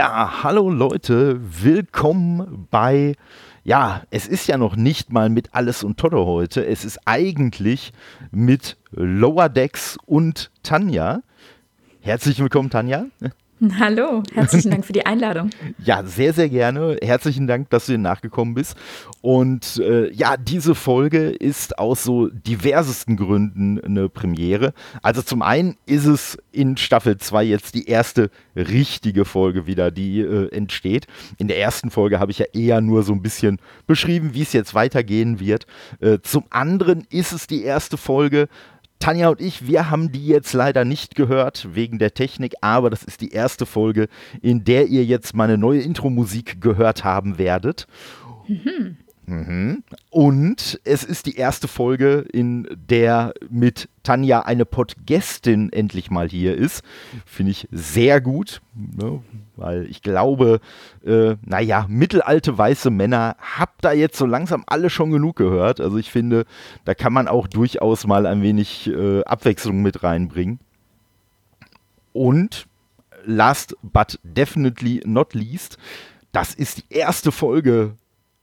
Ja, hallo Leute, willkommen bei, ja, es ist ja noch nicht mal mit Alles und Todde heute, es ist eigentlich mit Lower Decks und Tanja. Herzlich willkommen, Tanja. Hallo, herzlichen Dank für die Einladung. ja, sehr, sehr gerne. Herzlichen Dank, dass du dir nachgekommen bist. Und äh, ja, diese Folge ist aus so diversesten Gründen eine Premiere. Also zum einen ist es in Staffel 2 jetzt die erste richtige Folge wieder, die äh, entsteht. In der ersten Folge habe ich ja eher nur so ein bisschen beschrieben, wie es jetzt weitergehen wird. Äh, zum anderen ist es die erste Folge, Tanja und ich, wir haben die jetzt leider nicht gehört wegen der Technik, aber das ist die erste Folge, in der ihr jetzt meine neue Intro-Musik gehört haben werdet. Mhm. Mhm. Und es ist die erste Folge, in der mit Tanja eine Podgästin endlich mal hier ist. Finde ich sehr gut, ne? weil ich glaube, äh, naja, mittelalte weiße Männer habt da jetzt so langsam alle schon genug gehört. Also ich finde, da kann man auch durchaus mal ein wenig äh, Abwechslung mit reinbringen. Und last but definitely not least, das ist die erste Folge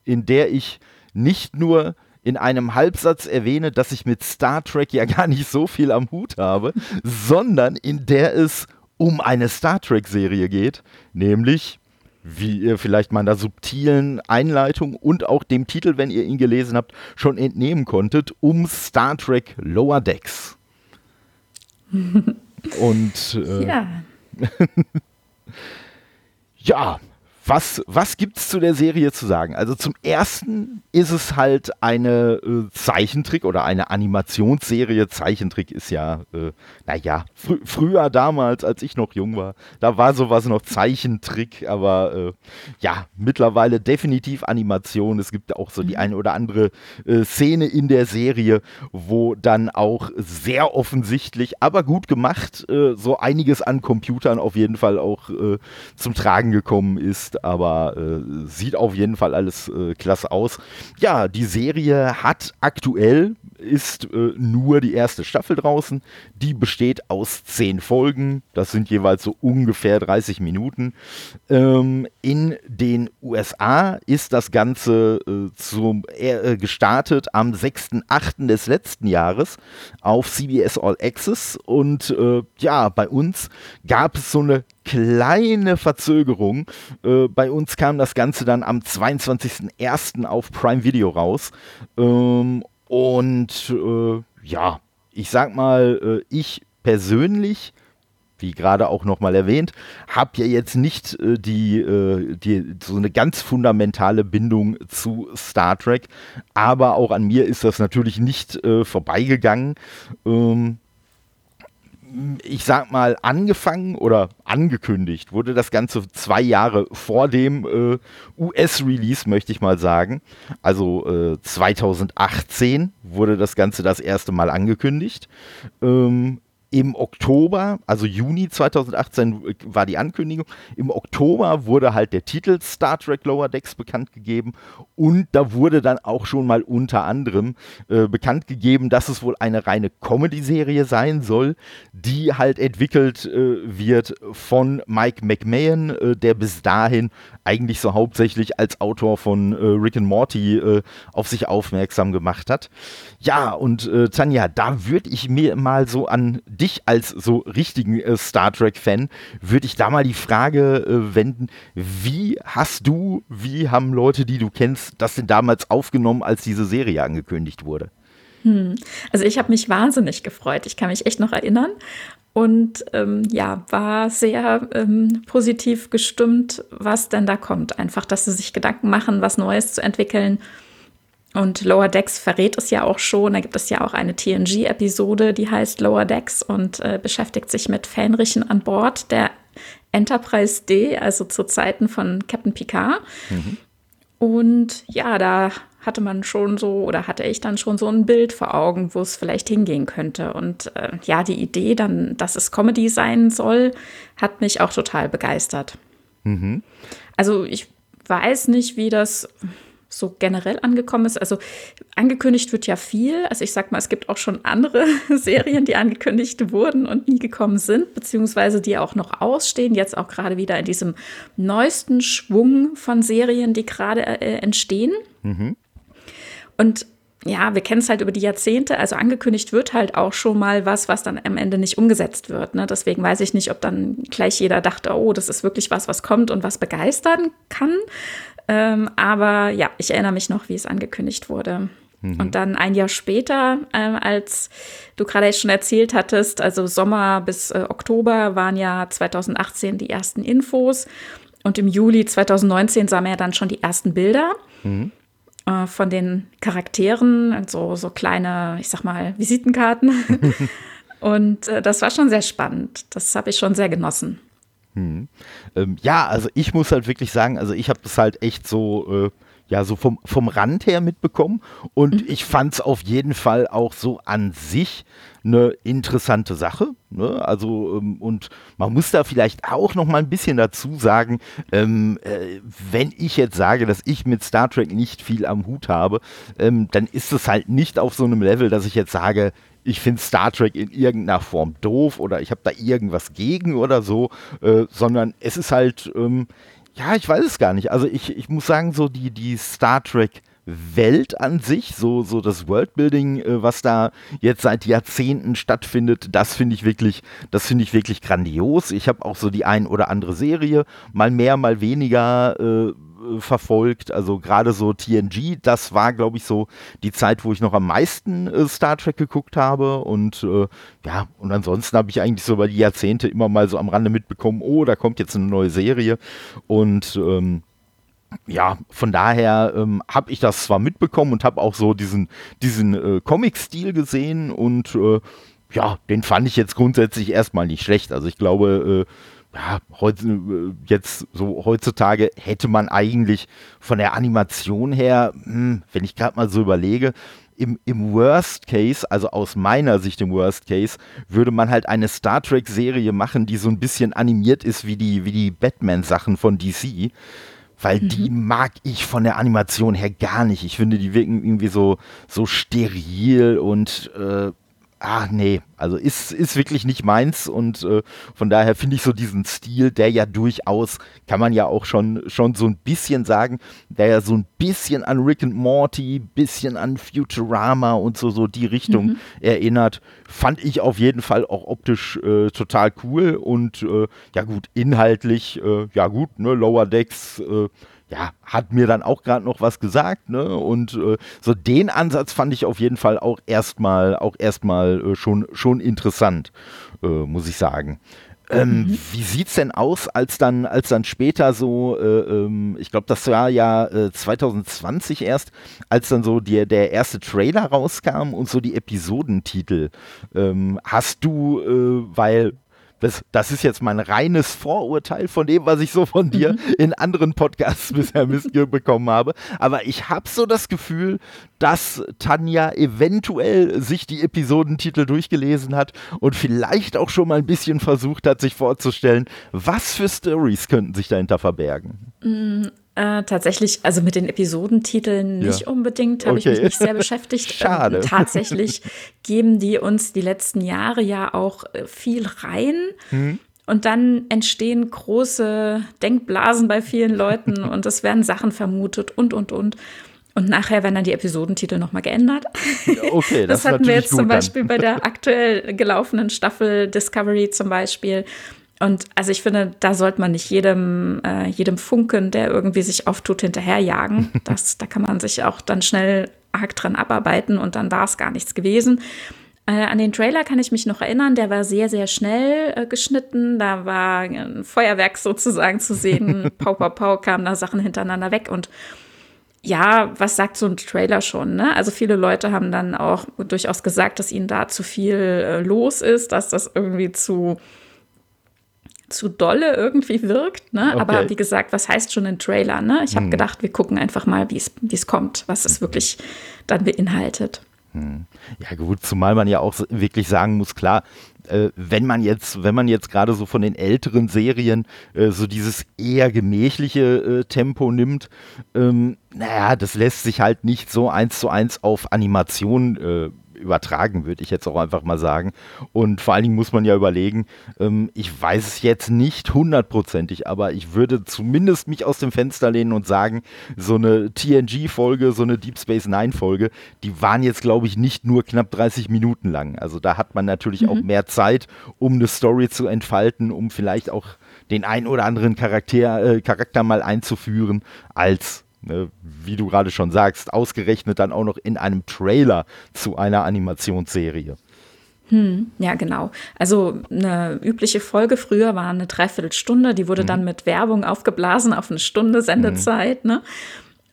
in der ich nicht nur in einem Halbsatz erwähne, dass ich mit Star Trek ja gar nicht so viel am Hut habe, sondern in der es um eine Star Trek-Serie geht, nämlich, wie ihr vielleicht meiner subtilen Einleitung und auch dem Titel, wenn ihr ihn gelesen habt, schon entnehmen konntet, um Star Trek Lower Decks. und äh, ja. ja, was, was gibt es zu der Serie zu sagen? Also zum ersten ist es halt eine äh, Zeichentrick oder eine Animationsserie. Zeichentrick ist ja, äh, naja, fr früher damals, als ich noch jung war, da war sowas noch Zeichentrick, aber äh, ja, mittlerweile definitiv Animation. Es gibt auch so die mhm. eine oder andere äh, Szene in der Serie, wo dann auch sehr offensichtlich, aber gut gemacht, äh, so einiges an Computern auf jeden Fall auch äh, zum Tragen gekommen ist aber äh, sieht auf jeden Fall alles äh, klasse aus. Ja, die Serie hat aktuell ist äh, nur die erste Staffel draußen. Die besteht aus zehn Folgen. Das sind jeweils so ungefähr 30 Minuten. Ähm, in den USA ist das Ganze äh, zum, äh, gestartet am 6.8. des letzten Jahres auf CBS All Access. Und äh, ja, bei uns gab es so eine kleine Verzögerung. Äh, bei uns kam das Ganze dann am 22.01. auf Prime Video raus. Ähm, und äh, ja, ich sag mal, äh, ich persönlich wie gerade auch nochmal erwähnt, habe ja jetzt nicht äh, die, äh, die, so eine ganz fundamentale Bindung zu Star Trek, aber auch an mir ist das natürlich nicht äh, vorbeigegangen. Ähm, ich sag mal, angefangen oder angekündigt wurde das Ganze zwei Jahre vor dem äh, US-Release, möchte ich mal sagen. Also äh, 2018 wurde das Ganze das erste Mal angekündigt. Ähm, im Oktober, also Juni 2018 äh, war die Ankündigung. Im Oktober wurde halt der Titel Star Trek Lower Decks bekannt gegeben und da wurde dann auch schon mal unter anderem äh, bekannt gegeben, dass es wohl eine reine Comedy-Serie sein soll, die halt entwickelt äh, wird von Mike McMahon, äh, der bis dahin eigentlich so hauptsächlich als Autor von äh, Rick and Morty äh, auf sich aufmerksam gemacht hat. Ja, und Tanja, da würde ich mir mal so an dich als so richtigen äh, Star Trek-Fan, würde ich da mal die Frage äh, wenden, wie hast du, wie haben Leute, die du kennst, das denn damals aufgenommen, als diese Serie angekündigt wurde? Hm. Also ich habe mich wahnsinnig gefreut. Ich kann mich echt noch erinnern und ähm, ja, war sehr ähm, positiv gestimmt, was denn da kommt. Einfach, dass sie sich Gedanken machen, was Neues zu entwickeln und Lower Decks verrät es ja auch schon. Da gibt es ja auch eine TNG-Episode, die heißt Lower Decks und äh, beschäftigt sich mit Fähnrichen an Bord der Enterprise D, also zu Zeiten von Captain Picard. Mhm. Und ja, da hatte man schon so oder hatte ich dann schon so ein Bild vor Augen, wo es vielleicht hingehen könnte. Und äh, ja, die Idee dann, dass es Comedy sein soll, hat mich auch total begeistert. Mhm. Also ich weiß nicht, wie das so generell angekommen ist. Also angekündigt wird ja viel. Also ich sag mal, es gibt auch schon andere Serien, die angekündigt wurden und nie gekommen sind, beziehungsweise die auch noch ausstehen. Jetzt auch gerade wieder in diesem neuesten Schwung von Serien, die gerade äh, entstehen. Mhm. Und ja, wir kennen es halt über die Jahrzehnte. Also angekündigt wird halt auch schon mal was, was dann am Ende nicht umgesetzt wird. Ne? Deswegen weiß ich nicht, ob dann gleich jeder dachte, oh, das ist wirklich was, was kommt und was begeistern kann. Ähm, aber ja, ich erinnere mich noch, wie es angekündigt wurde. Mhm. Und dann ein Jahr später, äh, als du gerade schon erzählt hattest, also Sommer bis äh, Oktober waren ja 2018 die ersten Infos. Und im Juli 2019 sah man ja dann schon die ersten Bilder. Mhm äh, von den Charakteren, so, so kleine, ich sag mal, Visitenkarten. und äh, das war schon sehr spannend. Das habe ich schon sehr genossen. Hm. Ähm, ja, also ich muss halt wirklich sagen, also ich habe das halt echt so, äh, ja, so vom, vom Rand her mitbekommen und mhm. ich fand es auf jeden Fall auch so an sich eine interessante Sache. Ne? Also, ähm, und man muss da vielleicht auch noch mal ein bisschen dazu sagen, ähm, äh, wenn ich jetzt sage, dass ich mit Star Trek nicht viel am Hut habe, ähm, dann ist es halt nicht auf so einem Level, dass ich jetzt sage, ich finde Star Trek in irgendeiner Form doof oder ich habe da irgendwas gegen oder so, äh, sondern es ist halt, ähm, ja, ich weiß es gar nicht. Also ich, ich muss sagen, so die, die Star Trek Welt an sich, so, so das Worldbuilding, äh, was da jetzt seit Jahrzehnten stattfindet, das finde ich wirklich, das finde ich wirklich grandios. Ich habe auch so die ein oder andere Serie, mal mehr, mal weniger äh, verfolgt. Also gerade so TNG, das war, glaube ich, so die Zeit, wo ich noch am meisten äh, Star Trek geguckt habe. Und äh, ja, und ansonsten habe ich eigentlich so über die Jahrzehnte immer mal so am Rande mitbekommen, oh, da kommt jetzt eine neue Serie. Und ähm, ja, von daher ähm, habe ich das zwar mitbekommen und habe auch so diesen, diesen äh, Comic-Stil gesehen und äh, ja, den fand ich jetzt grundsätzlich erstmal nicht schlecht. Also ich glaube, äh, ja, heute, äh, jetzt so heutzutage hätte man eigentlich von der Animation her, hm, wenn ich gerade mal so überlege, im, im Worst Case, also aus meiner Sicht im Worst Case, würde man halt eine Star Trek-Serie machen, die so ein bisschen animiert ist wie die, wie die Batman-Sachen von DC weil mhm. die mag ich von der Animation her gar nicht. Ich finde, die wirken irgendwie so, so steril und äh, Ah, nee, also ist, ist wirklich nicht meins und äh, von daher finde ich so diesen Stil, der ja durchaus, kann man ja auch schon, schon so ein bisschen sagen, der ja so ein bisschen an Rick and Morty, bisschen an Futurama und so, so die Richtung mhm. erinnert, fand ich auf jeden Fall auch optisch äh, total cool und äh, ja gut, inhaltlich, äh, ja gut, ne, Lower Decks, äh, ja, hat mir dann auch gerade noch was gesagt, ne? Und äh, so den Ansatz fand ich auf jeden Fall auch erstmal auch erstmal äh, schon schon interessant, äh, muss ich sagen. Ähm, mhm. Wie sieht's denn aus, als dann, als dann später so, äh, ähm, ich glaube, das war ja äh, 2020 erst, als dann so die, der erste Trailer rauskam und so die Episodentitel. Ähm, hast du, äh, weil das, das ist jetzt mein reines Vorurteil von dem, was ich so von dir mhm. in anderen Podcasts bisher mitbekommen habe. Aber ich habe so das Gefühl, dass Tanja eventuell sich die Episodentitel durchgelesen hat und vielleicht auch schon mal ein bisschen versucht hat, sich vorzustellen, was für Stories könnten sich dahinter verbergen. Mhm. Äh, tatsächlich, also mit den Episodentiteln nicht ja. unbedingt, habe okay. ich mich nicht sehr beschäftigt. Schade. Ähm, tatsächlich geben die uns die letzten Jahre ja auch äh, viel rein. Mhm. Und dann entstehen große Denkblasen bei vielen Leuten und es werden Sachen vermutet und, und, und. Und nachher werden dann die Episodentitel nochmal geändert. Okay, das, das hatten wir jetzt zum Beispiel dann. bei der aktuell gelaufenen Staffel Discovery zum Beispiel. Und also ich finde, da sollte man nicht jedem, äh, jedem Funken, der irgendwie sich auftut, hinterherjagen. Das, da kann man sich auch dann schnell arg dran abarbeiten und dann war es gar nichts gewesen. Äh, an den Trailer kann ich mich noch erinnern, der war sehr, sehr schnell äh, geschnitten. Da war ein Feuerwerk sozusagen zu sehen. pau, pau, pau, kamen da Sachen hintereinander weg und ja, was sagt so ein Trailer schon? Ne? Also viele Leute haben dann auch durchaus gesagt, dass ihnen da zu viel äh, los ist, dass das irgendwie zu zu dolle irgendwie wirkt. Ne? Okay. Aber wie gesagt, was heißt schon ein Trailer? Ne? Ich habe hm. gedacht, wir gucken einfach mal, wie es kommt, was es wirklich dann beinhaltet. Hm. Ja gut, zumal man ja auch wirklich sagen muss, klar, äh, wenn man jetzt, wenn man jetzt gerade so von den älteren Serien äh, so dieses eher gemächliche äh, Tempo nimmt, ähm, naja, das lässt sich halt nicht so eins zu eins auf Animation äh, übertragen, würde ich jetzt auch einfach mal sagen. Und vor allen Dingen muss man ja überlegen, ähm, ich weiß es jetzt nicht hundertprozentig, aber ich würde zumindest mich aus dem Fenster lehnen und sagen, so eine TNG-Folge, so eine Deep Space Nine-Folge, die waren jetzt, glaube ich, nicht nur knapp 30 Minuten lang. Also da hat man natürlich mhm. auch mehr Zeit, um eine Story zu entfalten, um vielleicht auch den ein oder anderen Charakter, äh, Charakter mal einzuführen, als Ne, wie du gerade schon sagst, ausgerechnet dann auch noch in einem Trailer zu einer Animationsserie. Hm, ja, genau. Also eine übliche Folge früher war eine Dreiviertelstunde, die wurde mhm. dann mit Werbung aufgeblasen auf eine Stunde Sendezeit. Mhm. Ne?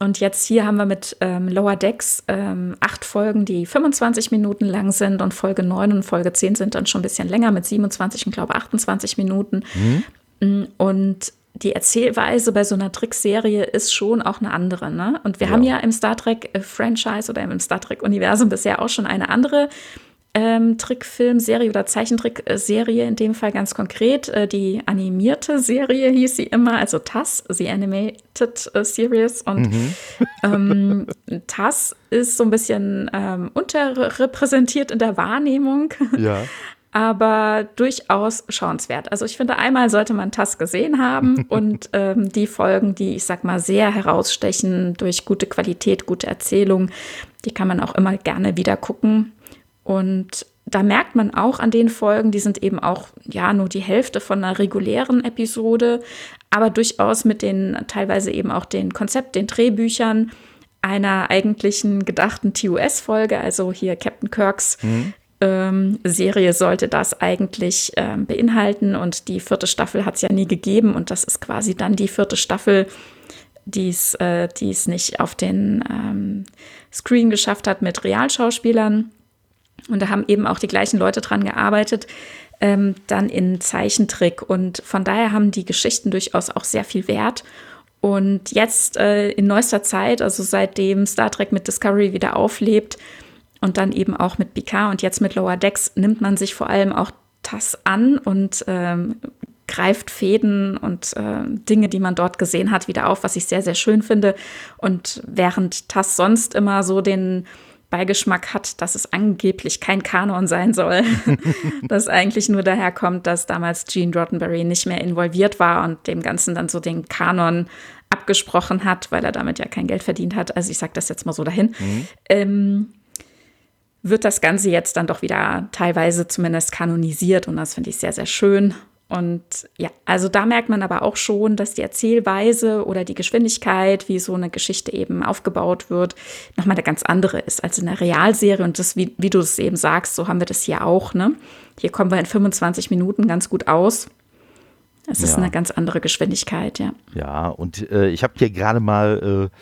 Und jetzt hier haben wir mit ähm, Lower Decks ähm, acht Folgen, die 25 Minuten lang sind und Folge 9 und Folge 10 sind dann schon ein bisschen länger mit 27 und glaube 28 Minuten. Mhm. Und die Erzählweise bei so einer Trickserie ist schon auch eine andere. Ne? Und wir ja. haben ja im Star Trek-Franchise oder im Star Trek-Universum bisher auch schon eine andere ähm, Trickfilmserie oder Zeichentrickserie, in dem Fall ganz konkret. Äh, die animierte Serie hieß sie immer, also TAS, The Animated äh, Series. Und mhm. ähm, TAS ist so ein bisschen ähm, unterrepräsentiert in der Wahrnehmung. Ja aber durchaus schauenswert. Also ich finde, einmal sollte man TAS gesehen haben und ähm, die Folgen, die ich sag mal sehr herausstechen durch gute Qualität, gute Erzählung, die kann man auch immer gerne wieder gucken. Und da merkt man auch an den Folgen, die sind eben auch ja nur die Hälfte von einer regulären Episode, aber durchaus mit den teilweise eben auch den Konzept, den Drehbüchern einer eigentlichen gedachten TOS-Folge, also hier Captain Kirks mhm ähm, Serie sollte das eigentlich ähm, beinhalten. Und die vierte Staffel hat es ja nie gegeben. Und das ist quasi dann die vierte Staffel, die es äh, nicht auf den ähm, Screen geschafft hat mit Realschauspielern. Und da haben eben auch die gleichen Leute dran gearbeitet, ähm, dann in Zeichentrick. Und von daher haben die Geschichten durchaus auch sehr viel Wert. Und jetzt äh, in neuester Zeit, also seitdem Star Trek mit Discovery wieder auflebt, und dann eben auch mit Picard und jetzt mit Lower Decks nimmt man sich vor allem auch das an und ähm, greift Fäden und äh, Dinge, die man dort gesehen hat, wieder auf, was ich sehr, sehr schön finde. Und während TAS sonst immer so den Beigeschmack hat, dass es angeblich kein Kanon sein soll, das eigentlich nur daher kommt, dass damals Gene Roddenberry nicht mehr involviert war und dem Ganzen dann so den Kanon abgesprochen hat, weil er damit ja kein Geld verdient hat. Also ich sage das jetzt mal so dahin. Mhm. Ähm, wird das Ganze jetzt dann doch wieder teilweise zumindest kanonisiert und das finde ich sehr, sehr schön. Und ja, also da merkt man aber auch schon, dass die Erzählweise oder die Geschwindigkeit, wie so eine Geschichte eben aufgebaut wird, nochmal eine ganz andere ist als in der Realserie. Und das, wie, wie du es eben sagst, so haben wir das hier auch. Ne? Hier kommen wir in 25 Minuten ganz gut aus. Es ist ja. eine ganz andere Geschwindigkeit, ja. Ja, und äh, ich habe hier gerade mal äh,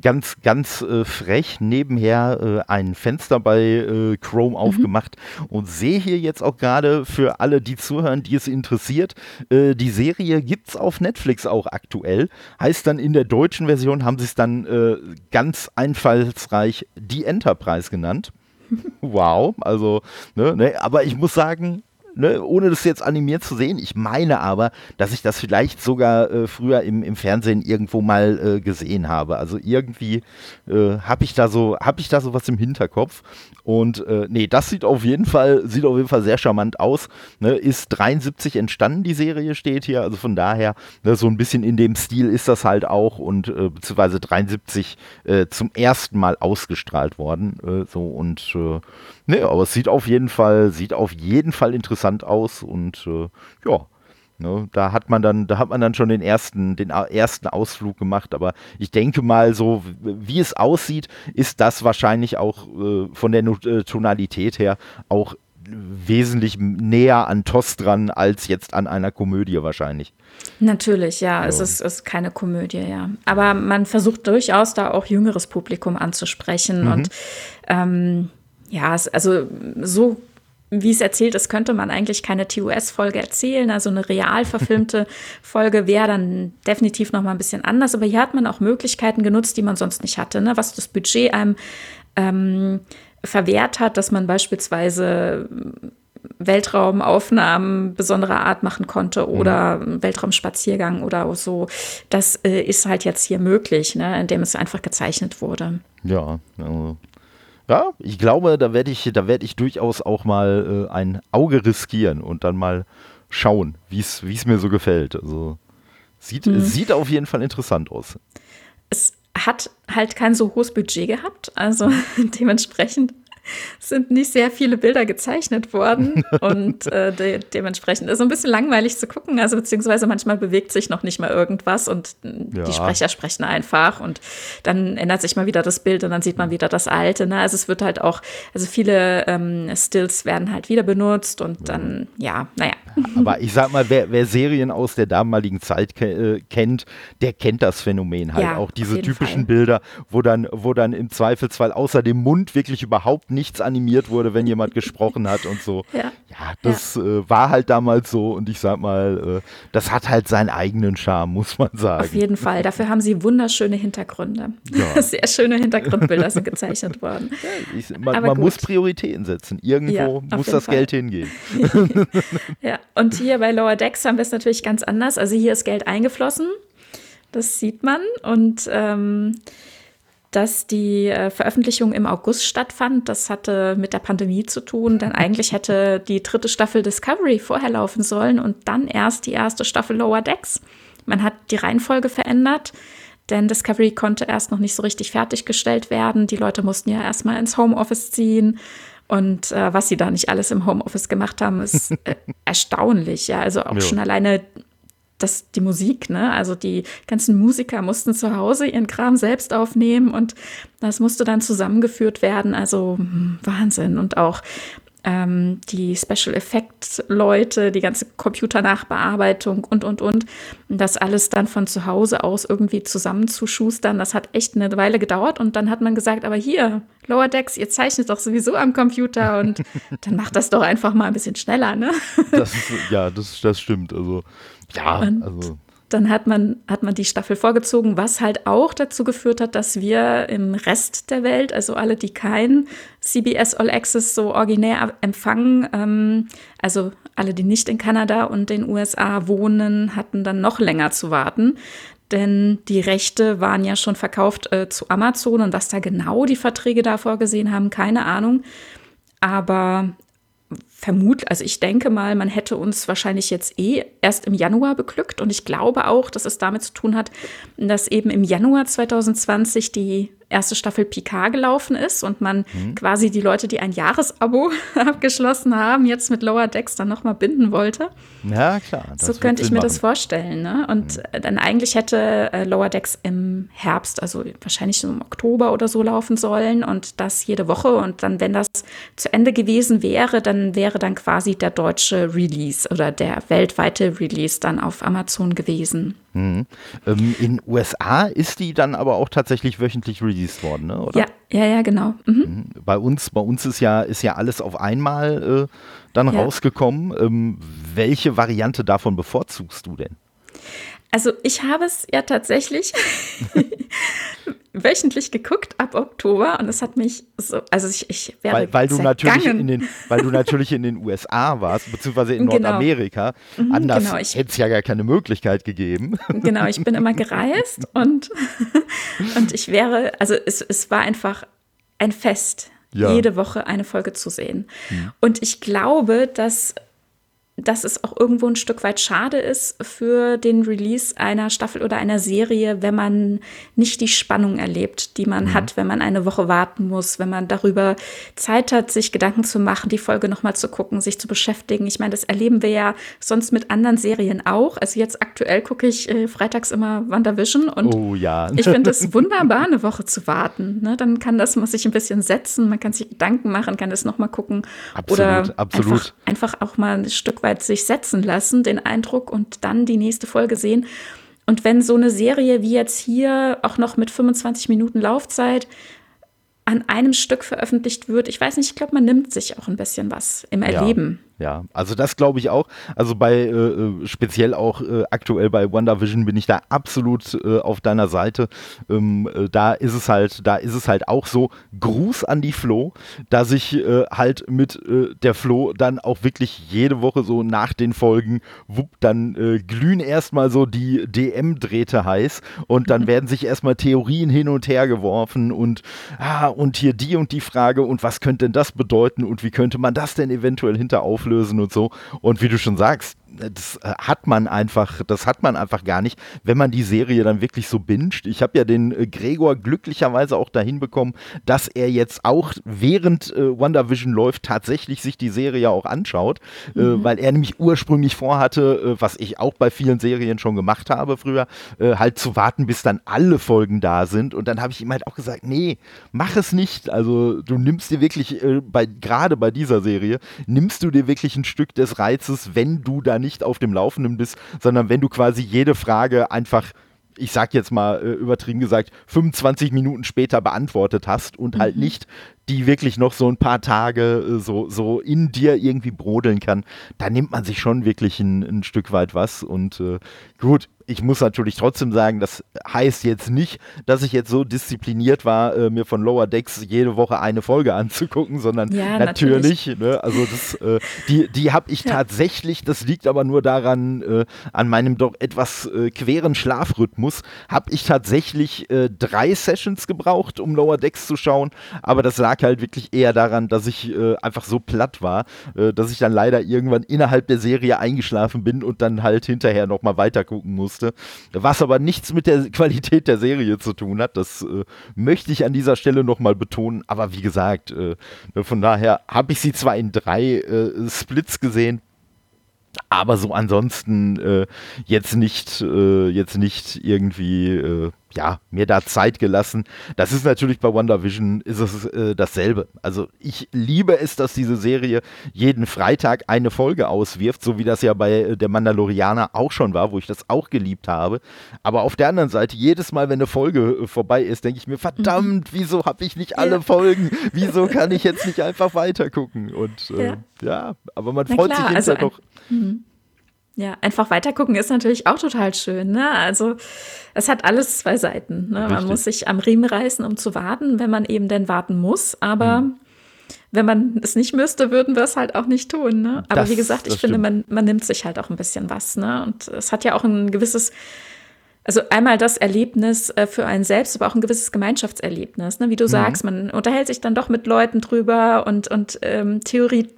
ganz, ganz äh, frech nebenher äh, ein Fenster bei äh, Chrome mhm. aufgemacht und sehe hier jetzt auch gerade für alle, die zuhören, die es interessiert, äh, die Serie gibt es auf Netflix auch aktuell. Heißt dann in der deutschen Version haben sie es dann äh, ganz einfallsreich die Enterprise genannt. wow, also, ne, ne, aber ich muss sagen, ne, ohne das jetzt animiert zu sehen. Ich meine aber, dass ich das vielleicht sogar äh, früher im, im Fernsehen irgendwo mal äh, gesehen habe. Also irgendwie äh, habe ich da so, habe ich da so was im Hinterkopf. Und äh, nee, das sieht auf jeden Fall, sieht auf jeden Fall sehr charmant aus. Ne, ist 73 entstanden, die Serie steht hier. Also von daher, ne, so ein bisschen in dem Stil ist das halt auch und äh, beziehungsweise 73 äh, zum ersten Mal ausgestrahlt worden. So und nee, aber es sieht auf jeden Fall, sieht auf jeden Fall interessant aus und äh, ja, Ne, da hat man dann, da hat man dann schon den ersten, den ersten Ausflug gemacht. Aber ich denke mal, so wie es aussieht, ist das wahrscheinlich auch äh, von der äh, Tonalität her auch wesentlich näher an TOS dran als jetzt an einer Komödie wahrscheinlich. Natürlich, ja, so. es ist, ist keine Komödie, ja. Aber man versucht durchaus da auch jüngeres Publikum anzusprechen mhm. und ähm, ja, also so wie es erzählt ist, könnte man eigentlich keine TOS-Folge erzählen. Also eine real verfilmte Folge wäre dann definitiv noch mal ein bisschen anders. Aber hier hat man auch Möglichkeiten genutzt, die man sonst nicht hatte. Ne? Was das Budget einem ähm, verwehrt hat, dass man beispielsweise Weltraumaufnahmen besonderer Art machen konnte oder mhm. Weltraumspaziergang oder so. Das äh, ist halt jetzt hier möglich, ne, indem es einfach gezeichnet wurde. Ja, also ja, ich glaube, da werde ich, da werde ich durchaus auch mal äh, ein Auge riskieren und dann mal schauen, wie es mir so gefällt. Also sieht, mhm. sieht auf jeden Fall interessant aus. Es hat halt kein so hohes Budget gehabt, also dementsprechend sind nicht sehr viele Bilder gezeichnet worden und äh, de dementsprechend ist es ein bisschen langweilig zu gucken. Also beziehungsweise manchmal bewegt sich noch nicht mal irgendwas und ja. die Sprecher sprechen einfach und dann ändert sich mal wieder das Bild und dann sieht man wieder das Alte. Ne? Also es wird halt auch, also viele ähm, Stills werden halt wieder benutzt und dann, ja, naja. Aber ich sag mal, wer, wer Serien aus der damaligen Zeit ke äh, kennt, der kennt das Phänomen halt. Ja, auch diese typischen Fall. Bilder, wo dann, wo dann im Zweifelsfall außer dem Mund wirklich überhaupt nichts animiert wurde, wenn jemand gesprochen hat und so. Ja, ja das ja. Äh, war halt damals so und ich sag mal, äh, das hat halt seinen eigenen Charme, muss man sagen. Auf jeden Fall. Dafür haben sie wunderschöne Hintergründe. Sehr schöne Hintergrundbilder sind gezeichnet worden. Ich, man, man muss Prioritäten setzen. Irgendwo muss das Fall. Geld hingehen. ja, und hier bei Lower Decks haben wir es natürlich ganz anders. Also hier ist Geld eingeflossen. Das sieht man. Und ähm, dass die äh, Veröffentlichung im August stattfand. Das hatte mit der Pandemie zu tun, denn eigentlich hätte die dritte Staffel Discovery vorher laufen sollen und dann erst die erste Staffel Lower Decks. Man hat die Reihenfolge verändert, denn Discovery konnte erst noch nicht so richtig fertiggestellt werden. Die Leute mussten ja erstmal ins Homeoffice ziehen. Und äh, was sie da nicht alles im Homeoffice gemacht haben, ist äh, erstaunlich. Ja, also auch ja. schon alleine das, die Musik, ne? Also die ganzen Musiker mussten zu Hause ihren Kram selbst aufnehmen und das musste dann zusammengeführt werden. Also hm, Wahnsinn. Und auch ähm, die Special Effects Leute, die ganze Computernachbearbeitung und, und, und. Das alles dann von zu Hause aus irgendwie zusammenzuschustern, das hat echt eine Weile gedauert. Und dann hat man gesagt, aber hier, Lower Decks, ihr zeichnet doch sowieso am Computer und dann macht das doch einfach mal ein bisschen schneller, ne? Das ist, ja, das, das stimmt. Also ja, und also. Dann hat man, hat man die Staffel vorgezogen, was halt auch dazu geführt hat, dass wir im Rest der Welt, also alle, die kein CBS All Access so originär empfangen, ähm, also alle, die nicht in Kanada und den USA wohnen, hatten dann noch länger zu warten denn die Rechte waren ja schon verkauft äh, zu Amazon und was da genau die Verträge da vorgesehen haben, keine Ahnung. Aber vermut, also ich denke mal, man hätte uns wahrscheinlich jetzt eh erst im Januar beglückt. Und ich glaube auch, dass es damit zu tun hat, dass eben im Januar 2020 die erste Staffel Picard gelaufen ist und man mhm. quasi die Leute, die ein Jahresabo abgeschlossen haben, jetzt mit Lower Decks dann nochmal binden wollte. Ja, klar. So könnte ich mir machen. das vorstellen. Ne? Und mhm. dann eigentlich hätte äh, Lower Decks im Herbst, also wahrscheinlich im Oktober oder so laufen sollen und das jede Woche. Und dann, wenn das zu Ende gewesen wäre, dann wäre dann quasi der deutsche Release oder der weltweite Release dann auf Amazon gewesen. Mhm. Ähm, in USA ist die dann aber auch tatsächlich wöchentlich released worden, ne? oder? Ja, ja, ja, genau. Mhm. mhm. Bei uns, bei uns ist ja, ist ja alles auf einmal äh, dann ja. rausgekommen. Ähm, welche Variante davon bevorzugst du denn? Also ich habe es ja tatsächlich wöchentlich geguckt ab Oktober und es hat mich so, also ich, ich wäre weil, weil du natürlich in den, weil du natürlich in den USA warst, beziehungsweise in genau. Nordamerika. Mhm, Anders genau, hätte es ja gar keine Möglichkeit gegeben. Genau, ich bin immer gereist und, und ich wäre, also es, es war einfach ein Fest, ja. jede Woche eine Folge zu sehen. Mhm. Und ich glaube, dass dass es auch irgendwo ein Stück weit schade ist für den Release einer Staffel oder einer Serie, wenn man nicht die Spannung erlebt, die man mhm. hat, wenn man eine Woche warten muss, wenn man darüber Zeit hat, sich Gedanken zu machen, die Folge nochmal zu gucken, sich zu beschäftigen. Ich meine, das erleben wir ja sonst mit anderen Serien auch. Also jetzt aktuell gucke ich äh, freitags immer WandaVision und oh, ja. ich finde es wunderbar, eine Woche zu warten. Ne? Dann kann das man sich ein bisschen setzen, man kann sich Gedanken machen, kann das nochmal gucken. Absolut, oder absolut. Einfach, einfach auch mal ein Stück weit sich setzen lassen, den Eindruck, und dann die nächste Folge sehen. Und wenn so eine Serie wie jetzt hier auch noch mit 25 Minuten Laufzeit an einem Stück veröffentlicht wird, ich weiß nicht, ich glaube, man nimmt sich auch ein bisschen was im Erleben. Ja, ja. Also das glaube ich auch. Also bei äh, äh, speziell auch äh, aktuell bei WandaVision bin ich da absolut äh, auf deiner Seite. Ähm, äh, da ist es halt, da ist es halt auch so. Gruß an die Flo, dass ich äh, halt mit der Flo dann auch wirklich jede Woche so nach den Folgen, wupp, dann glühen erstmal so die DM-Drähte heiß und dann werden sich erstmal Theorien hin und her geworfen und ah, und hier die und die Frage und was könnte denn das bedeuten und wie könnte man das denn eventuell hinter auflösen und so. Und wie du schon sagst, das äh, hat man einfach, das hat man einfach gar nicht, wenn man die Serie dann wirklich so binscht. Ich habe ja den äh, Gregor glücklicherweise auch dahin bekommen, dass er jetzt auch während äh, WandaVision läuft tatsächlich sich die Serie auch anschaut, äh, mhm. äh, weil er nämlich ursprünglich vorhatte, äh, was ich auch bei vielen Serien schon gemacht habe früher, halt zu warten, bis dann alle Folgen da sind. Und dann habe ich ihm halt auch gesagt, nee, mach es nicht. Also du nimmst dir wirklich bei gerade bei dieser Serie nimmst du dir wirklich ein Stück des Reizes, wenn du dann nicht auf dem Laufenden bist, sondern wenn du quasi jede Frage einfach ich sag jetzt mal äh, übertrieben gesagt, 25 Minuten später beantwortet hast und halt mhm. nicht die wirklich noch so ein paar Tage äh, so, so in dir irgendwie brodeln kann, da nimmt man sich schon wirklich ein, ein Stück weit was. Und äh, gut, ich muss natürlich trotzdem sagen, das heißt jetzt nicht, dass ich jetzt so diszipliniert war, äh, mir von Lower Decks jede Woche eine Folge anzugucken, sondern ja, natürlich, natürlich. Ne, also das, äh, die, die habe ich ja. tatsächlich, das liegt aber nur daran, äh, an meinem doch etwas äh, queren Schlafrhythmus, habe ich tatsächlich äh, drei Sessions gebraucht, um Lower Decks zu schauen, aber das lag halt wirklich eher daran, dass ich äh, einfach so platt war, dass ich dann leider irgendwann innerhalb der Serie eingeschlafen bin und dann halt hinterher nochmal weiter gucken musste musste. Was aber nichts mit der Qualität der Serie zu tun hat. Das äh, möchte ich an dieser Stelle nochmal betonen. Aber wie gesagt, äh, von daher habe ich sie zwar in drei äh, Splits gesehen, aber so ansonsten äh, jetzt nicht äh, jetzt nicht irgendwie äh, ja mir da Zeit gelassen. Das ist natürlich bei WandaVision ist es äh, dasselbe. Also ich liebe es, dass diese Serie jeden Freitag eine Folge auswirft, so wie das ja bei äh, der Mandalorianer auch schon war, wo ich das auch geliebt habe. Aber auf der anderen Seite jedes Mal, wenn eine Folge äh, vorbei ist, denke ich mir verdammt, mhm. wieso habe ich nicht alle ja. Folgen? Wieso kann ich jetzt nicht einfach weitergucken? Und ja, ja aber man Na freut klar, sich hinterher also doch. Ja, einfach weitergucken ist natürlich auch total schön. Ne? Also es hat alles zwei Seiten. Ne? Man muss sich am Riemen reißen, um zu warten, wenn man eben denn warten muss. Aber mhm. wenn man es nicht müsste, würden wir es halt auch nicht tun. Ne? Aber das, wie gesagt, ich finde, man, man nimmt sich halt auch ein bisschen was. Ne? Und es hat ja auch ein gewisses also einmal das Erlebnis äh, für einen selbst, aber auch ein gewisses Gemeinschaftserlebnis. Ne? Wie du mhm. sagst, man unterhält sich dann doch mit Leuten drüber und, und ähm, Theorie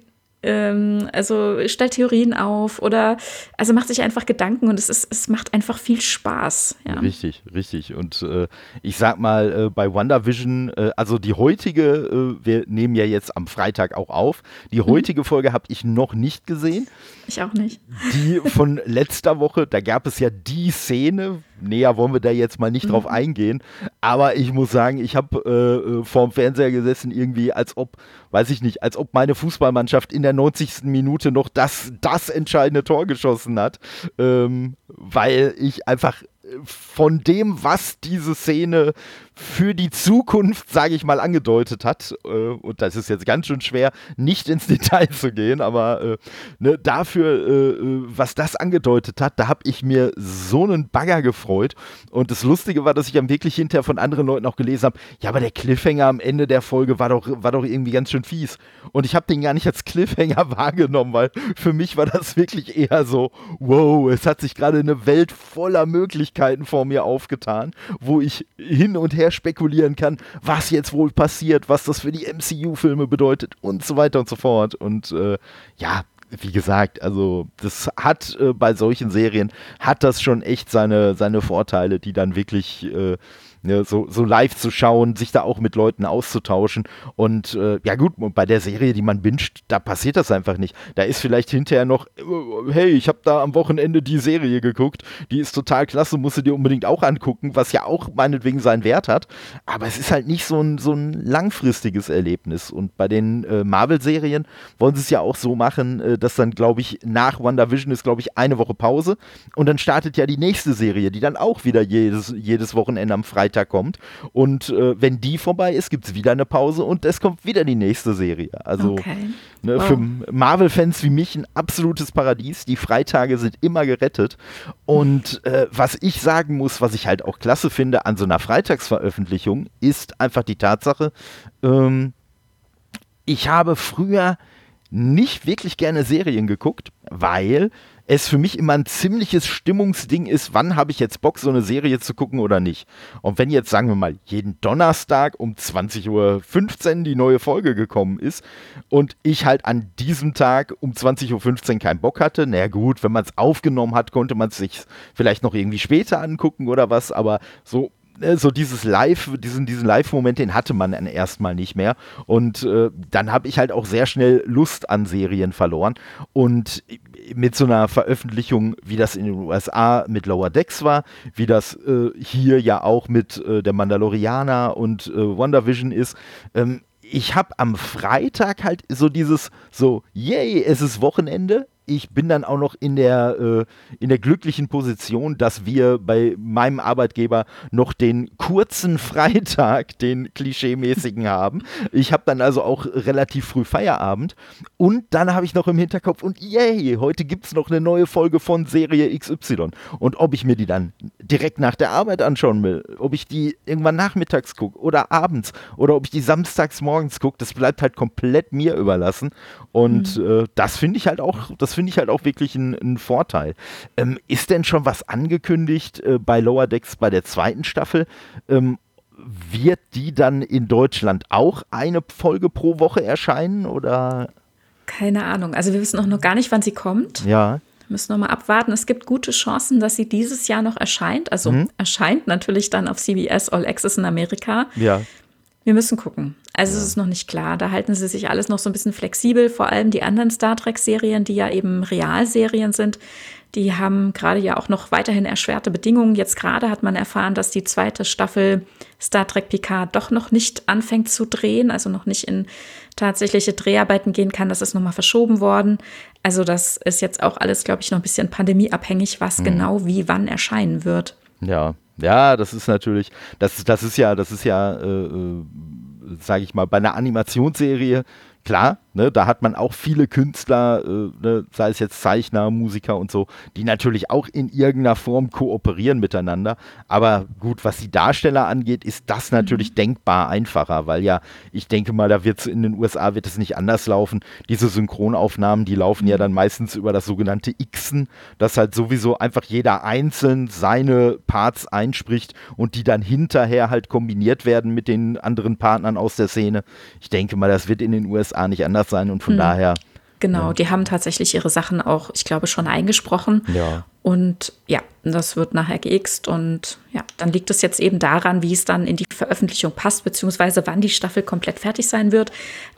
ähm, also stellt Theorien auf oder also macht sich einfach Gedanken und es ist, es macht einfach viel Spaß. Ja. Richtig, richtig. Und äh, ich sag mal, äh, bei WandaVision, äh, also die heutige, äh, wir nehmen ja jetzt am Freitag auch auf, die mhm. heutige mhm. Folge habe ich noch nicht gesehen. Ich auch nicht. Die von letzter Woche, da gab es ja die Szene, näher wollen wir da jetzt mal nicht mhm. drauf eingehen. Aber ich muss sagen, ich habe äh, äh, vorm Fernseher gesessen, irgendwie, als ob, weiß ich nicht, als ob meine Fußballmannschaft in der 90. Minute noch das, das entscheidende Tor geschossen hat. Ähm, weil ich einfach von dem, was diese Szene für die Zukunft, sage ich mal, angedeutet hat. Äh, und das ist jetzt ganz schön schwer, nicht ins Detail zu gehen, aber äh, ne, dafür, äh, was das angedeutet hat, da habe ich mir so einen Bagger gefreut. Und das Lustige war, dass ich dann wirklich hinterher von anderen Leuten auch gelesen habe, ja, aber der Cliffhanger am Ende der Folge war doch, war doch irgendwie ganz schön fies. Und ich habe den gar nicht als Cliffhanger wahrgenommen, weil für mich war das wirklich eher so, wow, es hat sich gerade eine Welt voller Möglichkeiten vor mir aufgetan, wo ich hin und her her spekulieren kann, was jetzt wohl passiert, was das für die MCU-Filme bedeutet und so weiter und so fort. Und äh, ja, wie gesagt, also das hat äh, bei solchen Serien, hat das schon echt seine, seine Vorteile, die dann wirklich äh, ne, so, so live zu schauen, sich da auch mit Leuten auszutauschen. Und äh, ja gut, bei der Serie, die man binscht, da passiert das einfach nicht. Da ist vielleicht hinterher noch, äh, hey, ich habe da am Wochenende die Serie geguckt, die ist total klasse, musst du dir unbedingt auch angucken, was ja auch meinetwegen seinen Wert hat. Aber es ist halt nicht so ein, so ein langfristiges Erlebnis. Und bei den äh, Marvel-Serien wollen sie es ja auch so machen, äh, dass dann, glaube ich, nach WandaVision ist, glaube ich, eine Woche Pause. Und dann startet ja die nächste Serie, die dann auch wieder jedes, jedes Wochenende am Freitag Freitag kommt. Und äh, wenn die vorbei ist, gibt es wieder eine Pause und es kommt wieder die nächste Serie. Also okay. ne, wow. für Marvel-Fans wie mich ein absolutes Paradies. Die Freitage sind immer gerettet. Und äh, was ich sagen muss, was ich halt auch klasse finde an so einer Freitagsveröffentlichung, ist einfach die Tatsache, ähm, ich habe früher nicht wirklich gerne Serien geguckt, weil es für mich immer ein ziemliches Stimmungsding ist, wann habe ich jetzt Bock, so eine Serie zu gucken oder nicht. Und wenn jetzt, sagen wir mal, jeden Donnerstag um 20.15 Uhr die neue Folge gekommen ist und ich halt an diesem Tag um 20.15 Uhr keinen Bock hatte, naja gut, wenn man es aufgenommen hat, konnte man es sich vielleicht noch irgendwie später angucken oder was, aber so Ne, so dieses Live, diesen, diesen Live-Moment, den hatte man dann erstmal nicht mehr. Und äh, dann habe ich halt auch sehr schnell Lust an Serien verloren. Und mit so einer Veröffentlichung, wie das in den USA mit Lower Decks war, wie das äh, hier ja auch mit äh, der Mandalorianer und äh, WandaVision ist, ähm, ich habe am Freitag halt so dieses so, yay, es ist Wochenende, ich bin dann auch noch in der, äh, in der glücklichen Position, dass wir bei meinem Arbeitgeber noch den kurzen Freitag, den klischeemäßigen haben. Ich habe dann also auch relativ früh Feierabend und dann habe ich noch im Hinterkopf und yay, heute gibt es noch eine neue Folge von Serie XY. Und ob ich mir die dann direkt nach der Arbeit anschauen will, ob ich die irgendwann nachmittags gucke oder abends oder ob ich die samstags morgens gucke, das bleibt halt komplett mir überlassen. Und mhm. äh, das finde ich halt auch, das finde ich halt auch wirklich ein, ein Vorteil. Ähm, ist denn schon was angekündigt äh, bei Lower Decks bei der zweiten Staffel? Ähm, wird die dann in Deutschland auch eine Folge pro Woche erscheinen oder? Keine Ahnung. Also wir wissen auch noch gar nicht, wann sie kommt. Ja. Wir müssen noch mal abwarten. Es gibt gute Chancen, dass sie dieses Jahr noch erscheint. Also mhm. erscheint natürlich dann auf CBS All Access in Amerika. Ja. Wir müssen gucken. Also ja. es ist noch nicht klar. Da halten sie sich alles noch so ein bisschen flexibel. Vor allem die anderen Star Trek-Serien, die ja eben Realserien sind, die haben gerade ja auch noch weiterhin erschwerte Bedingungen. Jetzt gerade hat man erfahren, dass die zweite Staffel Star Trek Picard doch noch nicht anfängt zu drehen, also noch nicht in tatsächliche Dreharbeiten gehen kann. Das ist nochmal verschoben worden. Also das ist jetzt auch alles, glaube ich, noch ein bisschen pandemieabhängig, was mhm. genau wie wann erscheinen wird. Ja, ja, das ist natürlich, das, das ist ja, das ist ja, äh, äh sage ich mal, bei einer Animationsserie klar, ne, da hat man auch viele Künstler, äh, ne, sei es jetzt Zeichner, Musiker und so, die natürlich auch in irgendeiner Form kooperieren miteinander. Aber gut, was die Darsteller angeht, ist das natürlich mhm. denkbar einfacher, weil ja, ich denke mal, da wird es in den USA wird es nicht anders laufen. Diese Synchronaufnahmen, die laufen ja mhm. dann meistens über das sogenannte Xen, dass halt sowieso einfach jeder einzeln seine Parts einspricht und die dann hinterher halt kombiniert werden mit den anderen Partnern aus der Szene. Ich denke mal, das wird in den USA USA nicht anders sein und von hm. daher. Genau, ja. die haben tatsächlich ihre Sachen auch, ich glaube, schon eingesprochen. Ja. Und ja, das wird nachher geixt und ja, dann liegt es jetzt eben daran, wie es dann in die Veröffentlichung passt, beziehungsweise wann die Staffel komplett fertig sein wird.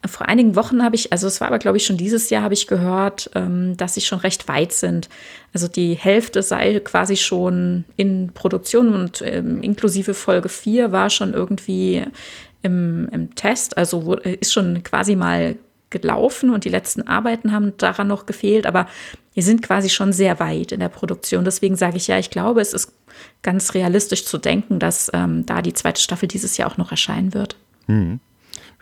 Vor einigen Wochen habe ich, also es war aber glaube ich schon dieses Jahr, habe ich gehört, ähm, dass sie schon recht weit sind. Also die Hälfte sei quasi schon in Produktion und ähm, inklusive Folge 4 war schon irgendwie im, im Test, also ist schon quasi mal gelaufen und die letzten Arbeiten haben daran noch gefehlt, aber wir sind quasi schon sehr weit in der Produktion. Deswegen sage ich ja, ich glaube, es ist ganz realistisch zu denken, dass ähm, da die zweite Staffel dieses Jahr auch noch erscheinen wird. Mhm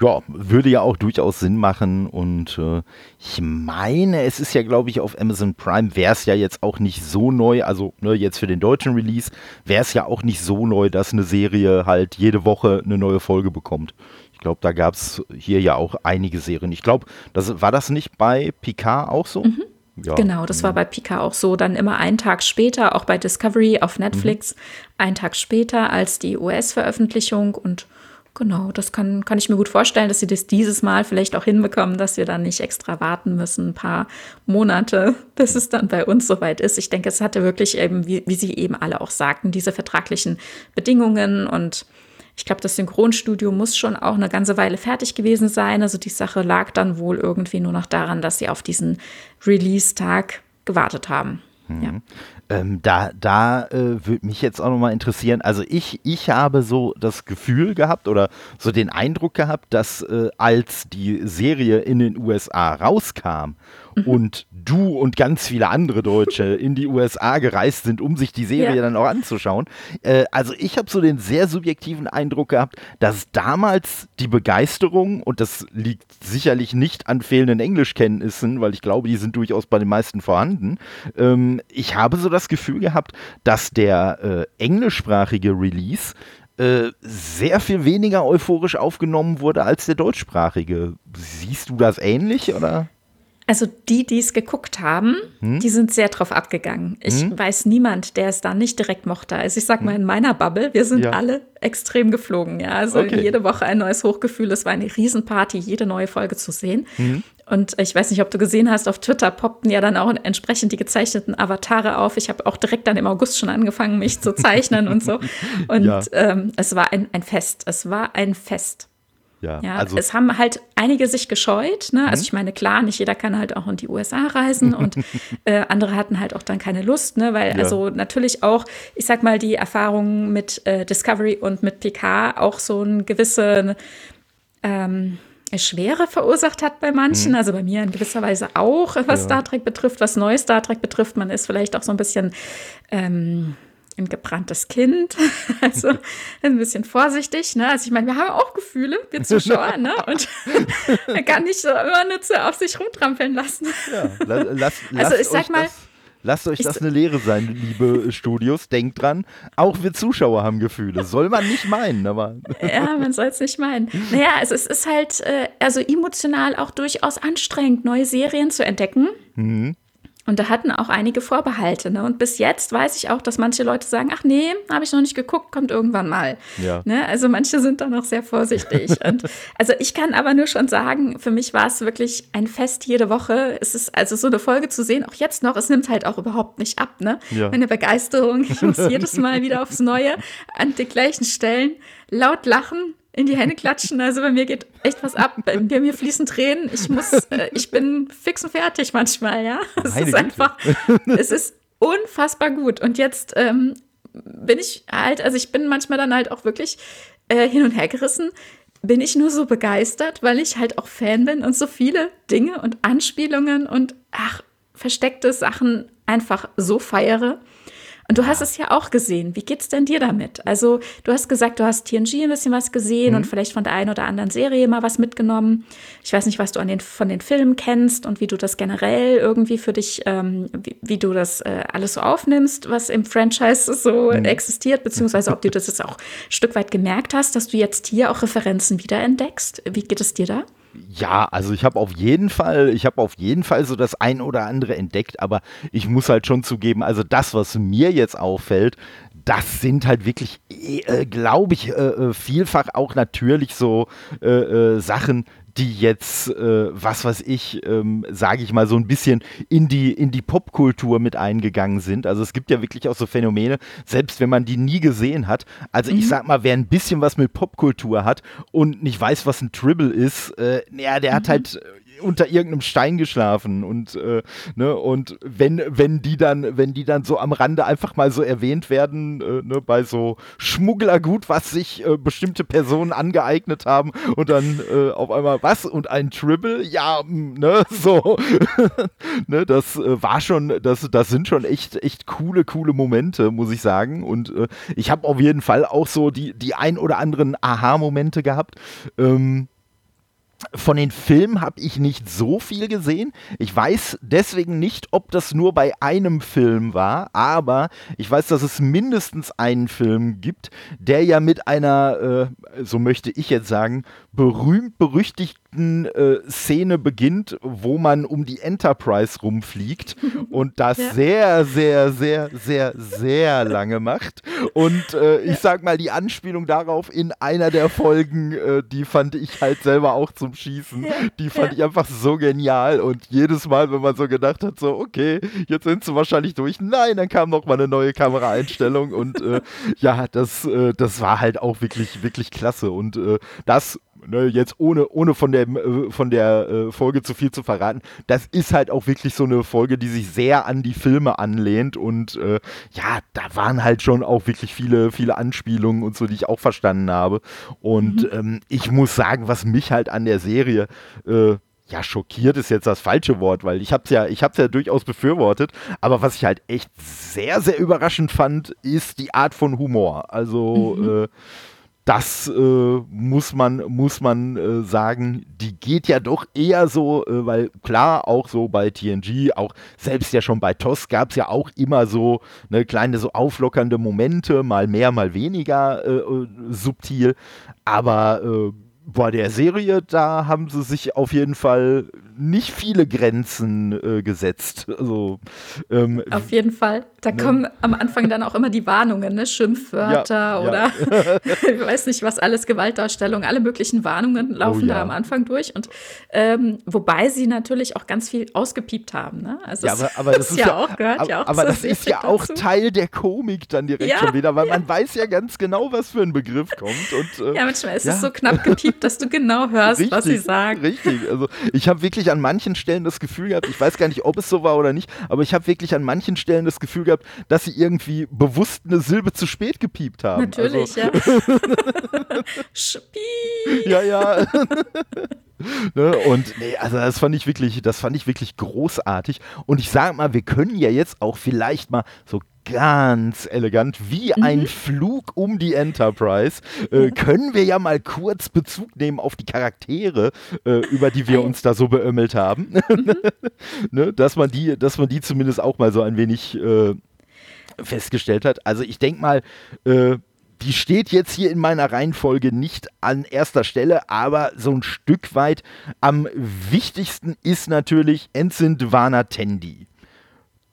ja, würde ja auch durchaus Sinn machen. Und äh, ich meine, es ist ja, glaube ich, auf Amazon Prime wäre es ja jetzt auch nicht so neu. Also ne, jetzt für den deutschen Release wäre es ja auch nicht so neu, dass eine Serie halt jede Woche eine neue Folge bekommt. Ich glaube, da gab es hier ja auch einige Serien. Ich glaube, das war das nicht bei Picard auch so? Mhm. Ja. Genau, das war mhm. bei Pika auch so. Dann immer einen Tag später, auch bei Discovery auf Netflix, mhm. einen Tag später als die US-Veröffentlichung. Und Genau, das kann, kann ich mir gut vorstellen, dass sie das dieses Mal vielleicht auch hinbekommen, dass wir dann nicht extra warten müssen, ein paar Monate, bis es dann bei uns soweit ist. Ich denke, es hatte wirklich eben, wie, wie Sie eben alle auch sagten, diese vertraglichen Bedingungen und ich glaube, das Synchronstudio muss schon auch eine ganze Weile fertig gewesen sein. Also die Sache lag dann wohl irgendwie nur noch daran, dass sie auf diesen Release-Tag gewartet haben. Mhm. Ja. Ähm, da da äh, würde mich jetzt auch nochmal interessieren. Also ich, ich habe so das Gefühl gehabt oder so den Eindruck gehabt, dass äh, als die Serie in den USA rauskam. Und du und ganz viele andere Deutsche in die USA gereist sind, um sich die Serie ja. dann auch anzuschauen. Äh, also ich habe so den sehr subjektiven Eindruck gehabt, dass damals die Begeisterung, und das liegt sicherlich nicht an fehlenden Englischkenntnissen, weil ich glaube, die sind durchaus bei den meisten vorhanden. Ähm, ich habe so das Gefühl gehabt, dass der äh, englischsprachige Release äh, sehr viel weniger euphorisch aufgenommen wurde als der deutschsprachige. Siehst du das ähnlich oder? Also die, die es geguckt haben, hm? die sind sehr drauf abgegangen. Ich hm? weiß niemand, der es da nicht direkt mochte. Also ich sag mal hm? in meiner Bubble, wir sind ja. alle extrem geflogen. Ja, also okay. jede Woche ein neues Hochgefühl. Es war eine Riesenparty, jede neue Folge zu sehen. Hm? Und ich weiß nicht, ob du gesehen hast, auf Twitter poppten ja dann auch entsprechend die gezeichneten Avatare auf. Ich habe auch direkt dann im August schon angefangen, mich zu zeichnen und so. Und ja. ähm, es war ein, ein Fest. Es war ein Fest. Ja, ja also es haben halt einige sich gescheut. Ne? Also mhm. ich meine, klar, nicht jeder kann halt auch in die USA reisen und äh, andere hatten halt auch dann keine Lust, ne? weil ja. also natürlich auch, ich sag mal, die Erfahrungen mit äh, Discovery und mit PK auch so ein gewisse ähm, Schwere verursacht hat bei manchen, mhm. also bei mir in gewisser Weise auch, was ja. Star Trek betrifft, was neues Star Trek betrifft. Man ist vielleicht auch so ein bisschen ähm, ein gebranntes Kind. Also ein bisschen vorsichtig. Ne? Also ich meine, wir haben auch Gefühle, wir Zuschauer, ne? Und man kann nicht so immer nur zu auf sich rumtrampeln lassen. Ja, lass, lass also ich sag mal. Das, lasst euch das eine Lehre sein, liebe Studios. Denkt dran, auch wir Zuschauer haben Gefühle. Soll man nicht meinen, aber. ja, man soll es nicht meinen. Naja, also es ist halt äh, also emotional auch durchaus anstrengend, neue Serien zu entdecken. Mhm. Und da hatten auch einige Vorbehalte. Ne? Und bis jetzt weiß ich auch, dass manche Leute sagen, ach nee, habe ich noch nicht geguckt, kommt irgendwann mal. Ja. Ne? Also manche sind da noch sehr vorsichtig. und, also ich kann aber nur schon sagen, für mich war es wirklich ein Fest jede Woche. Es ist also so eine Folge zu sehen, auch jetzt noch, es nimmt halt auch überhaupt nicht ab. Ne? Ja. Meine Begeisterung, ich muss jedes Mal wieder aufs Neue an den gleichen Stellen laut lachen in die Hände klatschen. Also bei mir geht echt was ab. Bei mir fließen Tränen. Ich muss, äh, ich bin fix und fertig manchmal, ja. Es Meine ist Güte. einfach, es ist unfassbar gut. Und jetzt ähm, bin ich halt, also ich bin manchmal dann halt auch wirklich äh, hin und her gerissen. Bin ich nur so begeistert, weil ich halt auch Fan bin und so viele Dinge und Anspielungen und ach, versteckte Sachen einfach so feiere. Und du hast es ja auch gesehen. Wie geht's denn dir damit? Also, du hast gesagt, du hast TNG ein bisschen was gesehen mhm. und vielleicht von der einen oder anderen Serie mal was mitgenommen. Ich weiß nicht, was du an den, von den Filmen kennst und wie du das generell irgendwie für dich, ähm, wie, wie, du das äh, alles so aufnimmst, was im Franchise so mhm. existiert, beziehungsweise ob du das jetzt auch ein Stück weit gemerkt hast, dass du jetzt hier auch Referenzen wiederentdeckst. Wie geht es dir da? Ja, also ich habe auf jeden Fall, ich habe auf jeden Fall so das ein oder andere entdeckt, aber ich muss halt schon zugeben, also das, was mir jetzt auffällt, das sind halt wirklich, äh, glaube ich, äh, äh, vielfach auch natürlich so äh, äh Sachen, die jetzt, äh, was weiß ich, ähm, sage ich mal, so ein bisschen in die, in die Popkultur mit eingegangen sind. Also es gibt ja wirklich auch so Phänomene, selbst wenn man die nie gesehen hat. Also mhm. ich sag mal, wer ein bisschen was mit Popkultur hat und nicht weiß, was ein Tribble ist, äh, ja, der mhm. hat halt unter irgendeinem Stein geschlafen und äh, ne und wenn wenn die dann wenn die dann so am Rande einfach mal so erwähnt werden äh, ne, bei so Schmugglergut, was sich äh, bestimmte Personen angeeignet haben und dann äh, auf einmal was? Und ein Tribble, ja ne so. Ne das äh, war schon das das sind schon echt echt coole coole Momente muss ich sagen. Und äh, ich habe auf jeden Fall auch so die die ein oder anderen Aha-Momente gehabt. Ähm, von den Filmen habe ich nicht so viel gesehen. Ich weiß deswegen nicht, ob das nur bei einem Film war, aber ich weiß, dass es mindestens einen Film gibt, der ja mit einer, äh, so möchte ich jetzt sagen, berühmt-berüchtigt ersten äh, Szene beginnt, wo man um die Enterprise rumfliegt und das ja. sehr, sehr, sehr, sehr, sehr lange macht. Und äh, ich sag mal, die Anspielung darauf in einer der Folgen, äh, die fand ich halt selber auch zum Schießen. Ja. Die fand ja. ich einfach so genial. Und jedes Mal, wenn man so gedacht hat, so, okay, jetzt sind sie wahrscheinlich durch. Nein, dann kam noch mal eine neue Kameraeinstellung. und äh, ja, das, äh, das war halt auch wirklich, wirklich klasse. Und äh, das ne, jetzt ohne, ohne von der, äh, von der äh, Folge zu viel zu verraten, das ist halt auch wirklich so eine Folge, die sich sehr an die Filme anlehnt und äh, ja, da waren halt schon auch wirklich viele, viele Anspielungen und so, die ich auch verstanden habe. Und mhm. ähm, ich muss sagen, was mich halt an der Serie äh, ja, schockiert ist jetzt das falsche Wort, weil ich habe es ja, ich hab's ja durchaus befürwortet. Aber was ich halt echt sehr, sehr überraschend fand, ist die Art von Humor. Also mhm. äh, das äh, muss man, muss man äh, sagen, die geht ja doch eher so, äh, weil klar, auch so bei TNG, auch selbst ja schon bei TOS gab es ja auch immer so eine kleine so auflockernde Momente, mal mehr, mal weniger äh, äh, subtil. Aber äh, bei der Serie, da haben sie sich auf jeden Fall nicht viele Grenzen gesetzt. Also, ähm, auf jeden Fall. Da ne? kommen am Anfang dann auch immer die Warnungen, ne? Schimpfwörter ja, oder ja. ich weiß nicht was alles, Gewaltdarstellung, alle möglichen Warnungen laufen oh, ja. da am Anfang durch. Und ähm, wobei sie natürlich auch ganz viel ausgepiept haben. Ne? Also ja, aber, aber das ist ja, auch, gehört ja auch Aber das ist ja auch. Teil der Komik dann direkt schon wieder, weil man weiß ja ganz genau, was für ein Begriff kommt. Und, äh, ja, manchmal ist es so knapp gepiept, dass du genau hörst, richtig, was sie sagen. Richtig, also ich habe wirklich an manchen Stellen das Gefühl gehabt, ich weiß gar nicht, ob es so war oder nicht, aber ich habe wirklich an manchen Stellen das Gefühl gehabt, dass sie irgendwie bewusst eine Silbe zu spät gepiept haben. Natürlich, also, ja. ja, ja. Ne? Und nee, also das fand ich wirklich, das fand ich wirklich großartig. Und ich sage mal, wir können ja jetzt auch vielleicht mal so ganz elegant, wie mhm. ein Flug um die Enterprise, äh, können wir ja mal kurz Bezug nehmen auf die Charaktere, äh, über die wir uns da so beömmelt haben. Mhm. ne, dass, man die, dass man die zumindest auch mal so ein wenig äh, festgestellt hat. Also ich denke mal, äh, die steht jetzt hier in meiner Reihenfolge nicht an erster Stelle, aber so ein Stück weit am wichtigsten ist natürlich Ensign Dwana Tendi.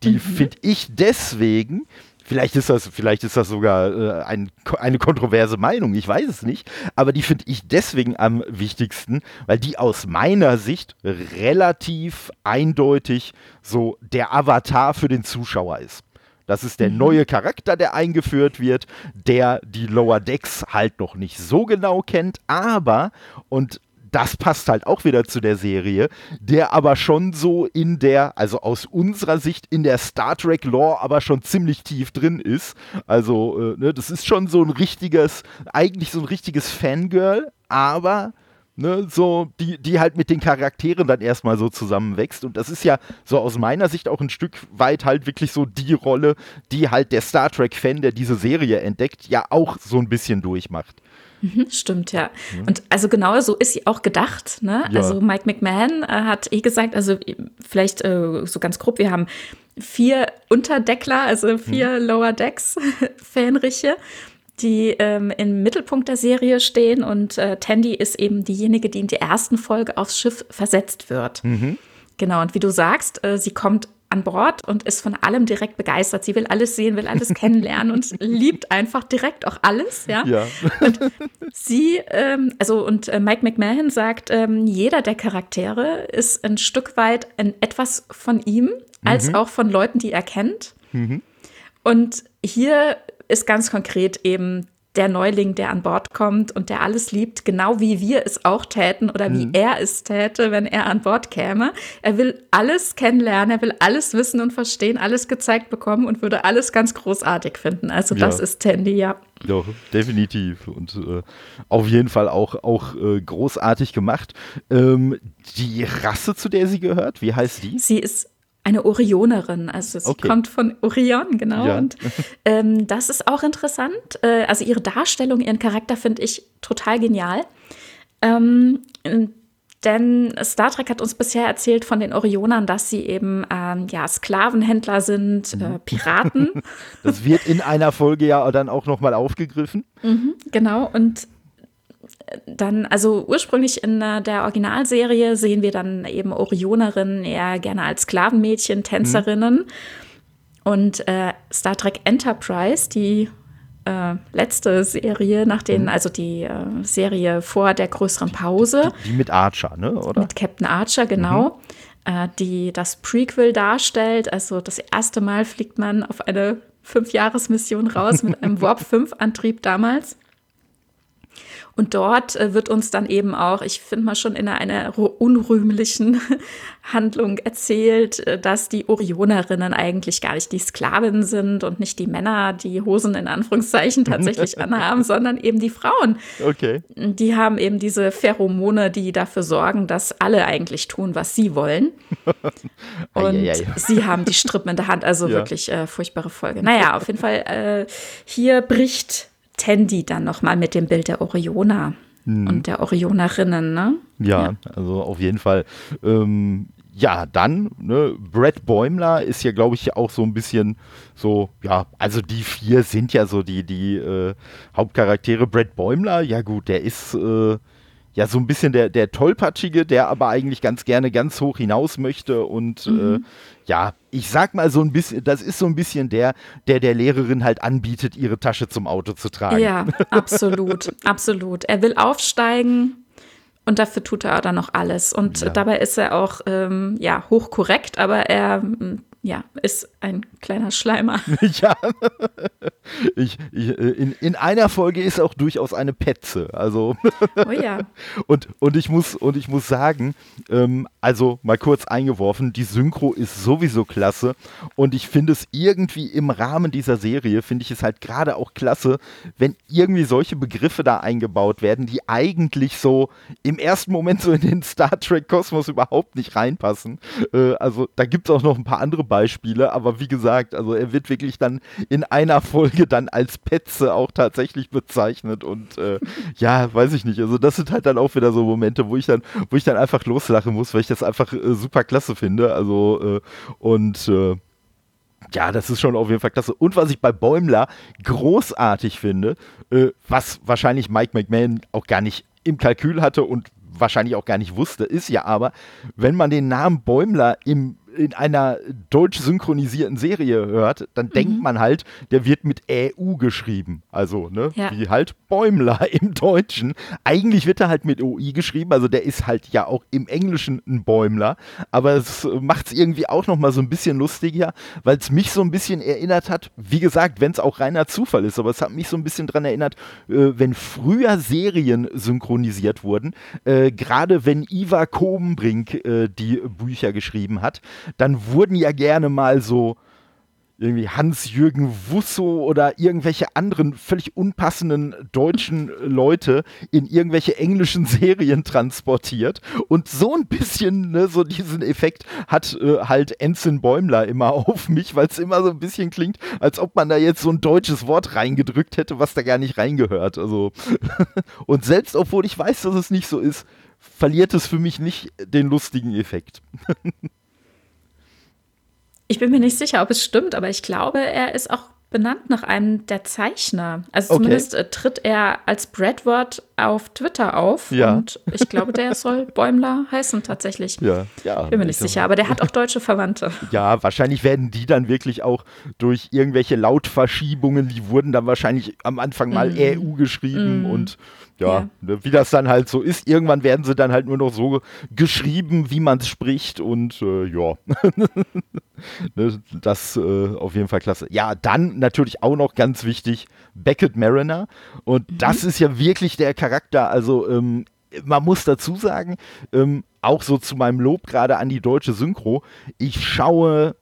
Die mhm. finde ich deswegen, vielleicht ist das, vielleicht ist das sogar äh, ein, eine kontroverse Meinung, ich weiß es nicht, aber die finde ich deswegen am wichtigsten, weil die aus meiner Sicht relativ eindeutig so der Avatar für den Zuschauer ist. Das ist der mhm. neue Charakter, der eingeführt wird, der die Lower Decks halt noch nicht so genau kennt, aber, und das passt halt auch wieder zu der Serie, der aber schon so in der, also aus unserer Sicht in der Star Trek Lore aber schon ziemlich tief drin ist. Also, äh, ne, das ist schon so ein richtiges, eigentlich so ein richtiges Fangirl, aber Ne, so, die, die halt mit den Charakteren dann erstmal so zusammenwächst. Und das ist ja so aus meiner Sicht auch ein Stück weit halt wirklich so die Rolle, die halt der Star Trek-Fan, der diese Serie entdeckt, ja auch so ein bisschen durchmacht. Mhm, stimmt, ja. Mhm. Und also genau so ist sie auch gedacht. Ne? Ja. Also Mike McMahon äh, hat eh gesagt, also vielleicht äh, so ganz grob, wir haben vier Unterdeckler, also vier mhm. Lower Decks Fähnriche, die ähm, im Mittelpunkt der Serie stehen und äh, Tandy ist eben diejenige, die in der ersten Folge aufs Schiff versetzt wird. Mhm. Genau, und wie du sagst, äh, sie kommt an Bord und ist von allem direkt begeistert. Sie will alles sehen, will alles kennenlernen und liebt einfach direkt auch alles. Ja. ja. Und sie, ähm, also und äh, Mike McMahon sagt, ähm, jeder der Charaktere ist ein Stück weit ein, etwas von ihm, als mhm. auch von Leuten, die er kennt. Mhm. Und hier ist ganz konkret eben der Neuling, der an Bord kommt und der alles liebt, genau wie wir es auch täten oder wie mhm. er es täte, wenn er an Bord käme. Er will alles kennenlernen, er will alles wissen und verstehen, alles gezeigt bekommen und würde alles ganz großartig finden. Also das ja. ist Tandy, ja. Doch, definitiv. Und äh, auf jeden Fall auch, auch äh, großartig gemacht. Ähm, die Rasse, zu der sie gehört, wie heißt die? Sie ist eine Orionerin, also sie okay. kommt von Orion, genau. Ja. Und ähm, das ist auch interessant. Äh, also ihre Darstellung, ihren Charakter finde ich total genial. Ähm, denn Star Trek hat uns bisher erzählt von den Orionern, dass sie eben ähm, ja, Sklavenhändler sind, äh, mhm. Piraten. Das wird in einer Folge ja dann auch nochmal aufgegriffen. Mhm, genau, und dann, also ursprünglich in der Originalserie sehen wir dann eben Orionerinnen eher gerne als Sklavenmädchen, Tänzerinnen. Mhm. Und äh, Star Trek Enterprise, die äh, letzte Serie nach den, mhm. also die äh, Serie vor der größeren Pause. Die, die, mit Archer, ne? Oder? Mit Captain Archer, genau. Mhm. Äh, die das Prequel darstellt. Also das erste Mal fliegt man auf eine Fünfjahresmission raus mit einem Warp 5-Antrieb damals. Und dort äh, wird uns dann eben auch, ich finde mal schon in einer unrühmlichen Handlung erzählt, äh, dass die Orionerinnen eigentlich gar nicht die Sklavinnen sind und nicht die Männer, die Hosen in Anführungszeichen tatsächlich anhaben, sondern eben die Frauen. Okay. Die haben eben diese Pheromone, die dafür sorgen, dass alle eigentlich tun, was sie wollen. Und sie haben die Strippen in der Hand, also ja. wirklich äh, furchtbare Folge. Naja, auf jeden Fall, äh, hier bricht Tandy dann nochmal mit dem Bild der Orioner mhm. und der Orionerinnen, ne? Ja, ja, also auf jeden Fall. Ähm, ja, dann, ne, Brett Bäumler ist ja, glaube ich, auch so ein bisschen so, ja, also die vier sind ja so die, die äh, Hauptcharaktere. Brett Bäumler, ja gut, der ist äh, ja so ein bisschen der, der Tollpatschige, der aber eigentlich ganz gerne ganz hoch hinaus möchte und mhm. äh, ja, ich sag mal so ein bisschen, das ist so ein bisschen der, der der Lehrerin halt anbietet, ihre Tasche zum Auto zu tragen. Ja, absolut, absolut. Er will aufsteigen, und dafür tut er dann noch alles. Und ja. dabei ist er auch ähm, ja, hochkorrekt, aber er ja, ist ein kleiner Schleimer. ja. Ich, ich, äh, in, in einer Folge ist auch durchaus eine Petze. Also. oh ja. Und, und, ich, muss, und ich muss sagen, ähm, also mal kurz eingeworfen, die Synchro ist sowieso klasse. Und ich finde es irgendwie im Rahmen dieser Serie, finde ich es halt gerade auch klasse, wenn irgendwie solche Begriffe da eingebaut werden, die eigentlich so im ersten Moment so in den Star Trek-Kosmos überhaupt nicht reinpassen. Äh, also da gibt es auch noch ein paar andere Beispiele, aber wie gesagt, also er wird wirklich dann in einer Folge dann als Petze auch tatsächlich bezeichnet und äh, ja, weiß ich nicht. Also das sind halt dann auch wieder so Momente, wo ich dann, wo ich dann einfach loslachen muss, weil ich das einfach äh, super klasse finde. Also äh, und äh, ja, das ist schon auf jeden Fall klasse. Und was ich bei Bäumler großartig finde, äh, was wahrscheinlich Mike McMahon auch gar nicht im Kalkül hatte und wahrscheinlich auch gar nicht wusste, ist ja aber, wenn man den Namen Bäumler im in einer deutsch synchronisierten Serie hört, dann mhm. denkt man halt, der wird mit EU geschrieben. Also, ne, ja. wie halt Bäumler im Deutschen. Eigentlich wird er halt mit OI geschrieben, also der ist halt ja auch im Englischen ein Bäumler, aber es macht es irgendwie auch nochmal so ein bisschen lustiger, weil es mich so ein bisschen erinnert hat, wie gesagt, wenn es auch reiner Zufall ist, aber es hat mich so ein bisschen daran erinnert, äh, wenn früher Serien synchronisiert wurden, äh, gerade wenn Iva Kobenbrink äh, die Bücher geschrieben hat, dann wurden ja gerne mal so irgendwie Hans-Jürgen Wusso oder irgendwelche anderen völlig unpassenden deutschen Leute in irgendwelche englischen Serien transportiert. Und so ein bisschen, ne, so diesen Effekt hat äh, halt Ensign Bäumler immer auf mich, weil es immer so ein bisschen klingt, als ob man da jetzt so ein deutsches Wort reingedrückt hätte, was da gar nicht reingehört. Also und selbst obwohl ich weiß, dass es nicht so ist, verliert es für mich nicht den lustigen Effekt. Ich bin mir nicht sicher, ob es stimmt, aber ich glaube, er ist auch benannt nach einem der Zeichner. Also okay. zumindest äh, tritt er als Bradward auf Twitter auf. Ja. Und ich glaube, der soll Bäumler heißen tatsächlich. Ja, ja. Ich bin mir nicht sicher, aber der hat auch deutsche Verwandte. Ja, wahrscheinlich werden die dann wirklich auch durch irgendwelche Lautverschiebungen, die wurden dann wahrscheinlich am Anfang mal mm. EU geschrieben mm. und ja, ja, wie das dann halt so ist. Irgendwann werden sie dann halt nur noch so geschrieben, wie man es spricht und äh, ja. Ne, das äh, auf jeden Fall klasse. Ja, dann natürlich auch noch ganz wichtig, Beckett Mariner. Und mhm. das ist ja wirklich der Charakter. Also ähm, man muss dazu sagen, ähm, auch so zu meinem Lob gerade an die deutsche Synchro, ich schaue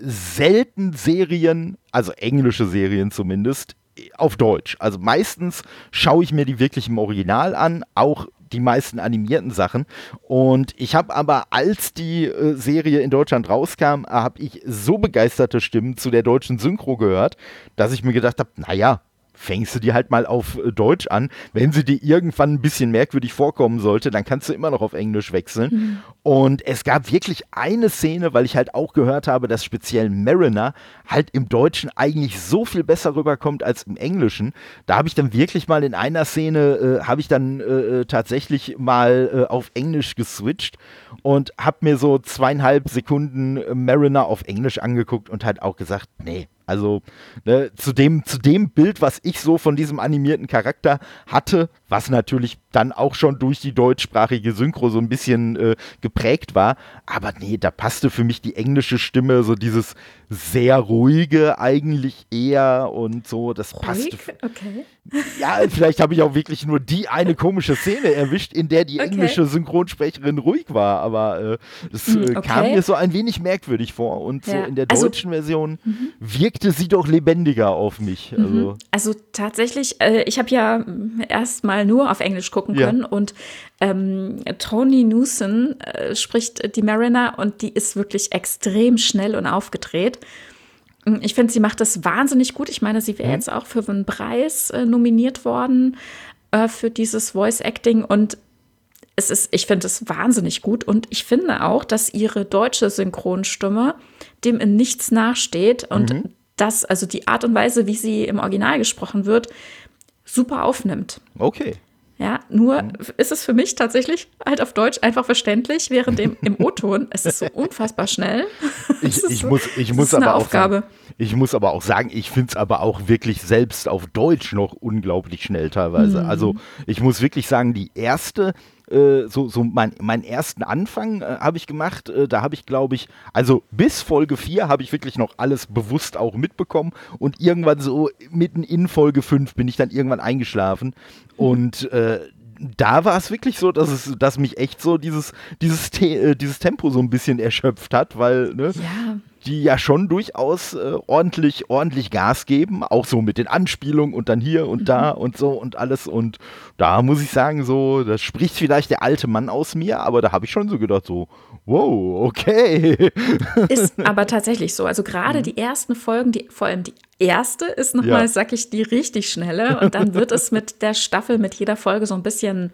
selten Serien, also englische Serien zumindest, auf Deutsch. Also meistens schaue ich mir die wirklich im Original an, auch die meisten animierten Sachen. Und ich habe aber, als die äh, Serie in Deutschland rauskam, habe ich so begeisterte Stimmen zu der deutschen Synchro gehört, dass ich mir gedacht habe, naja, fängst du die halt mal auf äh, Deutsch an. Wenn sie dir irgendwann ein bisschen merkwürdig vorkommen sollte, dann kannst du immer noch auf Englisch wechseln. Mhm. Und es gab wirklich eine Szene, weil ich halt auch gehört habe, dass speziell Mariner halt im Deutschen eigentlich so viel besser rüberkommt als im Englischen. Da habe ich dann wirklich mal in einer Szene, äh, habe ich dann äh, äh tatsächlich mal äh, auf Englisch geswitcht und habe mir so zweieinhalb Sekunden Mariner auf Englisch angeguckt und halt auch gesagt, nee, also ne, zu, dem, zu dem Bild, was ich so von diesem animierten Charakter hatte, was natürlich dann auch schon durch die deutschsprachige Synchro so ein bisschen äh, geprägt war. Aber nee, da passte für mich die englische Stimme, so dieses sehr ruhige eigentlich eher und so. Das Ruhig? passt. Okay. Ja, vielleicht habe ich auch wirklich nur die eine komische Szene erwischt, in der die Okay. englische Synchronsprecherin ruhig war, aber äh, das Hm, äh, kam okay. mir so ein wenig merkwürdig vor und so Ja, in der also- deutschen Version wirkte sie doch lebendiger auf mich. Also, Also tatsächlich, äh, ich habe ja erst mal nur auf Englisch gucken Ja. können und ähm, Tony Newson äh, spricht die Mariner und die ist wirklich extrem schnell und aufgedreht. Ich finde, sie macht das wahnsinnig gut. Ich meine, sie wäre jetzt auch für einen Preis äh, nominiert worden äh, für dieses Voice Acting und es ist, ich finde es wahnsinnig gut und ich finde auch, dass ihre deutsche Synchronstimme dem in nichts nachsteht und das, also die Art und Weise, wie sie im Original gesprochen wird, super aufnimmt. okay. Ja, nur ist es für mich tatsächlich halt auf Deutsch einfach verständlich, während dem, im O-Ton es ist so unfassbar schnell. Ich, ich so- muss, ich muss aber auch Aufgabe. sagen, ich muss aber auch sagen, ich finde es aber auch wirklich selbst auf Deutsch noch unglaublich schnell teilweise. Mhm. Also ich muss wirklich sagen, die erste, äh, so, so mein, meinen ersten Anfang äh, habe ich gemacht, äh, da habe ich glaube ich, also bis Folge 4 habe ich wirklich noch alles bewusst auch mitbekommen und irgendwann so mitten in Folge 5 bin ich dann irgendwann eingeschlafen und äh, da war es wirklich so, dass es, dass mich echt so dieses, dieses, Te äh, dieses Tempo so ein bisschen erschöpft hat, weil, ne, Ja, die ja schon durchaus äh, ordentlich, ordentlich Gas geben, auch so mit den Anspielungen und dann hier und da und so und alles. Und da muss ich sagen, so, das spricht vielleicht der alte Mann aus mir, aber da habe ich schon so gedacht, so, wow, okay. ist aber tatsächlich so. Also gerade die ersten Folgen, die, vor allem die erste ist nochmal, Ja. sag ich, die richtig schnelle. Und dann wird es mit der Staffel, mit jeder Folge so ein bisschen,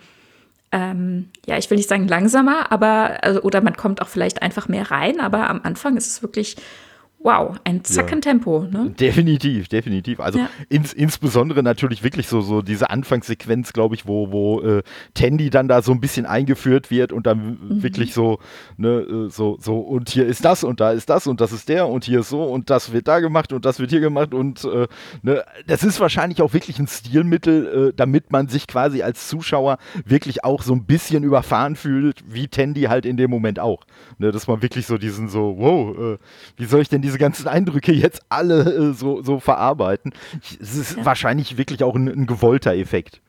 ähm, ja, ich will nicht sagen langsamer, aber, also, oder man kommt auch vielleicht einfach mehr rein, aber am Anfang ist es wirklich, wow, ein Zackentempo. Ne? Definitiv, definitiv. Also Ja. ins, insbesondere natürlich wirklich so, so diese Anfangssequenz, glaube ich, wo, wo äh, Tandy dann da so ein bisschen eingeführt wird und dann Mhm. wirklich so, ne, äh, so, so, und hier ist das und da ist das und das ist der und hier ist so und das wird da gemacht und das wird hier gemacht und äh, ne, das ist wahrscheinlich auch wirklich ein Stilmittel, äh, damit man sich quasi als Zuschauer wirklich auch so ein bisschen überfahren fühlt, wie Tandy halt in dem Moment auch. Ne, dass man wirklich so diesen so, wow, äh, wie soll ich denn diese ganzen Eindrücke jetzt alle äh, so, so verarbeiten? Ich, es ist Ja. wahrscheinlich wirklich auch ein, ein gewollter Effekt.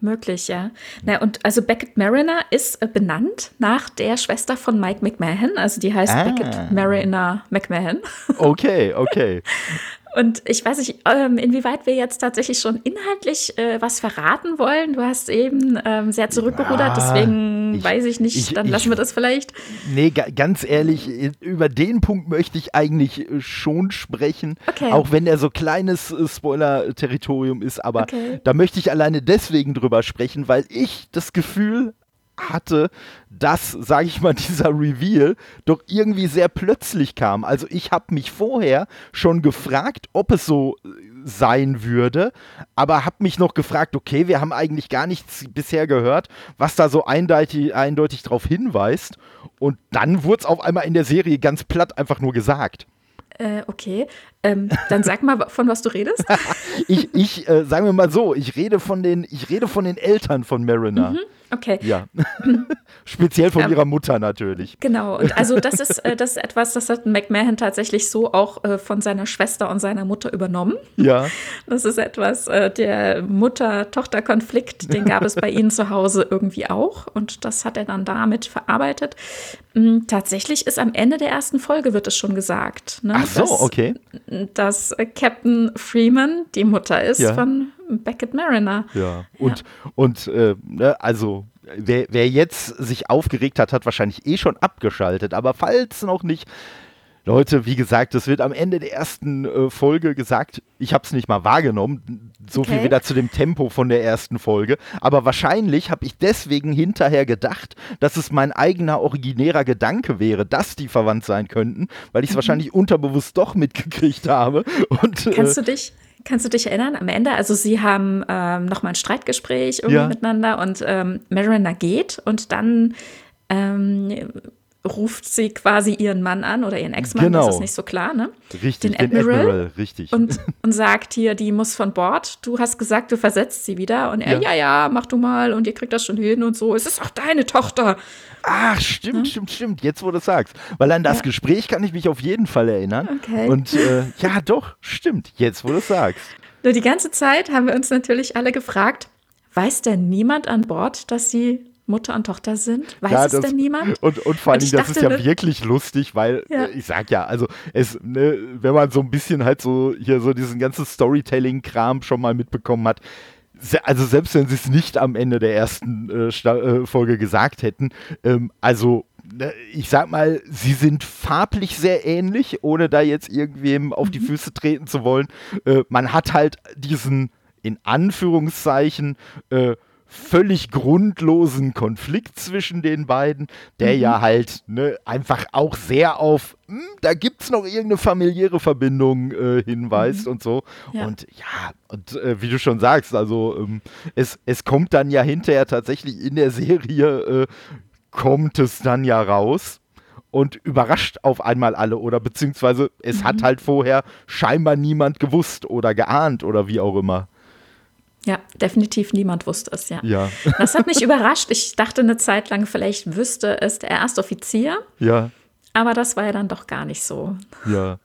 Möglich, ja. Na, und also Beckett Mariner ist äh, benannt nach der Schwester von Mike McMahon. Also die heißt Ah. Beckett Mariner McMahon. Okay, okay. Und ich weiß nicht, ähm, inwieweit wir jetzt tatsächlich schon inhaltlich äh, was verraten wollen. Du hast eben ähm, sehr zurückgerudert, Ja, deswegen ich- weiß ich nicht. ich- dann ich- lassen wir das vielleicht. Nee, ga, ganz ehrlich, über den Punkt möchte ich eigentlich äh, schon sprechen. Okay. Auch wenn er so kleines äh, Spoiler-Territorium ist, aber Okay. da möchte ich alleine deswegen drüber sprechen, weil ich das Gefühl hatte, dass, sage ich mal, dieser Reveal doch irgendwie sehr plötzlich kam. Also ich habe mich vorher schon gefragt, ob es so äh, sein würde, aber habe mich noch gefragt, okay, wir haben eigentlich gar nichts bisher gehört, was da so eindeutig, eindeutig darauf hinweist. Und dann wurde es auf einmal in der Serie ganz platt einfach nur gesagt. Äh, okay. Ähm, dann sag mal, von was du redest. Ich, ich äh, sagen wir mal so, ich rede von den, ich rede von den Eltern von Mariner. Okay. Ja. Speziell von Ähm, ihrer Mutter natürlich. Genau, und also das ist, äh, das ist etwas, das hat McMahon tatsächlich so auch äh, von seiner Schwester und seiner Mutter übernommen. Ja. Das ist etwas, äh, der Mutter-Tochter-Konflikt, den gab es bei ihnen zu Hause irgendwie auch. Und das hat er dann damit verarbeitet. Mm, Tatsächlich ist am Ende der ersten Folge wird es schon gesagt, ne, Ach so, dass, okay. Dass Captain Freeman die Mutter ist Ja. von Beckett Mariner. Ja. Und, und äh, ne, also, wer, wer jetzt sich aufgeregt hat, hat wahrscheinlich eh schon abgeschaltet. Aber falls noch nicht, Leute, wie gesagt, es wird am Ende der ersten äh, Folge gesagt, ich habe es nicht mal wahrgenommen, so viel Okay. wieder zu dem Tempo von der ersten Folge, aber wahrscheinlich habe ich deswegen hinterher gedacht, dass es mein eigener originärer Gedanke wäre, dass die verwandt sein könnten, weil ich es wahrscheinlich unterbewusst doch mitgekriegt habe. Und, Kannst äh, du dich, kannst du dich erinnern am Ende? Also sie haben ähm, nochmal ein Streitgespräch irgendwie Ja. miteinander und ähm, Mariner geht und dann ähm, ruft sie quasi ihren Mann an oder ihren Ex-Mann, Genau. das ist nicht so klar, ne? Richtig, Den Admiral. richtig. Und, und sagt hier, die muss von Bord. Du hast gesagt, du versetzt sie wieder. Und er, Ja. ja, ja, mach du mal und ihr kriegt das schon hin und so. Es ist auch deine Tochter. Ach, stimmt, stimmt, stimmt. Jetzt, wo du es sagst. Weil an das Ja. Gespräch kann ich mich auf jeden Fall erinnern. Okay. Und äh, ja, doch, stimmt. Jetzt, wo du es sagst. Nur die ganze Zeit haben wir uns natürlich alle gefragt, weiß denn niemand an Bord, dass sie Mutter und Tochter sind? Weiß Ja, es das- denn niemand? Und, und vor Dingen, das ist ja ne- wirklich lustig, weil Ja. äh, ich sag ja, also es, ne, wenn man so ein bisschen halt so hier so diesen ganzen Storytelling-Kram schon mal mitbekommen hat, also selbst wenn sie es nicht am Ende der ersten äh, äh, Folge gesagt hätten, ähm, also ne, ich sag mal, sie sind farblich sehr ähnlich, ohne da jetzt irgendwem auf Mhm. die Füße treten zu wollen. Äh, man hat halt diesen, in Anführungszeichen, äh, völlig grundlosen Konflikt zwischen den beiden, der Mhm. ja halt ne, einfach auch sehr auf, hm, da gibt es noch irgendeine familiäre Verbindung äh, hinweist und so. Mhm. Ja. Und ja, und äh, wie du schon sagst, also ähm, es, es kommt dann ja hinterher tatsächlich in der Serie, äh, kommt es dann ja raus und überrascht auf einmal alle oder beziehungsweise es Mhm. hat halt vorher scheinbar niemand gewusst oder geahnt oder wie auch immer. Ja, definitiv niemand wusste es, ja. Ja, Das hat mich überrascht. Ich dachte eine Zeit lang, vielleicht wüsste es der Erstoffizier, ja. aber das war ja dann doch gar nicht so. Ja.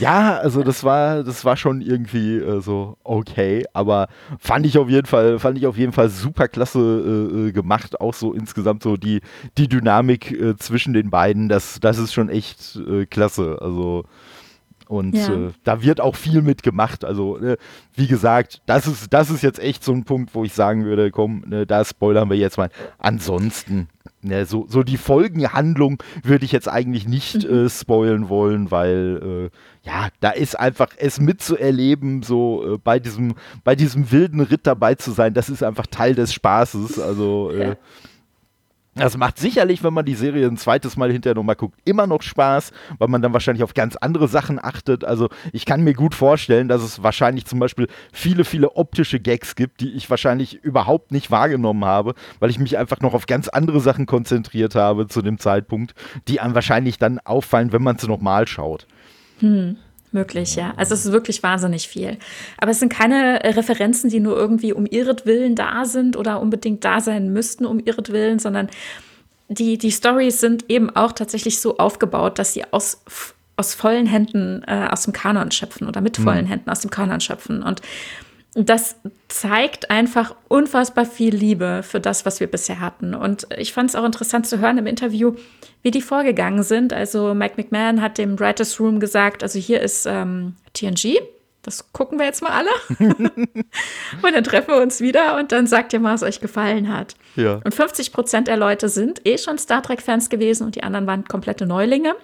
Ja, also das war, das war schon irgendwie äh, so okay, aber fand ich auf jeden Fall, fand ich auf jeden Fall super klasse äh, äh, gemacht. Auch so insgesamt so die, die Dynamik äh, zwischen den beiden, das, das ist schon echt äh, klasse. Also und Ja. äh, da wird auch viel mitgemacht. Also, äh, wie gesagt, das ist, das ist jetzt echt so ein Punkt, wo ich sagen würde, komm, ne, da spoilern wir jetzt mal. Ansonsten, ne, so, so die Folgenhandlung würde ich jetzt eigentlich nicht äh, spoilen wollen, weil äh, ja, da ist einfach es mitzuerleben, so äh, bei diesem, bei diesem wilden Ritt dabei zu sein, das ist einfach Teil des Spaßes. Also äh, Ja. Das macht sicherlich, wenn man die Serie ein zweites Mal hinterher nochmal guckt, immer noch Spaß, weil man dann wahrscheinlich auf ganz andere Sachen achtet. Also ich kann mir gut vorstellen, dass es wahrscheinlich zum Beispiel viele, viele optische Gags gibt, die ich wahrscheinlich überhaupt nicht wahrgenommen habe, weil ich mich einfach noch auf ganz andere Sachen konzentriert habe zu dem Zeitpunkt, die einem wahrscheinlich dann auffallen, wenn man es nochmal schaut. Möglich, ja. Also es ist wirklich wahnsinnig viel. Aber es sind keine äh, Referenzen, die nur irgendwie um ihretwillen da sind oder unbedingt da sein müssten um ihretwillen, sondern die, die Stories sind eben auch tatsächlich so aufgebaut, dass sie aus, aus vollen Händen äh, aus dem Kanon schöpfen oder mit vollen Händen aus dem Kanon schöpfen. Und das zeigt einfach unfassbar viel Liebe für das, was wir bisher hatten. Und ich fand es auch interessant zu hören im Interview, wie die vorgegangen sind. Also Mike McMahon hat dem Writers Room gesagt, also hier ist ähm, TNG, das gucken wir jetzt mal alle. und dann treffen wir uns wieder und dann sagt ihr mal, was euch gefallen hat. Ja. Und 50 Prozent der Leute sind eh schon Star Trek-Fans gewesen und die anderen waren komplette Neulinge.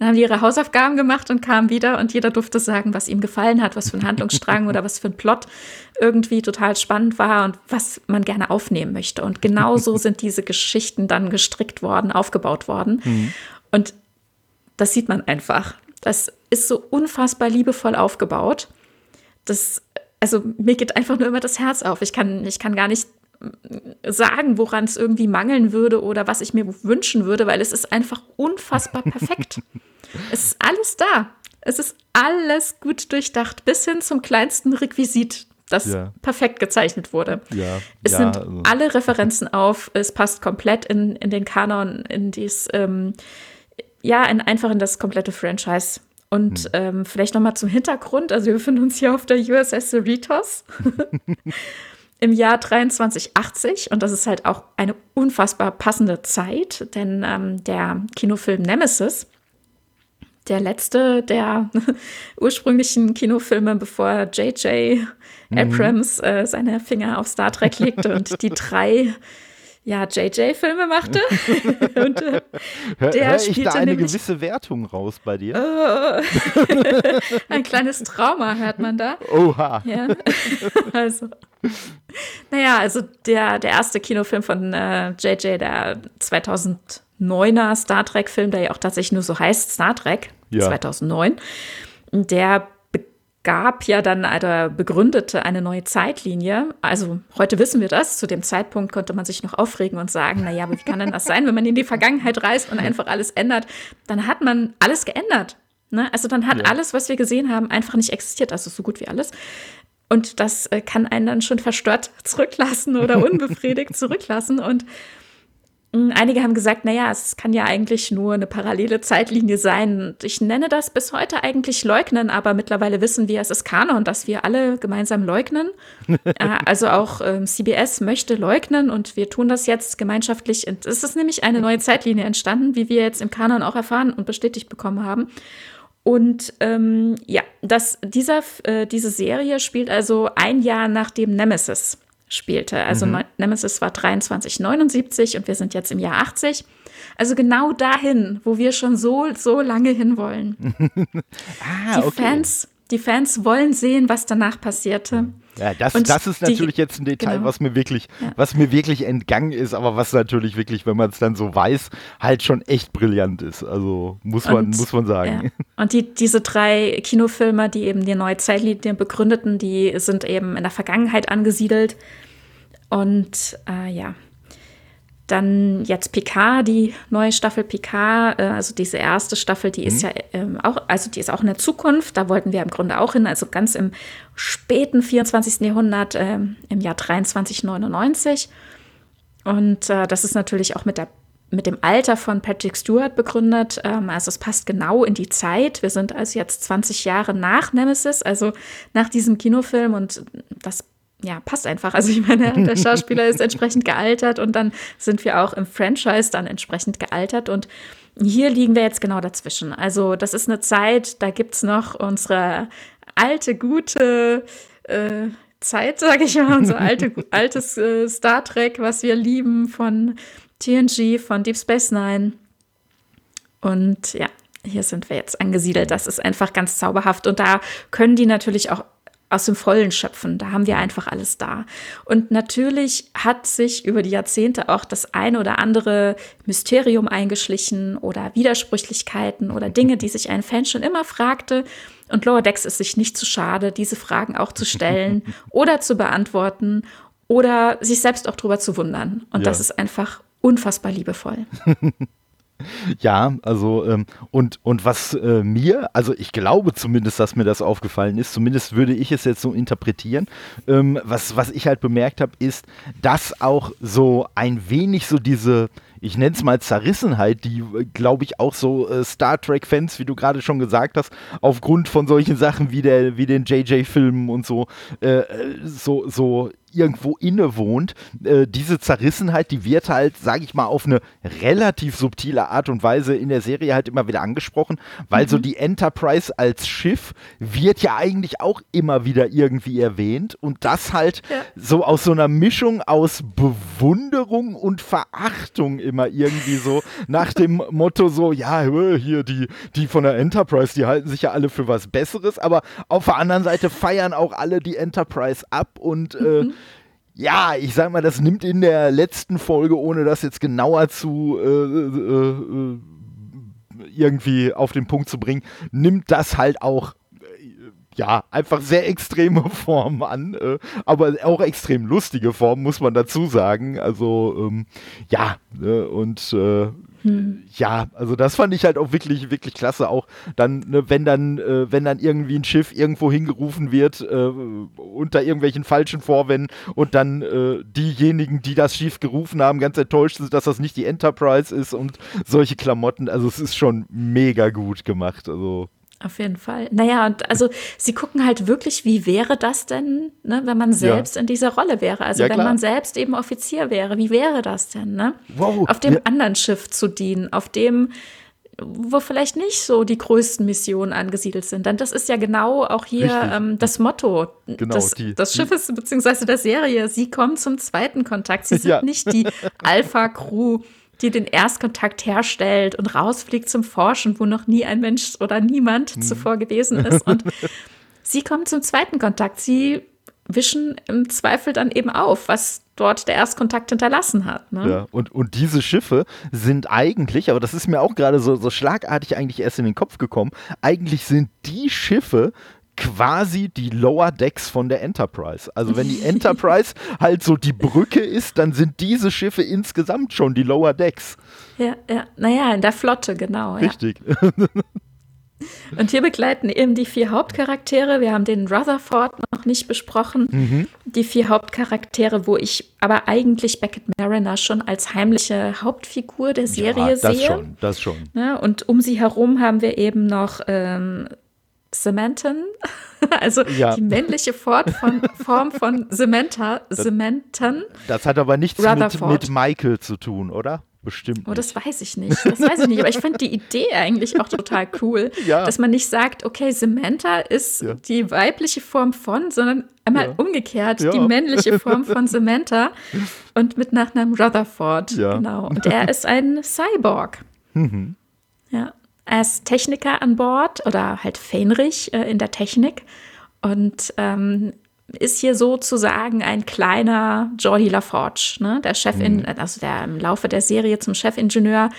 Dann haben die ihre Hausaufgaben gemacht und kamen wieder und jeder durfte sagen, was ihm gefallen hat, was für ein Handlungsstrang oder was für ein Plot irgendwie total spannend war und was man gerne aufnehmen möchte. Und genau so sind diese Geschichten dann gestrickt worden, aufgebaut worden. Und das sieht man einfach. Das ist so unfassbar liebevoll aufgebaut. Das, also mir geht einfach nur immer das Herz auf. Ich kann, ich kann gar nicht sagen, woran es irgendwie mangeln würde oder was ich mir wünschen würde, weil es ist einfach unfassbar perfekt. es ist alles da. Es ist alles gut durchdacht, bis hin zum kleinsten Requisit, das Ja. perfekt gezeichnet wurde. Ja, Es ja, sind also- alle Referenzen auf, es passt komplett in, in den Kanon, in dies, ähm, ja, in, einfach in das komplette Franchise. Und Hm. ähm, vielleicht noch mal zum Hintergrund. Also wir befinden uns hier auf der USS Cerritos im Jahr 2380 und das ist halt auch eine unfassbar passende Zeit, denn ähm, der Kinofilm Nemesis, der letzte der ursprünglichen Kinofilme, bevor J.J. Abrams äh, seine Finger auf Star Trek legte und die drei ja, JJ-Filme machte. und äh, Hör, der hör ich spielte da eine gewisse Wertung raus bei dir? ein kleines Trauma hört man da. Oha. Ja. also. Naja, also der, der erste Kinofilm von äh, JJ, der 2009er Star Trek-Film, der ja auch tatsächlich nur so heißt, Star Trek, Ja. 2009, der gab ja dann oder begründete eine neue Zeitlinie. Also heute wissen wir das. Zu dem Zeitpunkt konnte man sich noch aufregen und sagen, naja, aber wie kann denn das sein, wenn man in die Vergangenheit reist und einfach alles ändert? Dann hat man alles geändert. Ne? Also dann hat ja. alles, was wir gesehen haben, einfach nicht existiert. Also so gut wie alles. Und das äh, kann einen dann schon verstört zurücklassen oder unbefriedigt zurücklassen. Und Einige haben gesagt, naja, es kann ja eigentlich nur eine parallele Zeitlinie sein. Ich nenne das bis heute eigentlich leugnen, aber mittlerweile wissen wir, es ist Kanon, dass wir alle gemeinsam leugnen. Äh, also auch ähm, CBS möchte leugnen und wir tun das jetzt gemeinschaftlich. Es ist nämlich eine neue Zeitlinie entstanden, wie wir jetzt im Kanon auch erfahren und bestätigt bekommen haben. Und ähm, ja, das, dieser, äh, diese Serie spielt also ein Jahr nachdem Nemesis spielte. Also mhm. Nemesis war 2379 und wir sind jetzt im Jahr 80. Also genau dahin, wo wir schon so, so lange hinwollen. ah, die, okay. Fans, die Fans wollen sehen, was danach passierte. Ja, das, das ist natürlich die, jetzt ein Detail, genau. was mir wirklich, ja. was mir wirklich entgangen ist, aber was natürlich wirklich, wenn man es dann so weiß, halt schon echt brillant ist. Also muss man, und, muss man sagen. Ja. Und die, diese drei Kinofilme, die eben die neue Zeitlinie begründeten, die sind eben in der Vergangenheit angesiedelt. Und äh, ja, dann jetzt Picard, die neue Staffel Picard, äh, also diese erste Staffel, die mhm. ist ja ähm, auch, also die ist auch in der Zukunft, da wollten wir im Grunde auch hin, also ganz im späten 24. Jahrhundert, äh, im Jahr 2399. Und äh, das ist natürlich auch mit der mit dem Alter von Patrick Stewart begründet. Ähm, also es passt genau in die Zeit. Wir sind also jetzt 20 Jahre nach Nemesis, also nach diesem Kinofilm und das ja, passt einfach. Also ich meine, der Schauspieler ist entsprechend gealtert und dann sind wir auch im Franchise dann entsprechend gealtert und hier liegen wir jetzt genau dazwischen. Also das ist eine Zeit, da gibt es noch unsere alte, gute äh, Zeit, sage ich mal, unser alte, altes äh, Star Trek, was wir lieben von TNG, von Deep Space Nine. Und ja, hier sind wir jetzt angesiedelt. Das ist einfach ganz zauberhaft. Und da können die natürlich auch aus dem Vollen schöpfen. Da haben wir einfach alles da. Und natürlich hat sich über die Jahrzehnte auch das eine oder andere Mysterium eingeschlichen oder Widersprüchlichkeiten oder Dinge, die sich ein Fan schon immer fragte. Und Lower Decks ist sich nicht zu schade, diese Fragen auch zu stellen oder zu beantworten oder sich selbst auch drüber zu wundern. Und ja. das ist einfach unfassbar liebevoll. Ja, also ähm, und, und was äh, mir, also ich glaube zumindest, dass mir das aufgefallen ist, zumindest würde ich es jetzt so interpretieren, ähm, was, was ich halt bemerkt habe, ist, dass auch so ein wenig so diese, ich nenne es mal Zerrissenheit, die, glaube ich, auch so äh, Star Trek-Fans, wie du gerade schon gesagt hast, aufgrund von solchen Sachen wie, der, wie den JJ-Filmen und so, äh, äh, so, so irgendwo innewohnt. Äh, diese Zerrissenheit, die wird halt, sage ich mal, auf eine relativ subtile Art und Weise in der Serie halt immer wieder angesprochen, weil mhm. so die Enterprise als Schiff wird ja eigentlich auch immer wieder irgendwie erwähnt und das halt ja. so aus so einer Mischung aus Bewunderung und Verachtung immer irgendwie so nach dem Motto so, ja, hier die, die von der Enterprise, die halten sich ja alle für was Besseres, aber auf der anderen Seite feiern auch alle die Enterprise ab und äh, mhm ja, ich sag mal, das nimmt in der letzten Folge, ohne das jetzt genauer zu äh, äh, äh, irgendwie auf den Punkt zu bringen, nimmt das halt auch ja, einfach sehr extreme Formen an, äh, aber auch extrem lustige Formen, muss man dazu sagen. Also, ähm, ja, äh, und äh, hm. ja, also das fand ich halt auch wirklich, wirklich klasse. Auch dann, ne, wenn dann, äh, wenn dann irgendwie ein Schiff irgendwo hingerufen wird, äh, unter irgendwelchen falschen Vorwänden und dann äh, diejenigen, die das Schiff gerufen haben, ganz enttäuscht sind, dass das nicht die Enterprise ist und solche Klamotten. Also es ist schon mega gut gemacht. Also auf jeden Fall. Naja, und also sie gucken halt wirklich, wie wäre das denn, ne, wenn man selbst ja. in dieser Rolle wäre? Also ja, wenn man selbst eben Offizier wäre, wie wäre das denn, ne? Wow. Auf dem ja. anderen Schiff zu dienen, auf dem, wo vielleicht nicht so die größten Missionen angesiedelt sind. Denn das ist ja genau auch hier ähm, das Motto genau, des, die, des Schiffes bzw. der Serie. Sie kommen zum zweiten Kontakt. Sie sind nicht die Alpha-Crew die den Erstkontakt herstellt und rausfliegt zum Forschen, wo noch nie ein Mensch oder niemand mhm. zuvor gewesen ist. Und sie kommen zum zweiten Kontakt. Sie wischen im Zweifel dann eben auf, was dort der Erstkontakt hinterlassen hat. Ne? Ja, und, und diese Schiffe sind eigentlich, aber das ist mir auch gerade so, so schlagartig eigentlich erst in den Kopf gekommen, eigentlich sind die Schiffe quasi die Lower Decks von der Enterprise. Also wenn die Enterprise halt so die Brücke ist, dann sind diese Schiffe insgesamt schon die Lower Decks. Ja, ja. Naja, in der Flotte, genau. Richtig. Ja. Und hier begleiten eben die vier Hauptcharaktere. Wir haben den Rutherford noch nicht besprochen. Mhm. Die vier Hauptcharaktere, wo ich aber eigentlich Beckett Mariner schon als heimliche Hauptfigur der Serie ja, das sehe. Das schon, das schon. Ja, ne, und um sie herum haben wir eben noch ähm, Cementon, also ja. die männliche Form von, Form von Samantha, Cementon. Das hat aber nichts mit, mit, Michael zu tun, oder? Bestimmt. Oh, das weiß ich nicht. Das weiß ich nicht. Aber ich finde die Idee eigentlich auch total cool, ja. dass man nicht sagt, okay, Samantha ist ja. die weibliche Form von, sondern einmal umgekehrt die männliche Form von Samantha und mit Nachnamen Rutherford. Genau. Und er ist ein Cyborg. Mhm. Ja. Ist Techniker an Bord oder halt Fähnrich äh, in der Technik und ähm, ist hier sozusagen ein kleiner Jordi LaForge, ne? der Chefin, mhm. also der im Laufe der Serie zum Chefingenieur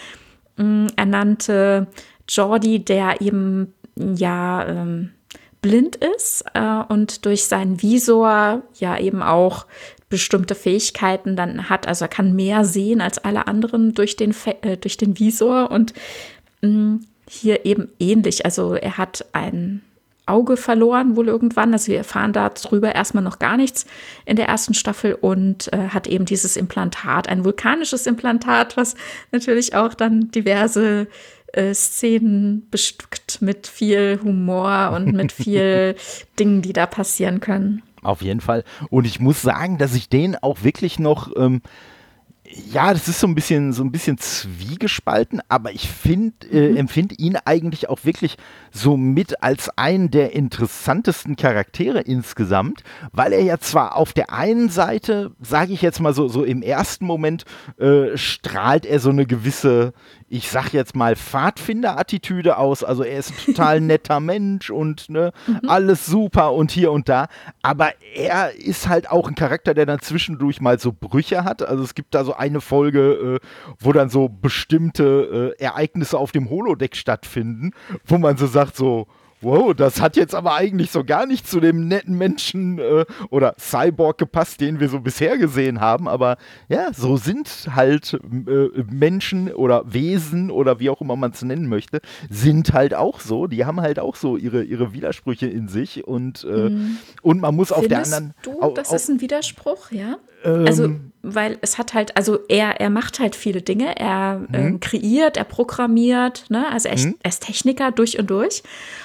äh, ernannte Jordi, der eben ja ähm, blind ist äh, und durch seinen Visor ja eben auch bestimmte Fähigkeiten dann hat. Also er kann mehr sehen als alle anderen durch den, äh, durch den Visor und mh, hier eben ähnlich. Also er hat ein Auge verloren, wohl irgendwann. Also wir erfahren darüber erstmal noch gar nichts in der ersten Staffel und äh, hat eben dieses Implantat, ein vulkanisches Implantat, was natürlich auch dann diverse äh, Szenen bestückt mit viel Humor und mit viel Dingen, die da passieren können. Auf jeden Fall. Und ich muss sagen, dass ich den auch wirklich noch ähm, ja, das ist so ein bisschen, so ein bisschen zwiegespalten, aber ich finde, äh, mhm. empfinde ihn eigentlich auch wirklich so mit als einen der interessantesten Charaktere insgesamt, weil er ja zwar auf der einen Seite, sage ich jetzt mal so, so im ersten Moment, äh, strahlt er so eine gewisse, ich sag jetzt mal, Pfadfinder-Attitüde aus. Also er ist ein total netter Mensch und ne, mhm. alles super und hier und da. Aber er ist halt auch ein Charakter, der dann zwischendurch mal so Brüche hat. Also es gibt da so eine Folge, äh, wo dann so bestimmte äh, Ereignisse auf dem Holodeck stattfinden, wo man so sagt, so, wow, das hat jetzt aber eigentlich so gar nicht zu dem netten Menschen äh, oder Cyborg gepasst, den wir so bisher gesehen haben. Aber ja, so sind halt äh, Menschen oder Wesen oder wie auch immer man es nennen möchte, sind halt auch so. Die haben halt auch so ihre, ihre Widersprüche in sich und, äh, mhm. und man muss Findest auf der anderen. Du, das ist ein Widerspruch, ja? Ähm, also, weil es hat halt, also er, er macht halt viele Dinge. Er mhm. ähm, kreiert, er programmiert, ne? Also er, mhm. er, ist Techniker durch und durch.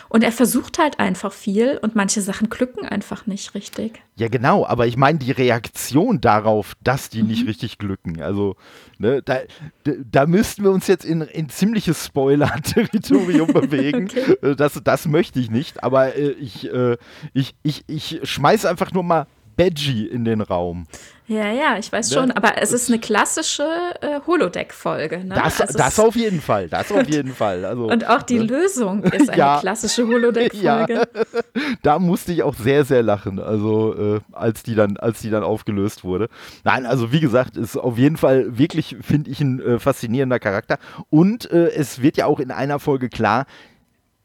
Und er versucht halt einfach viel und manche Sachen glücken einfach nicht richtig. Ja, genau, aber ich meine die Reaktion darauf, dass die mhm. nicht richtig glücken. Also, ne, da, da müssten wir uns jetzt in, in ziemliches Spoiler-Territorium bewegen. okay. Äh, das, das möchte ich nicht, aber äh, ich, äh, ich, ich, ich schmeiß einfach nur mal Badgie in den Raum. Ja, ja, ich weiß schon, aber es ist eine klassische äh, Holodeck-Folge. Ne? Das, also das auf jeden Fall, das auf jeden Fall. Also, und auch die ne? Lösung ist eine ja. klassische Holodeck-Folge. Ja. Da musste ich auch sehr, sehr lachen, also äh, als, die dann, als die dann aufgelöst wurde. Nein, also wie gesagt, ist auf jeden Fall wirklich, finde ich, ein äh, faszinierender Charakter. Und äh, es wird ja auch in einer Folge klar,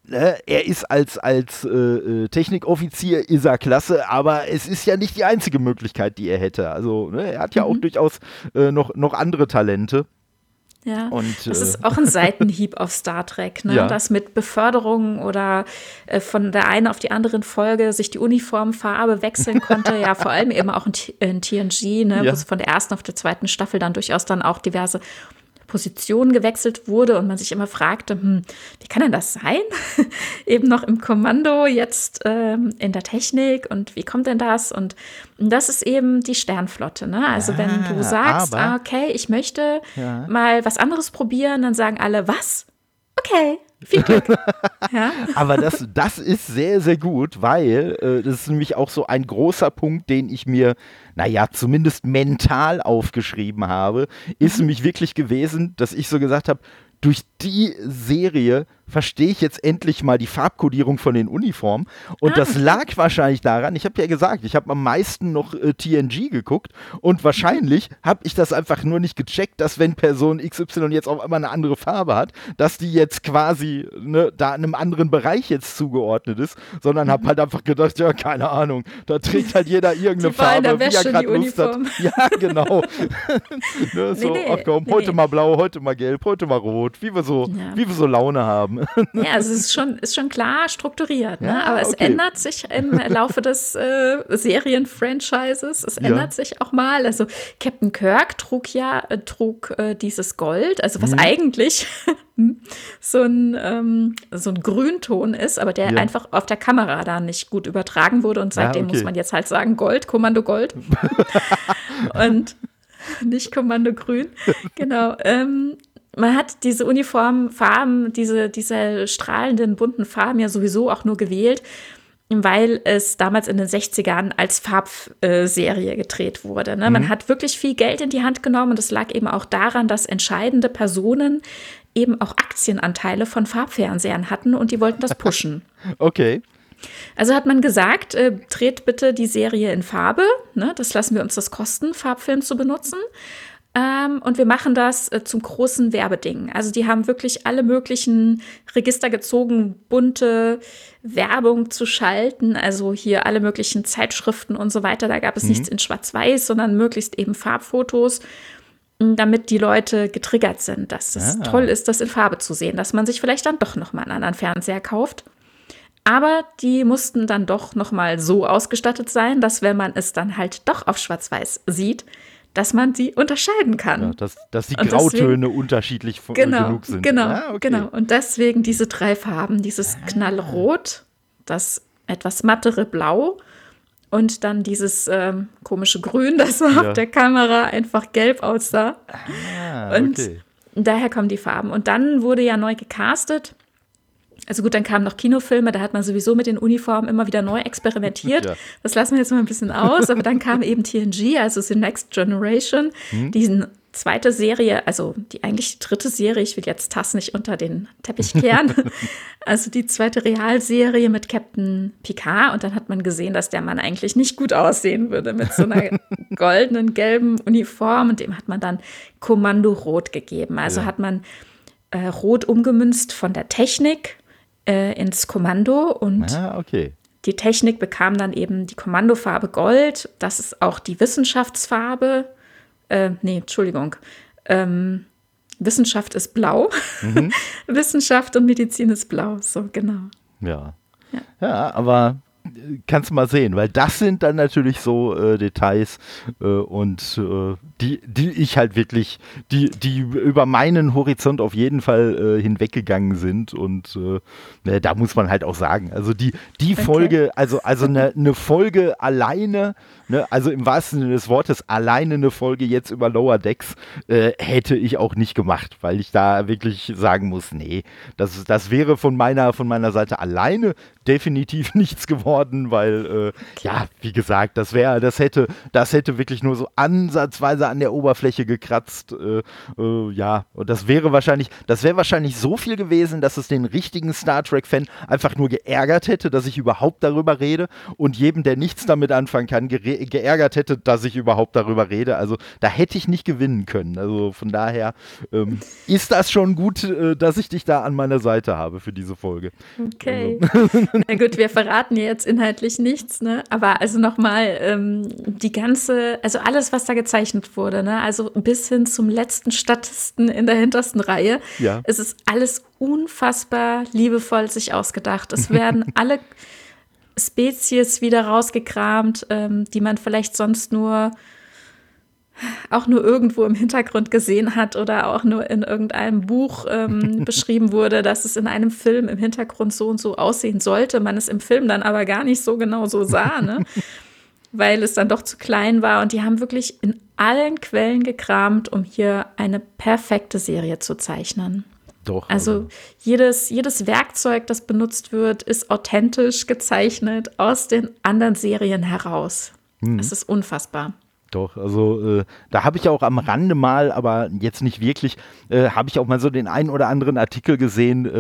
Ne, er ist als, als äh, äh, Technikoffizier, ist er klasse, aber es ist ja nicht die einzige Möglichkeit, die er hätte. Also ne, er hat ja mhm. auch durchaus äh, noch, noch andere Talente. Ja, und, das äh, ist auch ein Seitenhieb auf Star Trek, ne? Ja. dass mit Beförderung oder äh, von der einen auf die anderen Folge sich die Uniformfarbe wechseln konnte. ja, vor allem eben auch in, in TNG, ne? Ja. wo es von der ersten auf der zweiten Staffel dann durchaus dann auch diverse Position gewechselt wurde und man sich immer fragte, hm, wie kann denn das sein? Eben noch im Kommando, jetzt ähm, in der Technik und wie kommt denn das? Und, und das ist eben die Sternflotte. Ne? Also ja, wenn du ah, sagst, ah, okay, ich möchte ja. mal was anderes probieren, dann sagen alle, was? Okay, viel Glück. ja. Aber das, das ist sehr, sehr gut, weil äh, das ist nämlich auch so ein großer Punkt, den ich mir, naja, zumindest mental aufgeschrieben habe, ist mhm. nämlich wirklich gewesen, dass ich so gesagt habe, durch die Serie verstehe ich jetzt endlich mal die Farbkodierung von den Uniformen. Und ah. das lag wahrscheinlich daran, ich habe ja gesagt, ich habe am meisten noch äh, TNG geguckt und wahrscheinlich habe ich das einfach nur nicht gecheckt, dass wenn Person XY jetzt auf einmal eine andere Farbe hat, dass die jetzt quasi ne, da in einem anderen Bereich jetzt zugeordnet ist, sondern habe mhm. halt einfach gedacht, ja, keine Ahnung, da trägt halt jeder irgendeine Farbe, wie er gerade Lust hat. Ja, genau. ne, so, nee, nee, ach komm, nee, heute mal blau, heute mal gelb, heute mal rot, wie wir so, ja. wie wir so Laune haben. Ja, also es ist schon, ist schon klar strukturiert, ne? Ja, aber es okay. ändert sich im Laufe des äh, Serien-Franchises. Es ändert sich auch mal. Also Captain Kirk trug ja, äh, trug äh, dieses Gold, also was mhm. eigentlich so ein, ähm, so ein Grünton ist, aber der ja. einfach auf der Kamera da nicht gut übertragen wurde und seitdem ja, okay. muss man jetzt halt sagen Gold, Kommando Gold. und nicht Kommando Grün. Genau. Ähm, man hat diese Uniformfarben, diese, diese strahlenden bunten Farben ja sowieso auch nur gewählt, weil es damals in den 60ern als Farbserie gedreht wurde. Ne? Mhm. Man hat wirklich viel Geld in die Hand genommen und es lag eben auch daran, dass entscheidende Personen eben auch Aktienanteile von Farbfernsehern hatten und die wollten das pushen. okay. Also hat man gesagt, äh, dreht bitte die Serie in Farbe. Ne? Das lassen wir uns das kosten, Farbfilm zu benutzen. Ähm, und wir machen das äh, zum großen Werbeding. Also die haben wirklich alle möglichen Register gezogen, bunte Werbung zu schalten. Also hier alle möglichen Zeitschriften und so weiter. Da gab es mhm. nichts in Schwarz-Weiß, sondern möglichst eben Farbfotos, damit die Leute getriggert sind, dass es ah. toll ist, das in Farbe zu sehen, dass man sich vielleicht dann doch noch mal einen anderen Fernseher kauft. Aber die mussten dann doch noch mal so ausgestattet sein, dass wenn man es dann halt doch auf Schwarz-Weiß sieht, dass man sie unterscheiden kann. Ja, dass, dass die Grautöne deswegen, unterschiedlich genau, genug sind. Genau, ah, okay. genau. Und deswegen diese drei Farben, dieses ah. Knallrot, das etwas mattere Blau und dann dieses ähm, komische Grün, das ja. auf der Kamera einfach gelb aussah. Ah, und okay. daher kommen die Farben. Und dann wurde ja neu gecastet also gut, dann kamen noch Kinofilme, da hat man sowieso mit den Uniformen immer wieder neu experimentiert. Ja. Das lassen wir jetzt mal ein bisschen aus. Aber dann kam eben TNG, also The Next Generation, hm. diesen zweite Serie, also die eigentlich dritte Serie, ich will jetzt Tass nicht unter den Teppich kehren, also die zweite Realserie mit Captain Picard und dann hat man gesehen, dass der Mann eigentlich nicht gut aussehen würde mit so einer goldenen, gelben Uniform und dem hat man dann Kommando Rot gegeben. Also ja. hat man äh, Rot umgemünzt von der Technik äh, ins Kommando und ah, okay. die Technik bekam dann eben die Kommandofarbe Gold. Das ist auch die Wissenschaftsfarbe. Äh, nee, Entschuldigung. Ähm, Wissenschaft ist blau. Mhm. Wissenschaft und Medizin ist blau. So, genau. Ja. Ja, ja aber kannst du mal sehen, weil das sind dann natürlich so äh, Details äh, und äh, die, die ich halt wirklich, die, die über meinen Horizont auf jeden Fall äh, hinweggegangen sind und äh, ne, da muss man halt auch sagen, also die, die okay. Folge, also, also eine ne Folge alleine, ne, also im wahrsten Sinne des Wortes, alleine eine Folge jetzt über Lower Decks äh, hätte ich auch nicht gemacht, weil ich da wirklich sagen muss, nee, das, das wäre von meiner, von meiner Seite alleine definitiv nichts geworden, weil äh, ja, wie gesagt, das wäre, das hätte, das hätte wirklich nur so ansatzweise an der Oberfläche gekratzt. Äh, äh, ja, und das wäre wahrscheinlich, das wäre wahrscheinlich so viel gewesen, dass es den richtigen Star Trek-Fan einfach nur geärgert hätte, dass ich überhaupt darüber rede und jedem, der nichts damit anfangen kann, geärgert hätte, dass ich überhaupt darüber rede. Also da hätte ich nicht gewinnen können. Also von daher ähm, ist das schon gut, äh, dass ich dich da an meiner Seite habe für diese Folge. Okay. Also. Na gut, wir verraten jetzt inhaltlich nichts, ne? Aber also nochmal, ähm, die ganze, also alles, was da gezeichnet wurde, ne? Also bis hin zum letzten Statisten in der hintersten Reihe. Ja. Es ist alles unfassbar liebevoll sich ausgedacht. Es werden alle Spezies wieder rausgekramt, ähm, die man vielleicht sonst nur auch nur irgendwo im Hintergrund gesehen hat oder auch nur in irgendeinem Buch ähm, beschrieben wurde, dass es in einem Film im Hintergrund so und so aussehen sollte, man es im Film dann aber gar nicht so genau so sah, ne? weil es dann doch zu klein war. Und die haben wirklich in allen Quellen gekramt, um hier eine perfekte Serie zu zeichnen. Doch. Also, also jedes, jedes Werkzeug, das benutzt wird, ist authentisch gezeichnet aus den anderen Serien heraus. Hm. Es ist unfassbar. Doch. Also äh, da habe ich auch am Rande mal, aber jetzt nicht wirklich, äh, habe ich auch mal so den einen oder anderen Artikel gesehen, äh,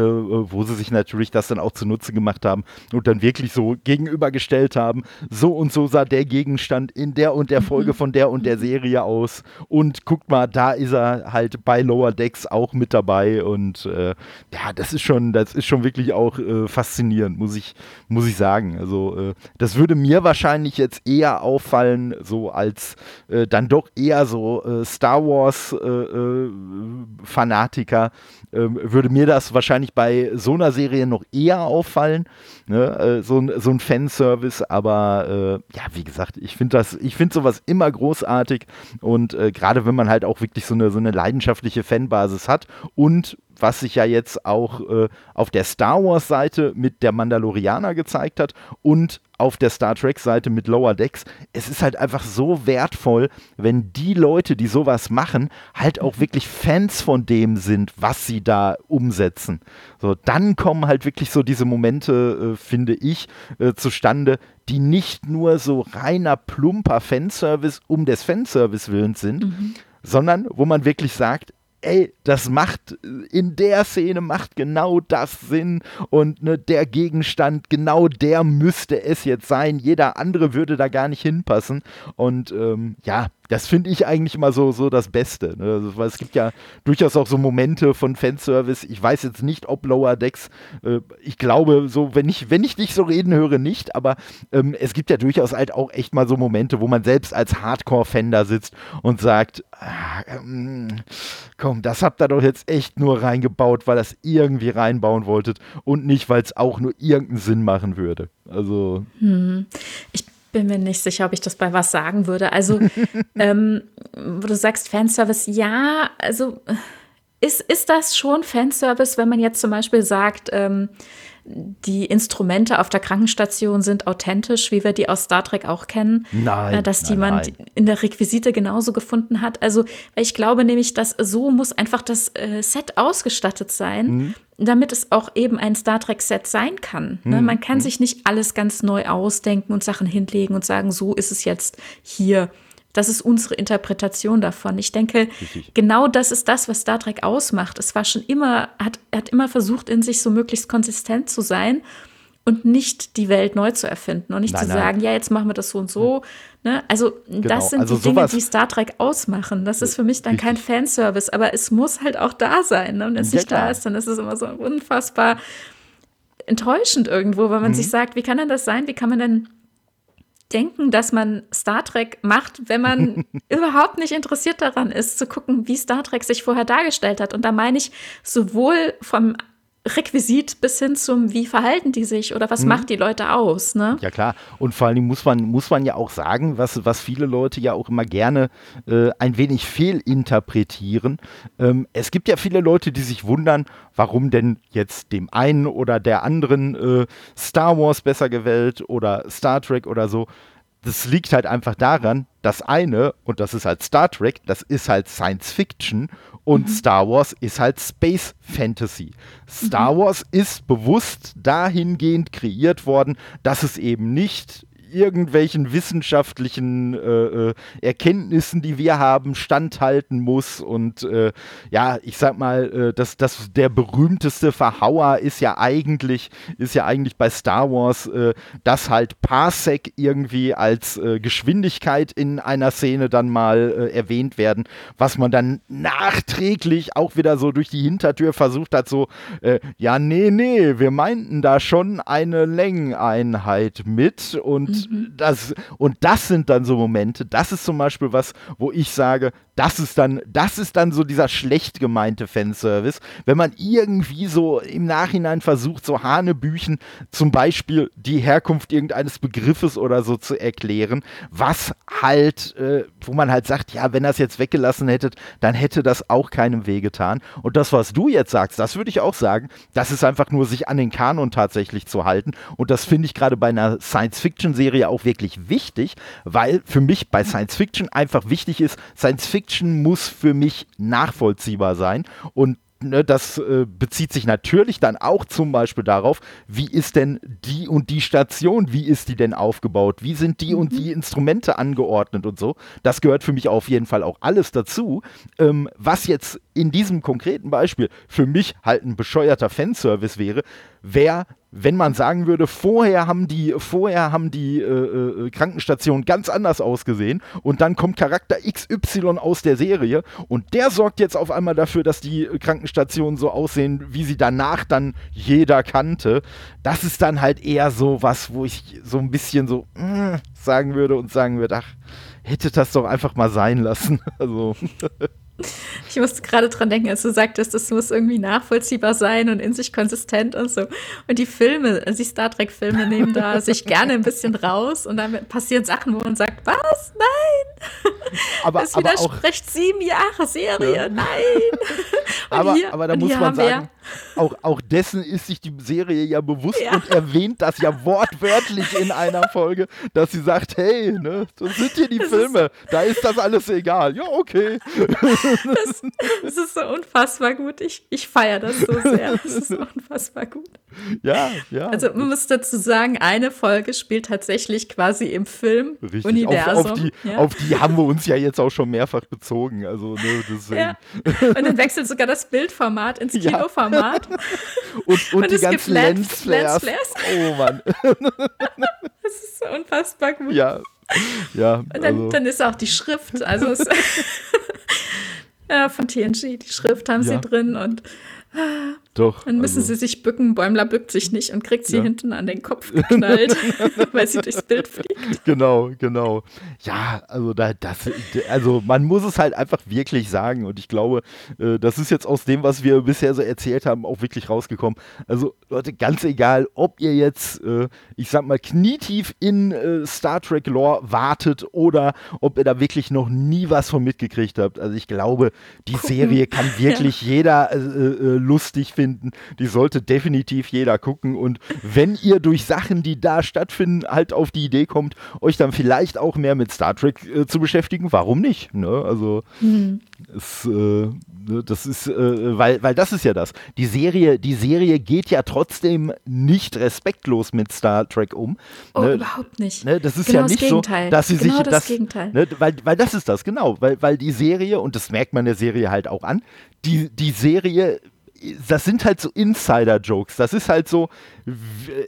wo sie sich natürlich das dann auch zunutze gemacht haben und dann wirklich so gegenübergestellt haben. So und so sah der Gegenstand in der und der Folge mhm. von der und der Serie aus. Und guckt mal, da ist er halt bei Lower Decks auch mit dabei. Und äh, ja, das ist schon, das ist schon wirklich auch äh, faszinierend, muss ich, muss ich sagen. Also äh, das würde mir wahrscheinlich jetzt eher auffallen, so als äh, dann doch eher so äh, Star Wars äh, äh, ähm, würde mir das wahrscheinlich bei so einer Serie noch eher auffallen. Ne? Äh, so, ein, so ein Fanservice, aber ja, wie gesagt, ich finde finde sowas immer großartig und gerade wenn man halt auch wirklich so eine, so eine leidenschaftliche Fanbasis hat und was sich ja jetzt auch äh, auf der Star Wars-Seite mit der Mandalorianer gezeigt hat und auf der Star Trek-Seite mit Lower Decks. Es ist halt einfach so wertvoll, wenn die Leute, die sowas machen, halt auch wirklich Fans von dem sind, was sie da umsetzen. So, dann kommen halt wirklich so diese Momente, äh, finde ich, äh, zustande, die nicht nur so reiner plumper Fanservice um des Fanservice willens sind, mhm. sondern wo man wirklich sagt, ey, das macht in der Szene macht genau das Sinn und ne, der Gegenstand, genau der müsste es jetzt sein. Jeder andere würde da gar nicht hinpassen. Und ähm, ja, das finde ich eigentlich immer so, so das Beste. Ne? Also, weil es gibt ja durchaus auch so Momente von Fanservice. Ich weiß jetzt nicht, ob Lower Decks, äh, ich glaube, so, wenn ich, wenn ich dich so reden höre, nicht, aber ähm, es gibt ja durchaus halt auch echt mal so Momente, wo man selbst als Hardcore-Fan da sitzt und sagt, ah, ähm, komm, das habt ihr doch jetzt echt nur reingebaut, weil es irgendwie reinbauen wolltet und nicht, weil es auch nur irgendeinen Sinn machen würde. Also. Hm. Ich bin mir nicht sicher, ob ich das bei was sagen würde. Also, ähm, wo du sagst Fanservice, ja, also ist, ist das schon Fanservice, wenn man jetzt zum Beispiel sagt, ähm, die Instrumente auf der Krankenstation sind authentisch, wie wir die aus Star Trek auch kennen. Nein. Äh, dass die nein, man nein. in der Requisite genauso gefunden hat. Also, ich glaube nämlich, dass so muss einfach das äh, Set ausgestattet sein, mhm. damit es auch eben ein Star Trek-Set sein kann. Ne? Mhm. Man kann mhm. sich nicht alles ganz neu ausdenken und Sachen hinlegen und sagen, so ist es jetzt hier. Das ist unsere Interpretation davon. Ich denke, Richtig. genau das ist das, was Star Trek ausmacht. Es war schon immer, hat, er hat immer versucht, in sich so möglichst konsistent zu sein und nicht die Welt neu zu erfinden und nicht nein, zu sagen, nein. ja, jetzt machen wir das so und so. Ne? Also, genau. das sind also die Dinge, die Star Trek ausmachen. Das ist für mich dann kein Fanservice, aber es muss halt auch da sein. Ne? Und wenn es ja, nicht klar. da ist, dann ist es immer so unfassbar enttäuschend irgendwo, weil man mhm. sich sagt, wie kann denn das sein? Wie kann man denn denken, dass man Star Trek macht, wenn man überhaupt nicht interessiert daran ist, zu gucken, wie Star Trek sich vorher dargestellt hat. Und da meine ich sowohl vom Requisit bis hin zum, wie verhalten die sich oder was mhm. macht die Leute aus, ne? Ja klar. Und vor allem muss man, muss man ja auch sagen, was, was viele Leute ja auch immer gerne äh, ein wenig fehlinterpretieren. Ähm, es gibt ja viele Leute, die sich wundern, warum denn jetzt dem einen oder der anderen äh, Star Wars besser gewählt oder Star Trek oder so das liegt halt einfach daran, das eine, und das ist halt Star Trek, das ist halt Science Fiction und mhm. Star Wars ist halt Space Fantasy. Star mhm. Wars ist bewusst dahingehend kreiert worden, dass es eben nicht irgendwelchen wissenschaftlichen äh, äh, Erkenntnissen, die wir haben, standhalten muss. Und äh, ja, ich sag mal, äh, das, das, der berühmteste Verhauer ist ja eigentlich, ist ja eigentlich bei Star Wars, äh, dass halt Parsec irgendwie als äh, Geschwindigkeit in einer Szene dann mal erwähnt werden, was man dann nachträglich auch wieder so durch die Hintertür versucht hat, so, ja, nee, nee, wir meinten da schon eine Längeneinheit mit und Mhm. das, und das sind dann so Momente, das ist zum Beispiel was, wo ich sage, das ist dann, das ist dann so dieser schlecht gemeinte Fanservice, wenn man irgendwie so im Nachhinein versucht, so Hanebüchen zum Beispiel die Herkunft irgendeines Begriffes oder so zu erklären, was halt, äh, wo man halt sagt, ja, wenn es jetzt weggelassen hättet, dann hätte das auch keinem wehgetan. Und das, was du jetzt sagst, das würde ich auch sagen, das ist einfach nur sich an den Kanon tatsächlich zu halten. Und das finde ich gerade bei einer Science-Fiction-Serie auch wirklich wichtig, weil für mich bei Science-Fiction einfach wichtig ist, Science-Fiction muss für mich nachvollziehbar sein und ne, das äh, bezieht sich natürlich dann auch zum Beispiel darauf, wie ist denn die und die Station, wie ist die denn aufgebaut, wie sind die mhm. und die Instrumente angeordnet und so. Das gehört für mich auf jeden Fall auch alles dazu. Ähm, was jetzt in diesem konkreten Beispiel für mich halt ein bescheuerter Fanservice wäre, wäre wenn man sagen würde, vorher haben die, vorher haben die äh, äh, Krankenstationen ganz anders ausgesehen und dann kommt Charakter XY aus der Serie und der sorgt jetzt auf einmal dafür, dass die Krankenstationen so aussehen, wie sie danach dann jeder kannte. Das ist dann halt eher so was, wo ich so ein bisschen so mm, sagen würde und sagen würde, ach, hätte das doch einfach mal sein lassen. Also. Ich musste gerade dran denken, als du sagtest, das muss irgendwie nachvollziehbar sein und in sich konsistent und so. Und die Filme, also die Star Trek-Filme nehmen da sich gerne ein bisschen raus und dann passieren Sachen, wo man sagt, was? Nein! Aber, das widerspricht auch, sieben Jahre Serie, ja. nein! aber, hier, aber da muss man sagen, auch, auch dessen ist sich die Serie ja bewusst ja. und erwähnt das ja wortwörtlich in einer Folge, dass sie sagt, hey, ne, so sind hier die das Filme, ist, da ist das alles egal. Ja, okay. Das, das ist so unfassbar gut. Ich, ich feiere das so sehr. Das ist so unfassbar gut. Ja, ja. Also man muss dazu sagen, eine Folge spielt tatsächlich quasi im Film-Universum. Auf, auf, die, ja. auf die haben wir uns ja jetzt auch schon mehrfach bezogen. Also, ne, ja. Und dann wechselt sogar das Bildformat ins Kinoformat. Ja. Und, und, und die ganzen Lensflares. Lens oh Mann. Das ist so unfassbar gut. Ja. Ja, und dann, also. dann ist auch die Schrift, also es, ja, von TNG, die Schrift haben ja. sie drin und doch. Dann müssen also. sie sich bücken. Bäumler bückt sich nicht und kriegt sie ja. hinten an den Kopf geknallt, weil sie durchs Bild fliegt. Genau, genau. Ja, also da, das, also man muss es halt einfach wirklich sagen. Und ich glaube, äh, das ist jetzt aus dem, was wir bisher so erzählt haben, auch wirklich rausgekommen. Also, Leute, ganz egal, ob ihr jetzt, äh, ich sag mal, knietief in äh, Star Trek Lore wartet oder ob ihr da wirklich noch nie was von mitgekriegt habt. Also ich glaube, die Gucken. Serie kann wirklich ja. jeder äh, lustig finden. Die sollte definitiv jeder gucken. Und wenn ihr durch Sachen, die da stattfinden, halt auf die Idee kommt, euch dann vielleicht auch mehr mit Star Trek äh, zu beschäftigen, warum nicht? Ne? Also mhm. es, äh, ne, das ist, äh, weil, weil das ist ja das. Die Serie, die Serie geht ja trotzdem nicht respektlos mit Star Trek um. Oh, ne? überhaupt nicht. Ne? Das ist genau ja nicht so, dass sie genau sich das, das Gegenteil. Ne? Weil, weil das ist das, genau. Weil, weil die Serie, und das merkt man der Serie halt auch an, die, die Serie das sind halt so Insider-Jokes. Das ist halt so,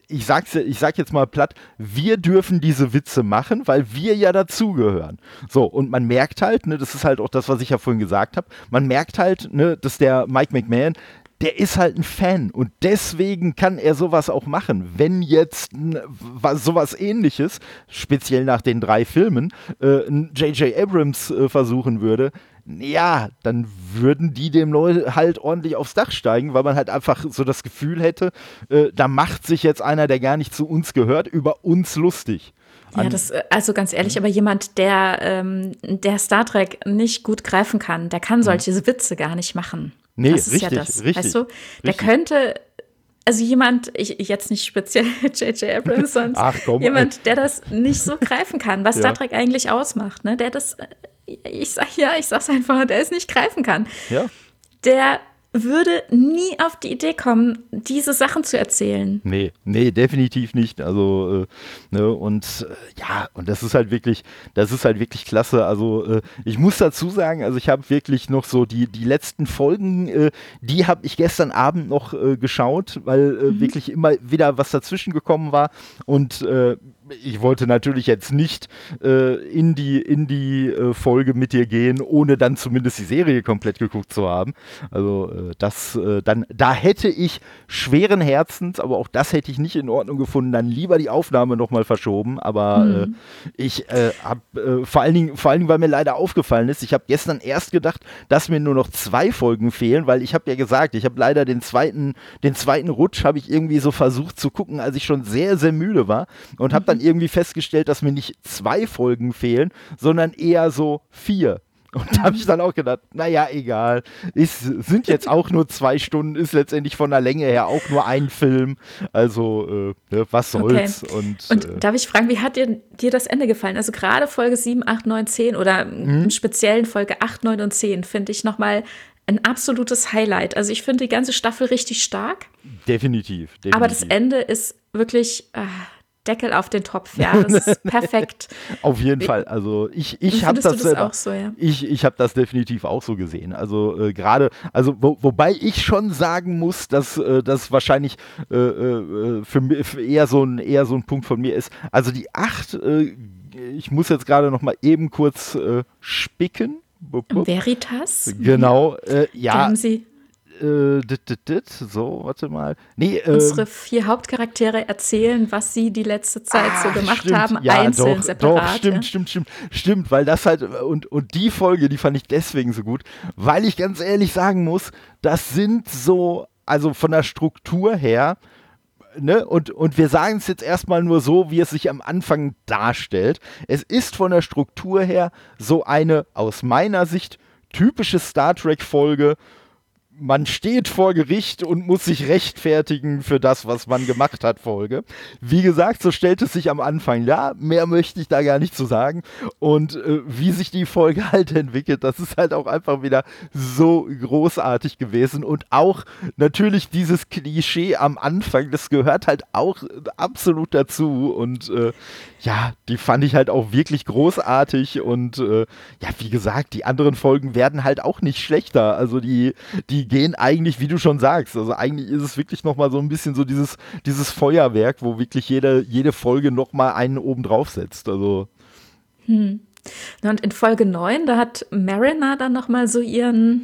ich sag's, ich sag jetzt mal platt, wir dürfen diese Witze machen, weil wir ja dazugehören. So, und man merkt halt, ne, das ist halt auch das, was ich ja vorhin gesagt habe, man merkt halt, ne, dass der Mike McMahon, der ist halt ein Fan und deswegen kann er sowas auch machen. Wenn jetzt sowas ähnliches, speziell nach den drei Filmen, J.J. Äh, Abrams äh, versuchen würde, ja, dann würden die dem Leute halt ordentlich aufs Dach steigen, weil man halt einfach so das Gefühl hätte, äh, da macht sich jetzt einer, der gar nicht zu uns gehört, über uns lustig. Ja, das, äh, also ganz ehrlich, aber jemand, der, ähm, der Star Trek nicht gut greifen kann, der kann mhm. solche Witze gar nicht machen. Nee, das ist richtig, ja das, richtig. Weißt du, der könnte, also jemand, ich, jetzt nicht speziell J.J. Abrams, sondern Ach, komm, jemand, der das nicht so greifen kann, was ja. Star Trek eigentlich ausmacht, ne? der das äh, ich sag ja, ich sag's einfach, der es nicht greifen kann. Ja. Der würde nie auf die Idee kommen, diese Sachen zu erzählen. Nee, nee, definitiv nicht. Also, äh, ne, und äh, ja, und das ist halt wirklich, das ist halt wirklich klasse. Also, äh, ich muss dazu sagen, also ich habe wirklich noch so die, die letzten Folgen, äh, die habe ich gestern Abend noch äh, geschaut, weil äh, mhm. wirklich immer wieder was dazwischen gekommen war. Und ich wollte natürlich jetzt nicht äh, in die, in die äh, Folge mit dir gehen, ohne dann zumindest die Serie komplett geguckt zu haben. Also äh, das äh, dann, da hätte ich schweren Herzens, aber auch das hätte ich nicht in Ordnung gefunden, dann lieber die Aufnahme nochmal verschoben. Aber mhm. Äh, ich äh, habe vor allen Dingen, vor allen Dingen, weil mir leider aufgefallen ist, ich habe gestern erst gedacht, dass mir nur noch zwei Folgen fehlen, weil ich habe ja gesagt, ich habe leider den zweiten, den zweiten Rutsch habe ich irgendwie so versucht zu gucken, als ich schon sehr, sehr müde war und habe dann dann irgendwie festgestellt, dass mir nicht zwei Folgen fehlen, sondern eher so vier. Und da habe ich dann auch gedacht, naja, egal. Es sind jetzt auch nur zwei Stunden, ist letztendlich von der Länge her auch nur ein Film. Also, äh, ne, was soll's. Okay. Und, und äh, darf ich fragen, wie hat dir, dir das Ende gefallen? Also gerade Folge 7, 8, 9, 10 oder mhm. im speziellen Folge 8, 9 und 10 finde ich nochmal ein absolutes Highlight. Also ich finde die ganze Staffel richtig stark. Definitiv. definitiv. Aber das Ende ist wirklich äh, Deckel auf den Topf. Ja, das ist perfekt. auf jeden Fall. Also ich, ich habe das, das auch so, ja. Ich, ich habe das definitiv auch so gesehen. Also äh, gerade, also wo, wobei ich schon sagen muss, dass äh, das wahrscheinlich äh, äh für, für, eher so ein eher so ein Punkt von mir ist. Also die acht, äh, ich muss jetzt gerade noch mal eben kurz äh, spicken. Veritas? Genau, ja. Da haben Sie äh, dit, dit, dit, so, warte mal. Nee, äh, Unsere vier Hauptcharaktere erzählen, was sie die letzte Zeit ah, so gemacht stimmt. haben, ja, einzeln, doch, separat. Doch, stimmt, ja. stimmt, stimmt, stimmt, weil das halt, und, und die Folge, die fand ich deswegen so gut, weil ich ganz ehrlich sagen muss, das sind so, also von der Struktur her, Ne? Und, und wir sagen es jetzt erstmal nur so, wie es sich am Anfang darstellt. Es ist von der Struktur her so eine aus meiner Sicht typische Star Trek-Folge, man steht vor Gericht und muss sich rechtfertigen für das, was man gemacht hat, Folge. Wie gesagt, so stellt es sich am Anfang. Ja, mehr möchte ich da gar nicht zu sagen. Und äh, wie sich die Folge halt entwickelt, das ist halt auch einfach wieder so großartig gewesen. Und auch natürlich dieses Klischee am Anfang, das gehört halt auch absolut dazu. Und äh, ja, die fand ich halt auch wirklich großartig. Und äh, ja, wie gesagt, die anderen Folgen werden halt auch nicht schlechter. Also die, die gehen eigentlich, wie du schon sagst, also eigentlich ist es wirklich nochmal so ein bisschen so dieses, dieses Feuerwerk, wo wirklich jede, jede Folge nochmal einen oben drauf setzt. Also. Hm. Und in Folge 9, da hat Mariner dann nochmal so ihren,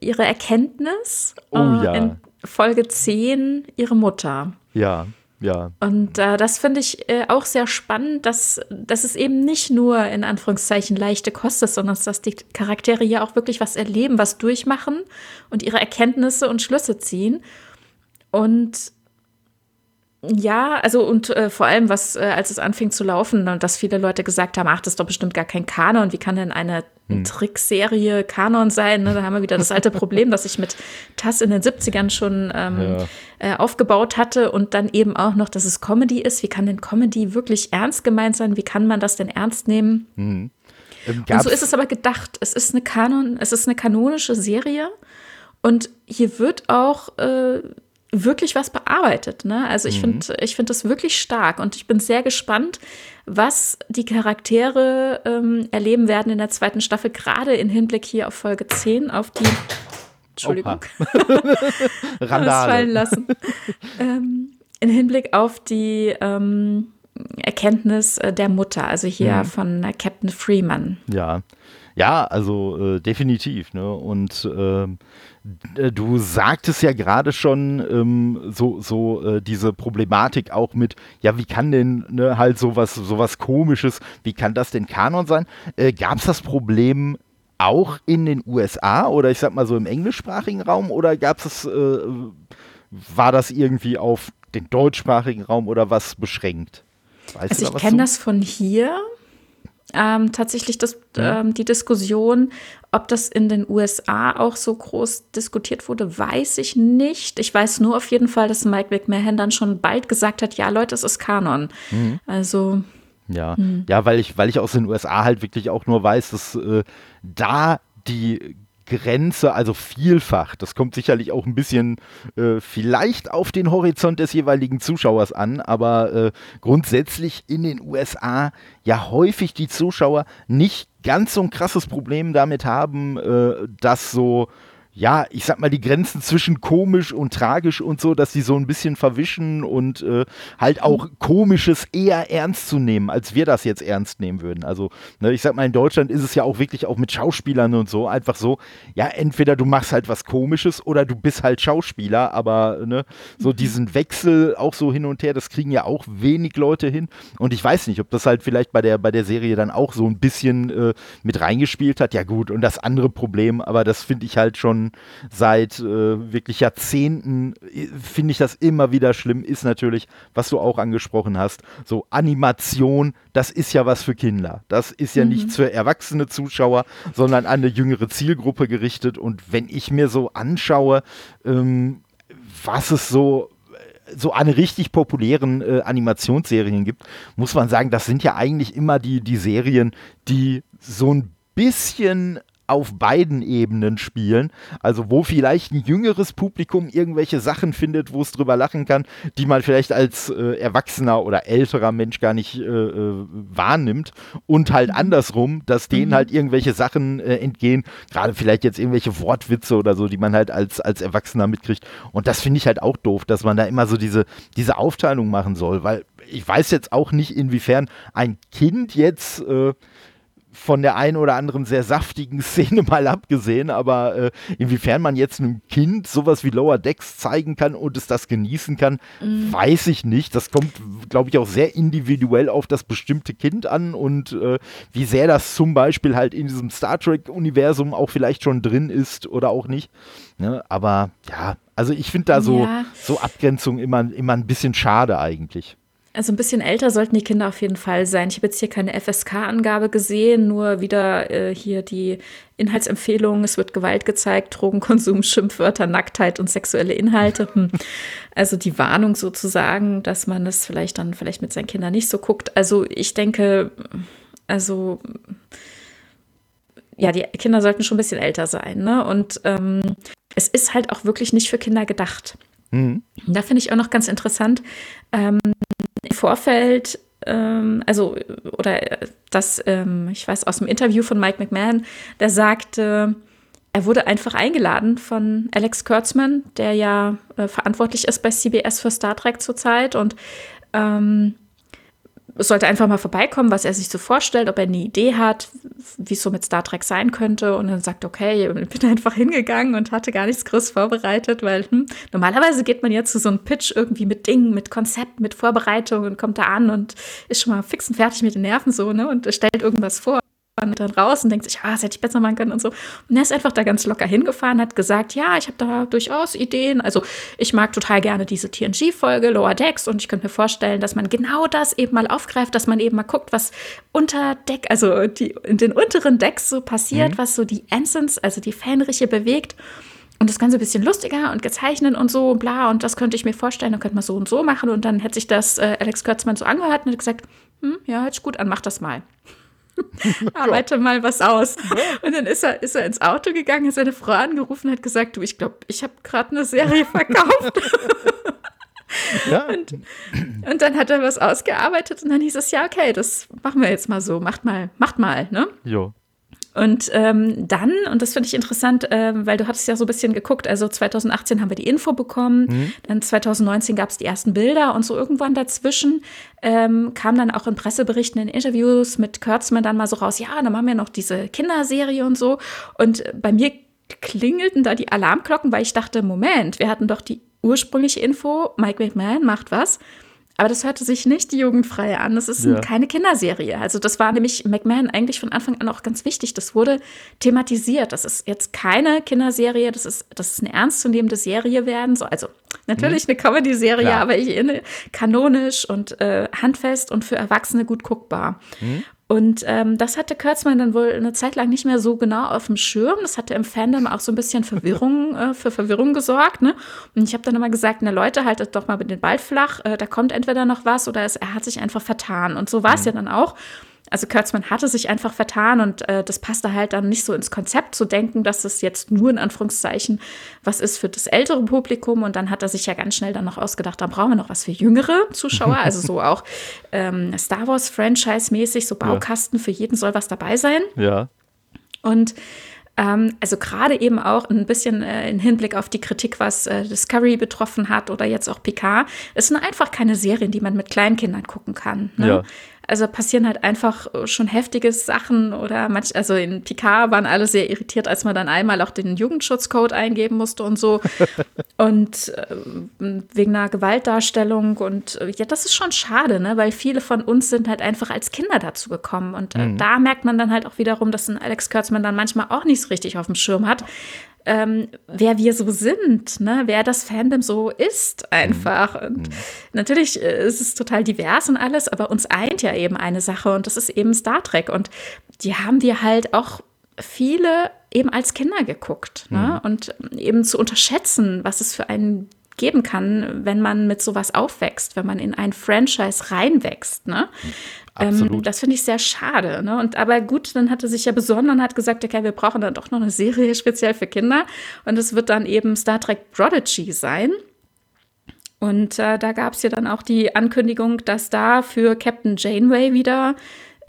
ihre Erkenntnis. Oh äh, ja. In Folge 10 ihre Mutter. Ja. Ja. Und äh, das finde ich äh, auch sehr spannend, dass, dass es eben nicht nur in Anführungszeichen leichte Kost ist, sondern dass die Charaktere hier auch wirklich was erleben, was durchmachen und ihre Erkenntnisse und Schlüsse ziehen. Und ja, also und äh, vor allem, was, äh, als es anfing zu laufen und dass viele Leute gesagt haben, ach, das ist doch bestimmt gar kein Kanon, wie kann denn eine hm. Trickserie Kanon sein? Ne? Da haben wir wieder das alte Problem, das ich mit TAS in den 70ern schon ähm, ja. äh, aufgebaut hatte und dann eben auch noch, dass es Comedy ist. Wie kann denn Comedy wirklich ernst gemeint sein? Wie kann man das denn ernst nehmen? Mhm. Ähm, und so ist es aber gedacht. Es ist eine Kanon, es ist eine kanonische Serie und hier wird auch äh, wirklich was bearbeitet. Ne? Also ich mhm. finde ich finde das wirklich stark und ich bin sehr gespannt, was die Charaktere ähm, erleben werden in der zweiten Staffel, gerade im Hinblick hier auf Folge 10, auf die Entschuldigung. Randale. fallen lassen. ähm, in Hinblick auf die ähm, Erkenntnis äh, der Mutter, also hier mhm. von Captain Freeman. Ja. Ja, also äh, definitiv. Ne? Und ähm, äh, du sagtest ja gerade schon ähm, so, so äh, diese Problematik auch mit, ja, wie kann denn ne, halt sowas, sowas komisches, wie kann das denn Kanon sein? Äh, Gab es das Problem auch in den USA oder ich sag mal so im englischsprachigen Raum oder gab es, äh, war das irgendwie auf den deutschsprachigen Raum oder was beschränkt? Weißt also ich kenne das von hier ähm, tatsächlich das, ähm, die Diskussion, ob das in den USA auch so groß diskutiert wurde, weiß ich nicht. Ich weiß nur auf jeden Fall, dass Mike McMahon dann schon bald gesagt hat, ja Leute, es ist Kanon. Mhm. Also ja, hm. ja, weil ich, weil ich aus den USA halt wirklich auch nur weiß, dass äh, da die Grenze, also vielfach. Das kommt sicherlich auch ein bisschen äh, vielleicht auf den Horizont des jeweiligen Zuschauers an, aber äh, grundsätzlich in den USA ja häufig die Zuschauer nicht ganz so ein krasses Problem damit haben, äh, dass so ja, ich sag mal, die Grenzen zwischen komisch und tragisch und so, dass sie so ein bisschen verwischen und äh, halt auch komisches eher ernst zu nehmen, als wir das jetzt ernst nehmen würden. Also, ne, ich sag mal, in Deutschland ist es ja auch wirklich auch mit Schauspielern und so einfach so, ja, entweder du machst halt was komisches oder du bist halt Schauspieler, aber ne, so mhm. diesen Wechsel auch so hin und her, das kriegen ja auch wenig Leute hin. Und ich weiß nicht, ob das halt vielleicht bei der, bei der Serie dann auch so ein bisschen äh, mit reingespielt hat. Ja, gut, und das andere Problem, aber das finde ich halt schon seit äh, wirklich Jahrzehnten, äh, finde ich das immer wieder schlimm, ist natürlich, was du auch angesprochen hast, so Animation, das ist ja was für Kinder. Das ist ja mhm. nichts für erwachsene Zuschauer, sondern an eine jüngere Zielgruppe gerichtet. Und wenn ich mir so anschaue, ähm, was es so so an richtig populären äh, Animationsserien gibt, muss man sagen, das sind ja eigentlich immer die, die Serien, die so ein bisschen auf beiden Ebenen spielen. Also wo vielleicht ein jüngeres Publikum irgendwelche Sachen findet, wo es drüber lachen kann, die man vielleicht als äh, erwachsener oder älterer Mensch gar nicht äh, äh, wahrnimmt. Und halt mhm. andersrum, dass denen mhm. halt irgendwelche Sachen äh, entgehen, gerade vielleicht jetzt irgendwelche Wortwitze oder so, die man halt als, als Erwachsener mitkriegt. Und das finde ich halt auch doof, dass man da immer so diese, diese Aufteilung machen soll, weil ich weiß jetzt auch nicht, inwiefern ein Kind jetzt äh, von der einen oder anderen sehr saftigen Szene mal abgesehen, aber äh, inwiefern man jetzt einem Kind sowas wie Lower Decks zeigen kann und es das genießen kann, mhm. weiß ich nicht. Das kommt, glaube ich, auch sehr individuell auf das bestimmte Kind an und äh, wie sehr das zum Beispiel halt in diesem Star Trek-Universum auch vielleicht schon drin ist oder auch nicht. Ne? Aber ja, also ich finde da so, ja. so Abgrenzung immer, immer ein bisschen schade eigentlich. Also ein bisschen älter sollten die Kinder auf jeden Fall sein. Ich habe jetzt hier keine FSK-Angabe gesehen, nur wieder äh, hier die Inhaltsempfehlungen. Es wird Gewalt gezeigt, Drogenkonsum, Schimpfwörter, Nacktheit und sexuelle Inhalte. Hm. Also die Warnung sozusagen, dass man das vielleicht dann vielleicht mit seinen Kindern nicht so guckt. Also ich denke, also ja, die Kinder sollten schon ein bisschen älter sein. Ne? Und ähm, es ist halt auch wirklich nicht für Kinder gedacht. Mhm. Da finde ich auch noch ganz interessant. Ähm, im Vorfeld, ähm, also, oder das, ähm, ich weiß aus dem Interview von Mike McMahon, der sagte, er wurde einfach eingeladen von Alex Kurtzman, der ja äh, verantwortlich ist bei CBS für Star Trek zurzeit und ähm, sollte einfach mal vorbeikommen, was er sich so vorstellt, ob er eine Idee hat, wie es so mit Star Trek sein könnte. Und dann sagt, okay, ich bin einfach hingegangen und hatte gar nichts groß vorbereitet, weil hm, normalerweise geht man ja zu so einem Pitch irgendwie mit Dingen, mit Konzept, mit Vorbereitung und kommt da an und ist schon mal fix und fertig mit den Nerven so, ne? Und stellt irgendwas vor und dann raus und denkt sich, ah, das hätte ich besser machen können und so. Und er ist einfach da ganz locker hingefahren, hat gesagt, ja, ich habe da durchaus Ideen. Also ich mag total gerne diese TNG-Folge, Lower Decks, und ich könnte mir vorstellen, dass man genau das eben mal aufgreift, dass man eben mal guckt, was unter Deck, also die, in den unteren Decks so passiert, mhm. was so die Ensigns, also die Fähnriche bewegt. Und das Ganze ein bisschen lustiger und gezeichnet und so, bla, und das könnte ich mir vorstellen, dann könnte man so und so machen. Und dann hätte sich das äh, Alex Kurtzmann so angehört und hat gesagt, hm, ja, hört sich gut an, mach das mal. arbeite mal was aus. Und dann ist er, ist er ins Auto gegangen, hat seine Frau angerufen und hat gesagt, du, ich glaube, ich habe gerade eine Serie verkauft. Ja. Und, und, dann hat er was ausgearbeitet und dann hieß es, ja, okay, das machen wir jetzt mal so, macht mal, macht mal, ne? Jo. Und ähm, dann, und das finde ich interessant, äh, weil du hattest ja so ein bisschen geguckt, also 2018 haben wir die Info bekommen, mhm. dann 2019 gab es die ersten Bilder und so irgendwann dazwischen ähm, kam dann auch in Presseberichten, in Interviews mit Kurtzman dann mal so raus, ja, dann machen wir noch diese Kinderserie und so. Und bei mir klingelten da die Alarmglocken, weil ich dachte, Moment, wir hatten doch die ursprüngliche Info, Mike McMahon macht was. Aber das hörte sich nicht jugendfrei an. Das ist ja. keine Kinderserie. Also das war nämlich McMahon eigentlich von Anfang an auch ganz wichtig. Das wurde thematisiert. Das ist jetzt keine Kinderserie. Das ist, das ist eine ernstzunehmende Serie werden. So, also natürlich mhm. eine Comedy-Serie, aber ich kanonisch und äh, handfest und für Erwachsene gut guckbar. Mhm. Und ähm, das hatte Kurtzman dann wohl eine Zeit lang nicht mehr so genau auf dem Schirm. Das hatte im Fandom auch so ein bisschen Verwirrung, äh, für Verwirrung gesorgt. Ne? Und ich habe dann immer gesagt, na Leute, haltet doch mal mit den Ball flach. Äh, da kommt entweder noch was oder es, er hat sich einfach vertan. Und so war es mhm. ja dann auch. Also Kurtzman hatte sich einfach vertan und äh, das passte halt dann nicht so ins Konzept zu denken, dass es jetzt nur in Anführungszeichen was ist für das ältere Publikum. Und dann hat er sich ja ganz schnell dann noch ausgedacht, da brauchen wir noch was für jüngere Zuschauer. Also so auch ähm, Star Wars Franchise-mäßig, so Baukasten ja. für jeden soll was dabei sein. Ja. Und ähm, also gerade eben auch ein bisschen äh, im Hinblick auf die Kritik, was äh, Discovery betroffen hat oder jetzt auch Picard. Es sind einfach keine Serien, die man mit Kleinkindern gucken kann. Ne? Ja. Also passieren halt einfach äh, schon heftige Sachen oder manch, also in Picard waren alle sehr irritiert, als man dann einmal auch den Jugendschutzcode eingeben musste und so. und äh, wegen einer Gewaltdarstellung und äh, ja, das ist schon schade, ne? Weil viele von uns sind halt einfach als Kinder dazu gekommen. Und äh, mhm. da merkt man dann halt auch wiederum, dass ein Alex Kurtzman dann manchmal auch nicht so richtig auf dem Schirm hat ähm, wer wir so sind, ne? wer das Fandom so ist einfach. Und mhm. natürlich äh, ist es total divers und alles, aber uns eint ja eben eine Sache und das ist eben Star Trek. Und die haben wir halt auch viele eben als Kinder geguckt. Ne? Mhm. Und eben zu unterschätzen, was es für ein geben kann, wenn man mit sowas aufwächst, wenn man in ein Franchise reinwächst. Ne? Ähm, das finde ich sehr schade. Ne? Und aber gut, dann hat er sich ja besonnen und hat gesagt, okay, wir brauchen dann doch noch eine Serie speziell für Kinder. Und es wird dann eben Star Trek Prodigy sein. Und äh, da gab es ja dann auch die Ankündigung, dass da für Captain Janeway wieder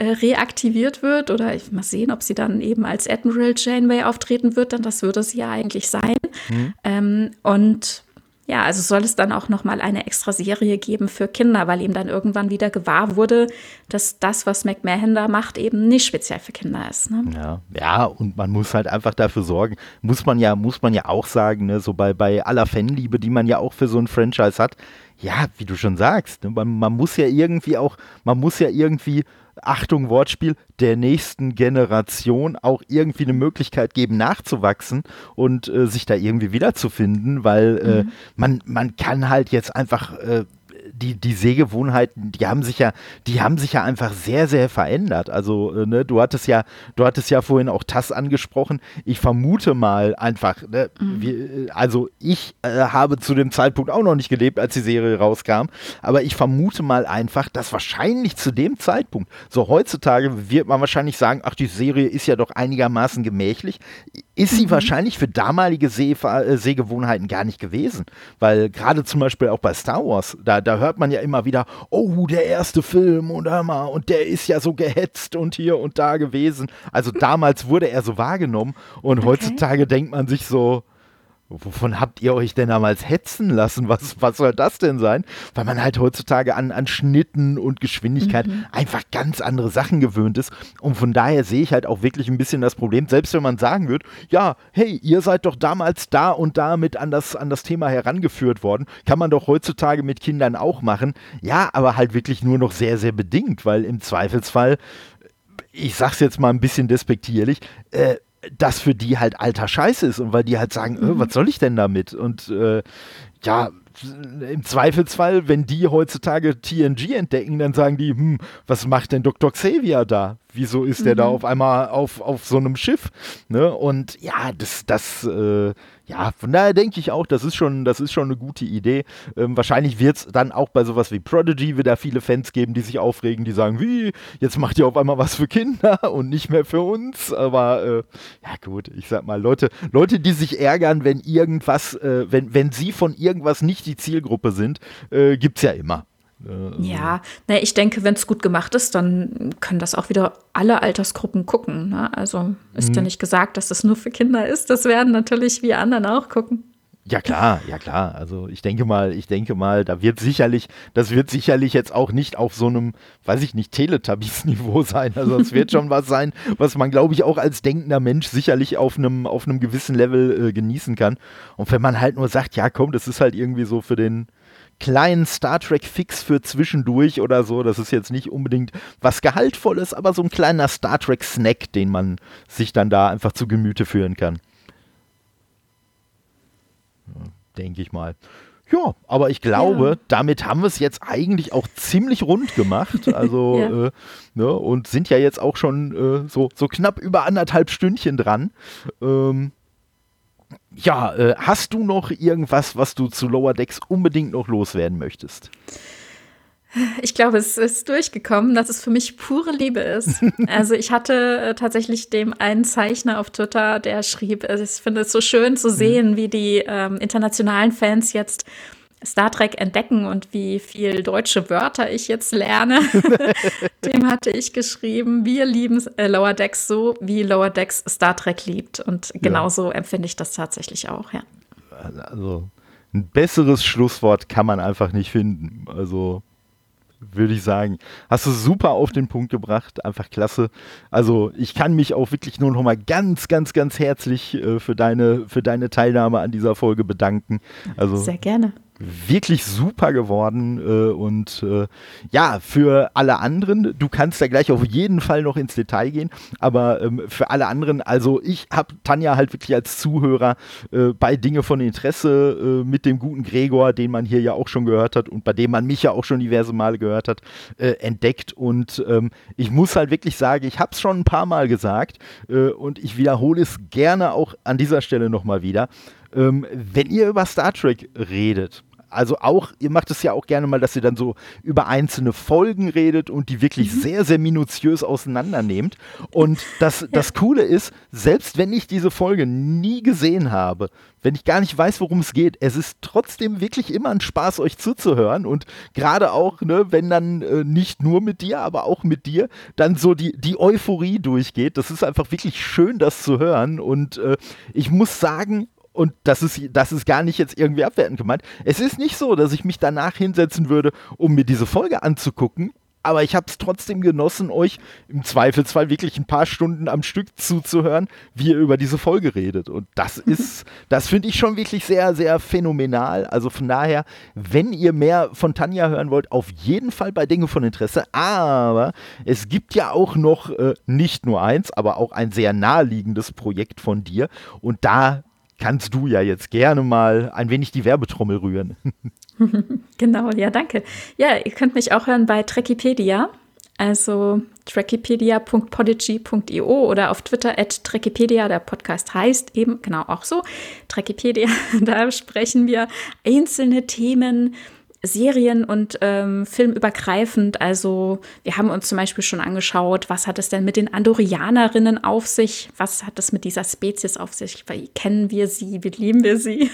äh, reaktiviert wird. Oder ich mal sehen, ob sie dann eben als Admiral Janeway auftreten wird. Dann das würde sie ja eigentlich sein. Mhm. Ähm, und ja, also soll es dann auch noch mal eine extra Serie geben für Kinder, weil ihm dann irgendwann wieder gewahr wurde, dass das, was McMahon da macht, eben nicht speziell für Kinder ist. Ne? Ja, ja, und man muss halt einfach dafür sorgen, muss man ja, muss man ja auch sagen, ne, so bei, bei aller Fanliebe, die man ja auch für so ein Franchise hat, ja, wie du schon sagst, ne, man, man muss ja irgendwie auch, man muss ja irgendwie Achtung Wortspiel, der nächsten Generation auch irgendwie eine Möglichkeit geben, nachzuwachsen und äh, sich da irgendwie wiederzufinden, weil äh, mhm. man, man kann halt jetzt einfach äh, die, die Sehgewohnheiten, die haben sich ja, die haben sich ja einfach sehr, sehr verändert. Also, äh, ne, du hattest ja, du hattest ja vorhin auch TAS angesprochen. Ich vermute mal einfach, ne, mhm. wir, also ich äh, habe zu dem Zeitpunkt auch noch nicht gelebt, als die Serie rauskam, aber ich vermute mal einfach, dass wahrscheinlich zu dem Zeitpunkt, so heutzutage wird man wahrscheinlich sagen, ach, die Serie ist ja doch einigermaßen gemächlich ist sie mhm. wahrscheinlich für damalige Seh äh, Sehgewohnheiten gar nicht gewesen. Weil gerade zum Beispiel auch bei Star Wars, da, da hört man ja immer wieder, oh, der erste Film und mal, und der ist ja so gehetzt und hier und da gewesen. Also damals wurde er so wahrgenommen und okay. heutzutage denkt man sich so, Wovon habt ihr euch denn damals hetzen lassen? Was, was soll das denn sein? Weil man halt heutzutage an, an Schnitten und Geschwindigkeit mhm. einfach ganz andere Sachen gewöhnt ist. Und von daher sehe ich halt auch wirklich ein bisschen das Problem, selbst wenn man sagen wird, ja, hey, ihr seid doch damals da und da mit an das, an das Thema herangeführt worden, kann man doch heutzutage mit Kindern auch machen. Ja, aber halt wirklich nur noch sehr, sehr bedingt, weil im Zweifelsfall ich sag's jetzt mal ein bisschen despektierlich, äh, das für die halt alter Scheiß ist und weil die halt sagen, äh, mhm. was soll ich denn damit? Und äh, ja, im Zweifelsfall, wenn die heutzutage TNG entdecken, dann sagen die, hm, was macht denn Dr. Xavier da? Wieso ist mhm. der da auf einmal auf, auf so einem Schiff? Ne? Und ja, das, das, äh, ja, von daher denke ich auch, das ist schon, das ist schon eine gute Idee. Ähm, wahrscheinlich wird es dann auch bei sowas wie Prodigy wieder viele Fans geben, die sich aufregen, die sagen, wie, jetzt macht ihr auf einmal was für Kinder und nicht mehr für uns. Aber äh, ja gut, ich sag mal, Leute, Leute, die sich ärgern, wenn irgendwas, äh, wenn, wenn sie von irgendwas nicht die Zielgruppe sind, äh, gibt es ja immer. Äh, ja, ne, ich denke, wenn es gut gemacht ist, dann können das auch wieder alle Altersgruppen gucken. Ne? Also ist mhm. ja nicht gesagt, dass das nur für Kinder ist. Das werden natürlich wir anderen auch gucken. Ja klar, ja klar. Also ich denke mal, ich denke mal, da wird sicherlich, das wird sicherlich jetzt auch nicht auf so einem, weiß ich nicht, Teletubbies-Niveau sein. Also es wird schon was sein, was man, glaube ich, auch als denkender Mensch sicherlich auf einem, auf einem gewissen Level äh, genießen kann. Und wenn man halt nur sagt, ja komm, das ist halt irgendwie so für den, kleinen Star Trek-Fix für zwischendurch oder so. Das ist jetzt nicht unbedingt was Gehaltvolles, aber so ein kleiner Star Trek-Snack, den man sich dann da einfach zu Gemüte führen kann. Ja, Denke ich mal. Ja, aber ich glaube, ja. damit haben wir es jetzt eigentlich auch ziemlich rund gemacht. Also, ja. äh, ne, und sind ja jetzt auch schon äh, so, so knapp über anderthalb Stündchen dran. Ähm, ja, äh, hast du noch irgendwas, was du zu Lower Decks unbedingt noch loswerden möchtest? Ich glaube, es ist durchgekommen, dass es für mich pure Liebe ist. Also ich hatte äh, tatsächlich dem einen Zeichner auf Twitter, der schrieb, ich finde es so schön zu mhm. sehen, wie die ähm, internationalen Fans jetzt Star Trek entdecken und wie viel deutsche Wörter ich jetzt lerne. Dem hatte ich geschrieben, wir lieben äh, Lower Decks so, wie Lower Decks Star Trek liebt. Und genauso ja. empfinde ich das tatsächlich auch, ja. Also ein besseres Schlusswort kann man einfach nicht finden. Also würde ich sagen. Hast du super auf den Punkt gebracht, einfach klasse. Also ich kann mich auch wirklich nur noch mal ganz, ganz, ganz herzlich äh, für, deine, für deine Teilnahme an dieser Folge bedanken. Also, Sehr gerne wirklich super geworden äh, und äh, ja, für alle anderen, du kannst da gleich auf jeden Fall noch ins Detail gehen, aber ähm, für alle anderen, also ich habe Tanja halt wirklich als Zuhörer äh, bei Dinge von Interesse äh, mit dem guten Gregor, den man hier ja auch schon gehört hat und bei dem man mich ja auch schon diverse Male gehört hat, äh, entdeckt. Und ähm, ich muss halt wirklich sagen, ich habe es schon ein paar Mal gesagt äh, und ich wiederhole es gerne auch an dieser Stelle nochmal wieder ähm, wenn ihr über Star Trek redet, also auch, ihr macht es ja auch gerne mal, dass ihr dann so über einzelne Folgen redet und die wirklich mhm. sehr, sehr minutiös auseinandernehmt. Und das, das Coole ist, selbst wenn ich diese Folge nie gesehen habe, wenn ich gar nicht weiß, worum es geht, es ist trotzdem wirklich immer ein Spaß, euch zuzuhören. Und gerade auch, ne, wenn dann äh, nicht nur mit dir, aber auch mit dir, dann so die, die Euphorie durchgeht. Das ist einfach wirklich schön, das zu hören. Und äh, ich muss sagen, und das ist, das ist gar nicht jetzt irgendwie abwertend gemeint. Es ist nicht so, dass ich mich danach hinsetzen würde, um mir diese Folge anzugucken. Aber ich habe es trotzdem genossen, euch im Zweifelsfall wirklich ein paar Stunden am Stück zuzuhören, wie ihr über diese Folge redet. Und das ist, das finde ich schon wirklich sehr, sehr phänomenal. Also von daher, wenn ihr mehr von Tanja hören wollt, auf jeden Fall bei Dinge von Interesse. Aber es gibt ja auch noch äh, nicht nur eins, aber auch ein sehr naheliegendes Projekt von dir. Und da kannst du ja jetzt gerne mal ein wenig die Werbetrommel rühren. genau, ja, danke. Ja, ihr könnt mich auch hören bei Trekipedia, also trekipedia.podigy.io oder auf Twitter at Trekipedia. Der Podcast heißt eben genau auch so, Trekipedia. Da sprechen wir einzelne Themen Serien- und ähm, filmübergreifend. Also wir haben uns zum Beispiel schon angeschaut, was hat es denn mit den Andorianerinnen auf sich? Was hat es mit dieser Spezies auf sich? Wie kennen wir sie? Wie lieben wir sie?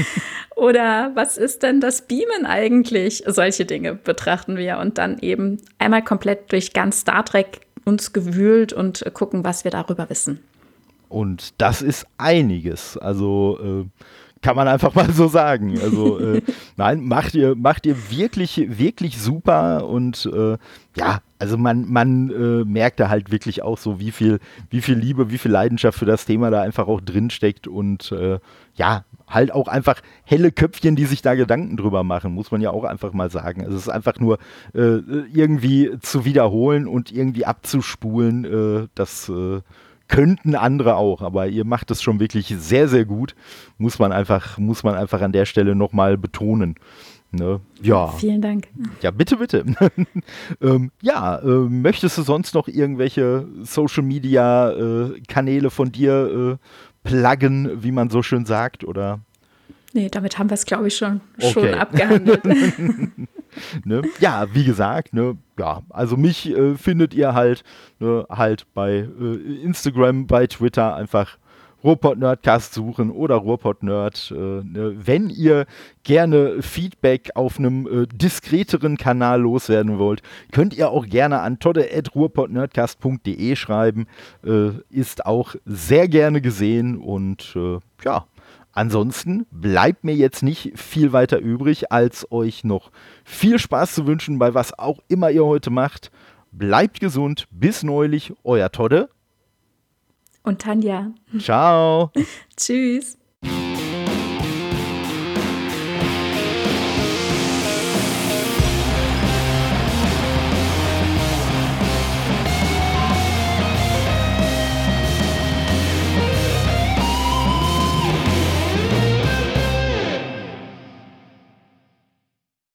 Oder was ist denn das Beamen eigentlich? Solche Dinge betrachten wir und dann eben einmal komplett durch ganz Star Trek uns gewühlt und gucken, was wir darüber wissen. Und das ist einiges. Also äh kann man einfach mal so sagen. Also äh, nein, macht ihr, macht ihr wirklich, wirklich super und äh, ja, also man, man äh, merkt da halt wirklich auch so, wie viel, wie viel Liebe, wie viel Leidenschaft für das Thema da einfach auch drinsteckt und äh, ja, halt auch einfach helle Köpfchen, die sich da Gedanken drüber machen, muss man ja auch einfach mal sagen. Also es ist einfach nur äh, irgendwie zu wiederholen und irgendwie abzuspulen, äh, das könnten andere auch, aber ihr macht es schon wirklich sehr, sehr gut. Muss man einfach, muss man einfach an der Stelle nochmal betonen. Ne? Ja. Vielen Dank. Ja, bitte, bitte. ähm, ja, äh, möchtest du sonst noch irgendwelche Social Media äh, Kanäle von dir äh, pluggen, wie man so schön sagt, oder? Nee, damit haben wir es, glaube ich, schon, okay. schon abgehandelt. ne? Ja, wie gesagt, ne, ja, also mich äh, findet ihr halt, ne, halt bei äh, Instagram, bei Twitter einfach Ruhrpott Nerdcast suchen oder Ruhrpott Nerd. Äh, ne, wenn ihr gerne Feedback auf einem äh, diskreteren Kanal loswerden wollt, könnt ihr auch gerne an todde.ruhrpottnerdcast.de schreiben. Äh, ist auch sehr gerne gesehen und äh, ja, Ansonsten bleibt mir jetzt nicht viel weiter übrig, als euch noch viel Spaß zu wünschen bei was auch immer ihr heute macht. Bleibt gesund, bis neulich, euer Todde. Und Tanja. Ciao. Tschüss.